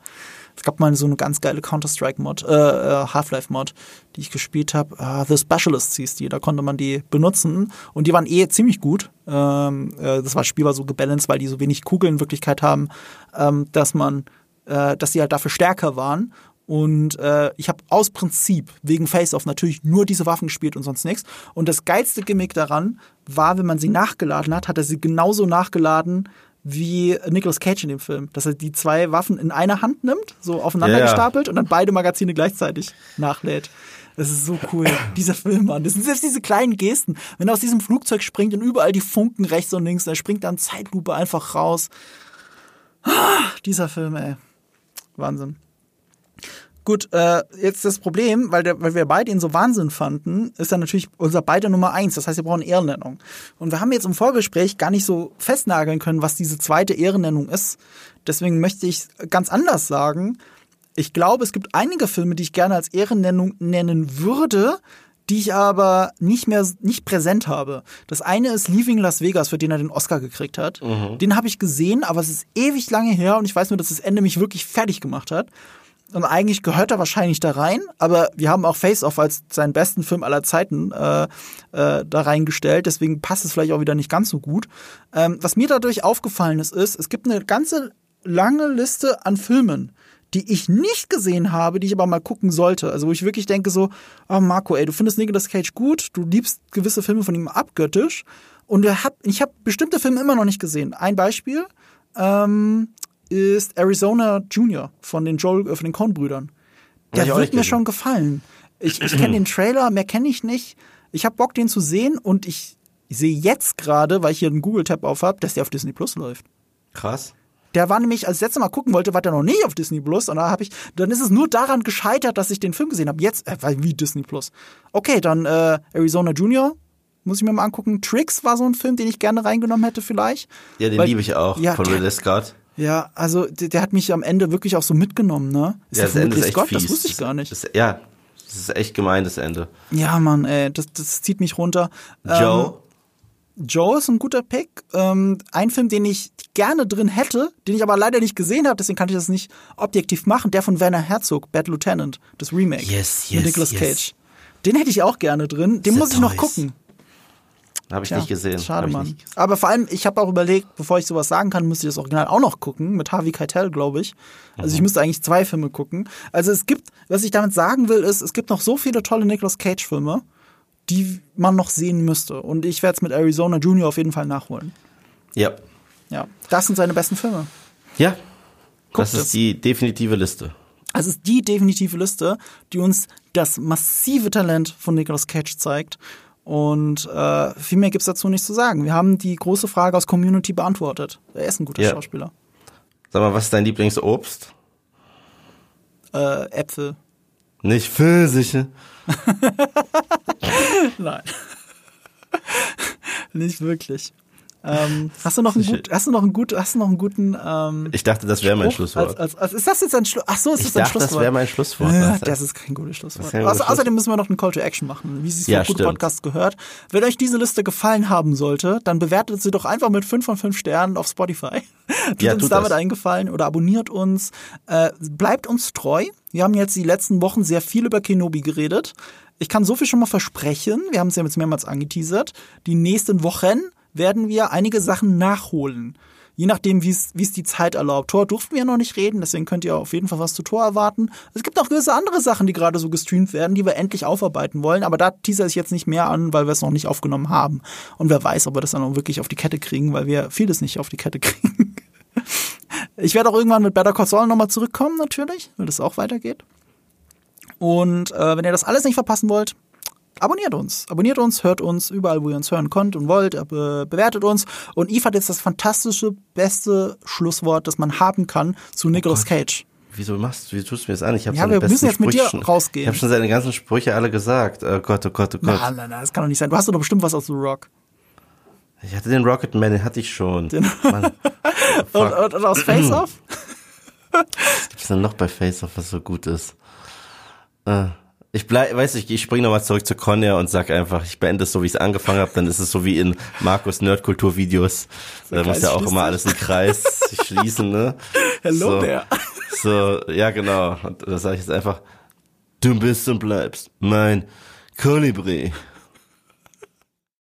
Es gab mal so eine ganz geile Counter-Strike-Mod, äh, äh, Half-Life-Mod, die ich gespielt habe. Uh, The Specialists hieß die, da konnte man die benutzen und die waren eh ziemlich gut. Ähm, äh, das war das Spiel war so gebalanced, weil die so wenig Kugeln in Wirklichkeit haben, ähm, dass man, äh, dass die halt dafür stärker waren. Und äh, ich habe aus Prinzip wegen Face-Off natürlich nur diese Waffen gespielt und sonst nichts. Und das geilste Gimmick daran war, wenn man sie nachgeladen hat, hat er sie genauso nachgeladen wie Nicolas Cage in dem Film. Dass er die zwei Waffen in einer Hand nimmt, so aufeinander Ja, ja. gestapelt und dann beide Magazine gleichzeitig nachlädt. Das ist so cool. *laughs* Dieser Film, Mann. Das sind selbst diese kleinen Gesten. Wenn er aus diesem Flugzeug springt und überall die Funken rechts und links, er springt dann Zeitlupe einfach raus. Ah, dieser Film, ey. Wahnsinn. Gut, äh, jetzt das Problem, weil, der, weil wir beide ihn so Wahnsinn fanden, ist dann natürlich unser beide Nummer eins. Das heißt, wir brauchen Ehrennennung. Und wir haben jetzt im Vorgespräch gar nicht so festnageln können, was diese zweite Ehrennennung ist. Deswegen möchte ich ganz anders sagen. Ich glaube, es gibt einige Filme, die ich gerne als Ehrennennung nennen würde, die ich aber nicht mehr nicht präsent habe. Das eine ist Leaving Las Vegas, für den er den Oscar gekriegt hat. Den habe ich gesehen, aber es ist ewig lange her und ich weiß nur, dass das Ende mich wirklich fertig gemacht hat. Und eigentlich gehört er wahrscheinlich da rein, aber wir haben auch Face Off als seinen besten Film aller Zeiten äh, äh, da reingestellt, deswegen passt es vielleicht auch wieder nicht ganz so gut. Ähm, was mir dadurch aufgefallen ist, ist, es gibt eine ganze lange Liste an Filmen, die ich nicht gesehen habe, die ich aber mal gucken sollte. Also wo ich wirklich denke so, oh Marco, ey, du findest Nicolas Cage gut, du liebst gewisse Filme von ihm abgöttisch und hat, ich habe bestimmte Filme immer noch nicht gesehen. Ein Beispiel ähm, ist Arizona Junior von den Joel, äh, von den Coen-Brüdern. Der Hab wird mir schon gefallen. Ich, ich kenne den Trailer, mehr kenne ich nicht. Ich habe Bock, den zu sehen und ich, ich sehe jetzt gerade, weil ich hier einen Google-Tab auf habe, dass der auf Disney Plus läuft. Krass. Der war nämlich, als ich das letzte Mal gucken wollte, war der noch nicht auf Disney Plus. Und da habe ich, dann ist es nur daran gescheitert, dass ich den Film gesehen habe. Jetzt, äh, weil- wie Disney Plus. Okay, dann äh, Arizona Junior. Muss ich mir mal angucken. Tricks war so ein Film, den ich gerne reingenommen hätte, vielleicht. Ja, den Weil- liebe ich auch, Ja, von Ridley Scott. Ja, also der, der hat mich am Ende wirklich auch so mitgenommen, ne? Ist Ja, das Ende ist echt Scott? fies. Das wusste ich gar nicht. Das, ja, das ist echt gemein, das Ende. Ja, Mann, ey, das, das zieht mich runter. Joe, Ähm, Joe ist ein guter Pick. Ähm, ein Film, den ich gerne drin hätte, den ich aber leider nicht gesehen habe, deswegen kann ich das nicht objektiv machen. Der von Werner Herzog, Bad Lieutenant, das Remake. Yes, mit yes, Nicolas yes. Cage. Den hätte ich auch gerne drin. Den The muss ich noch Toys. gucken. Habe ich Ja, nicht gesehen. Schade, Mann. nicht. Aber vor allem, ich habe auch überlegt, bevor ich sowas sagen kann, müsste ich das Original auch noch gucken, mit Harvey Keitel, glaube ich. Also Mhm. ich müsste eigentlich zwei Filme gucken. Also es gibt, was ich damit sagen will, ist, es gibt noch so viele tolle Nicolas Cage-Filme, die man noch sehen müsste. Und ich werde es mit Arizona Junior auf jeden Fall nachholen. Ja. Ja, das sind seine besten Filme. Ja. Guckt das ist es. die definitive Liste. Es ist die definitive Liste, die uns das massive Talent von Nicolas Cage zeigt. Und äh, viel mehr gibt's dazu nicht zu sagen. Wir haben die große Frage aus Community beantwortet. Er ist ein guter Ja. Schauspieler. Sag mal, was ist dein Lieblingsobst? Äh, Äpfel. Nicht Pfirsiche. *laughs* Nein. *laughs* nicht wirklich. Ähm, hast du noch einen gut, hast du noch einen gut, hast du noch einen guten ähm, Ich dachte, das wäre mein? Schlusswort. Als, als, als, ist das jetzt ein Schluss? Ach so, ist ich das ein dachte, Schlusswort? das wäre mein Schlusswort. Ja, das ist kein gutes Das Schlusswort. ist kein gutes außerdem müssen wir noch einen Call to Action machen, wie es sich Ja, für gute stimmt. Podcast gehört. Wenn euch diese Liste gefallen haben sollte, dann bewertet sie doch einfach mit 5 von 5 Sternen auf Spotify. *laughs* Tut Ja, uns tut damit das. eingefallen oder abonniert uns. Äh, bleibt uns treu. Wir haben jetzt die letzten Wochen sehr viel über Kenobi geredet. Ich kann so viel schon mal versprechen. Wir haben es ja jetzt mehrmals angeteasert. Die nächsten Wochen werden wir einige Sachen nachholen. Je nachdem, wie es die Zeit erlaubt. Tor durften wir ja noch nicht reden, deswegen könnt ihr auf jeden Fall was zu Tor erwarten. Es gibt auch gewisse andere Sachen, die gerade so gestreamt werden, die wir endlich aufarbeiten wollen, aber da teaser ich jetzt nicht mehr an, weil wir es noch nicht aufgenommen haben. Und wer weiß, ob wir das dann auch wirklich auf die Kette kriegen, weil wir vieles nicht auf die Kette *laughs* kriegen. Ich werde auch irgendwann mit Better Call Saul nochmal zurückkommen, natürlich, weil das auch weitergeht. Und äh, wenn ihr das alles nicht verpassen wollt, abonniert uns. Abonniert uns, hört uns überall, wo ihr uns hören könnt und wollt, äh, bewertet uns. Und Eve hat jetzt das fantastische, beste Schlusswort, das man haben kann zu Nicolas Gott. Cage. Wieso machst du, wie tust du mir das an? Ich habe Ja, wir müssen jetzt mit Sprüche dir schon, rausgehen. Ich habe schon seine ganzen Sprüche alle gesagt. Oh Gott, oh Gott, oh Gott. Nein, nein, nein, das kann doch nicht sein. Du hast doch bestimmt was aus The Rock. Ich hatte den Rocketman, den hatte ich schon. Mann, *laughs* Und, und, und aus Face Off? was gibt's denn noch bei Face Off, was so gut ist? Äh, ich bleib, weiß ich, ich spring nochmal zurück zu Conja und sag einfach, ich beende es so, wie ich es angefangen habe. Dann ist es so wie in Markus Nerdkultur-Videos. Da muss ja auch immer alles im Kreis schließen, ne? *laughs* Hello so, there. So, ja genau. Und da sage ich jetzt einfach, du bist und bleibst mein Kolibri.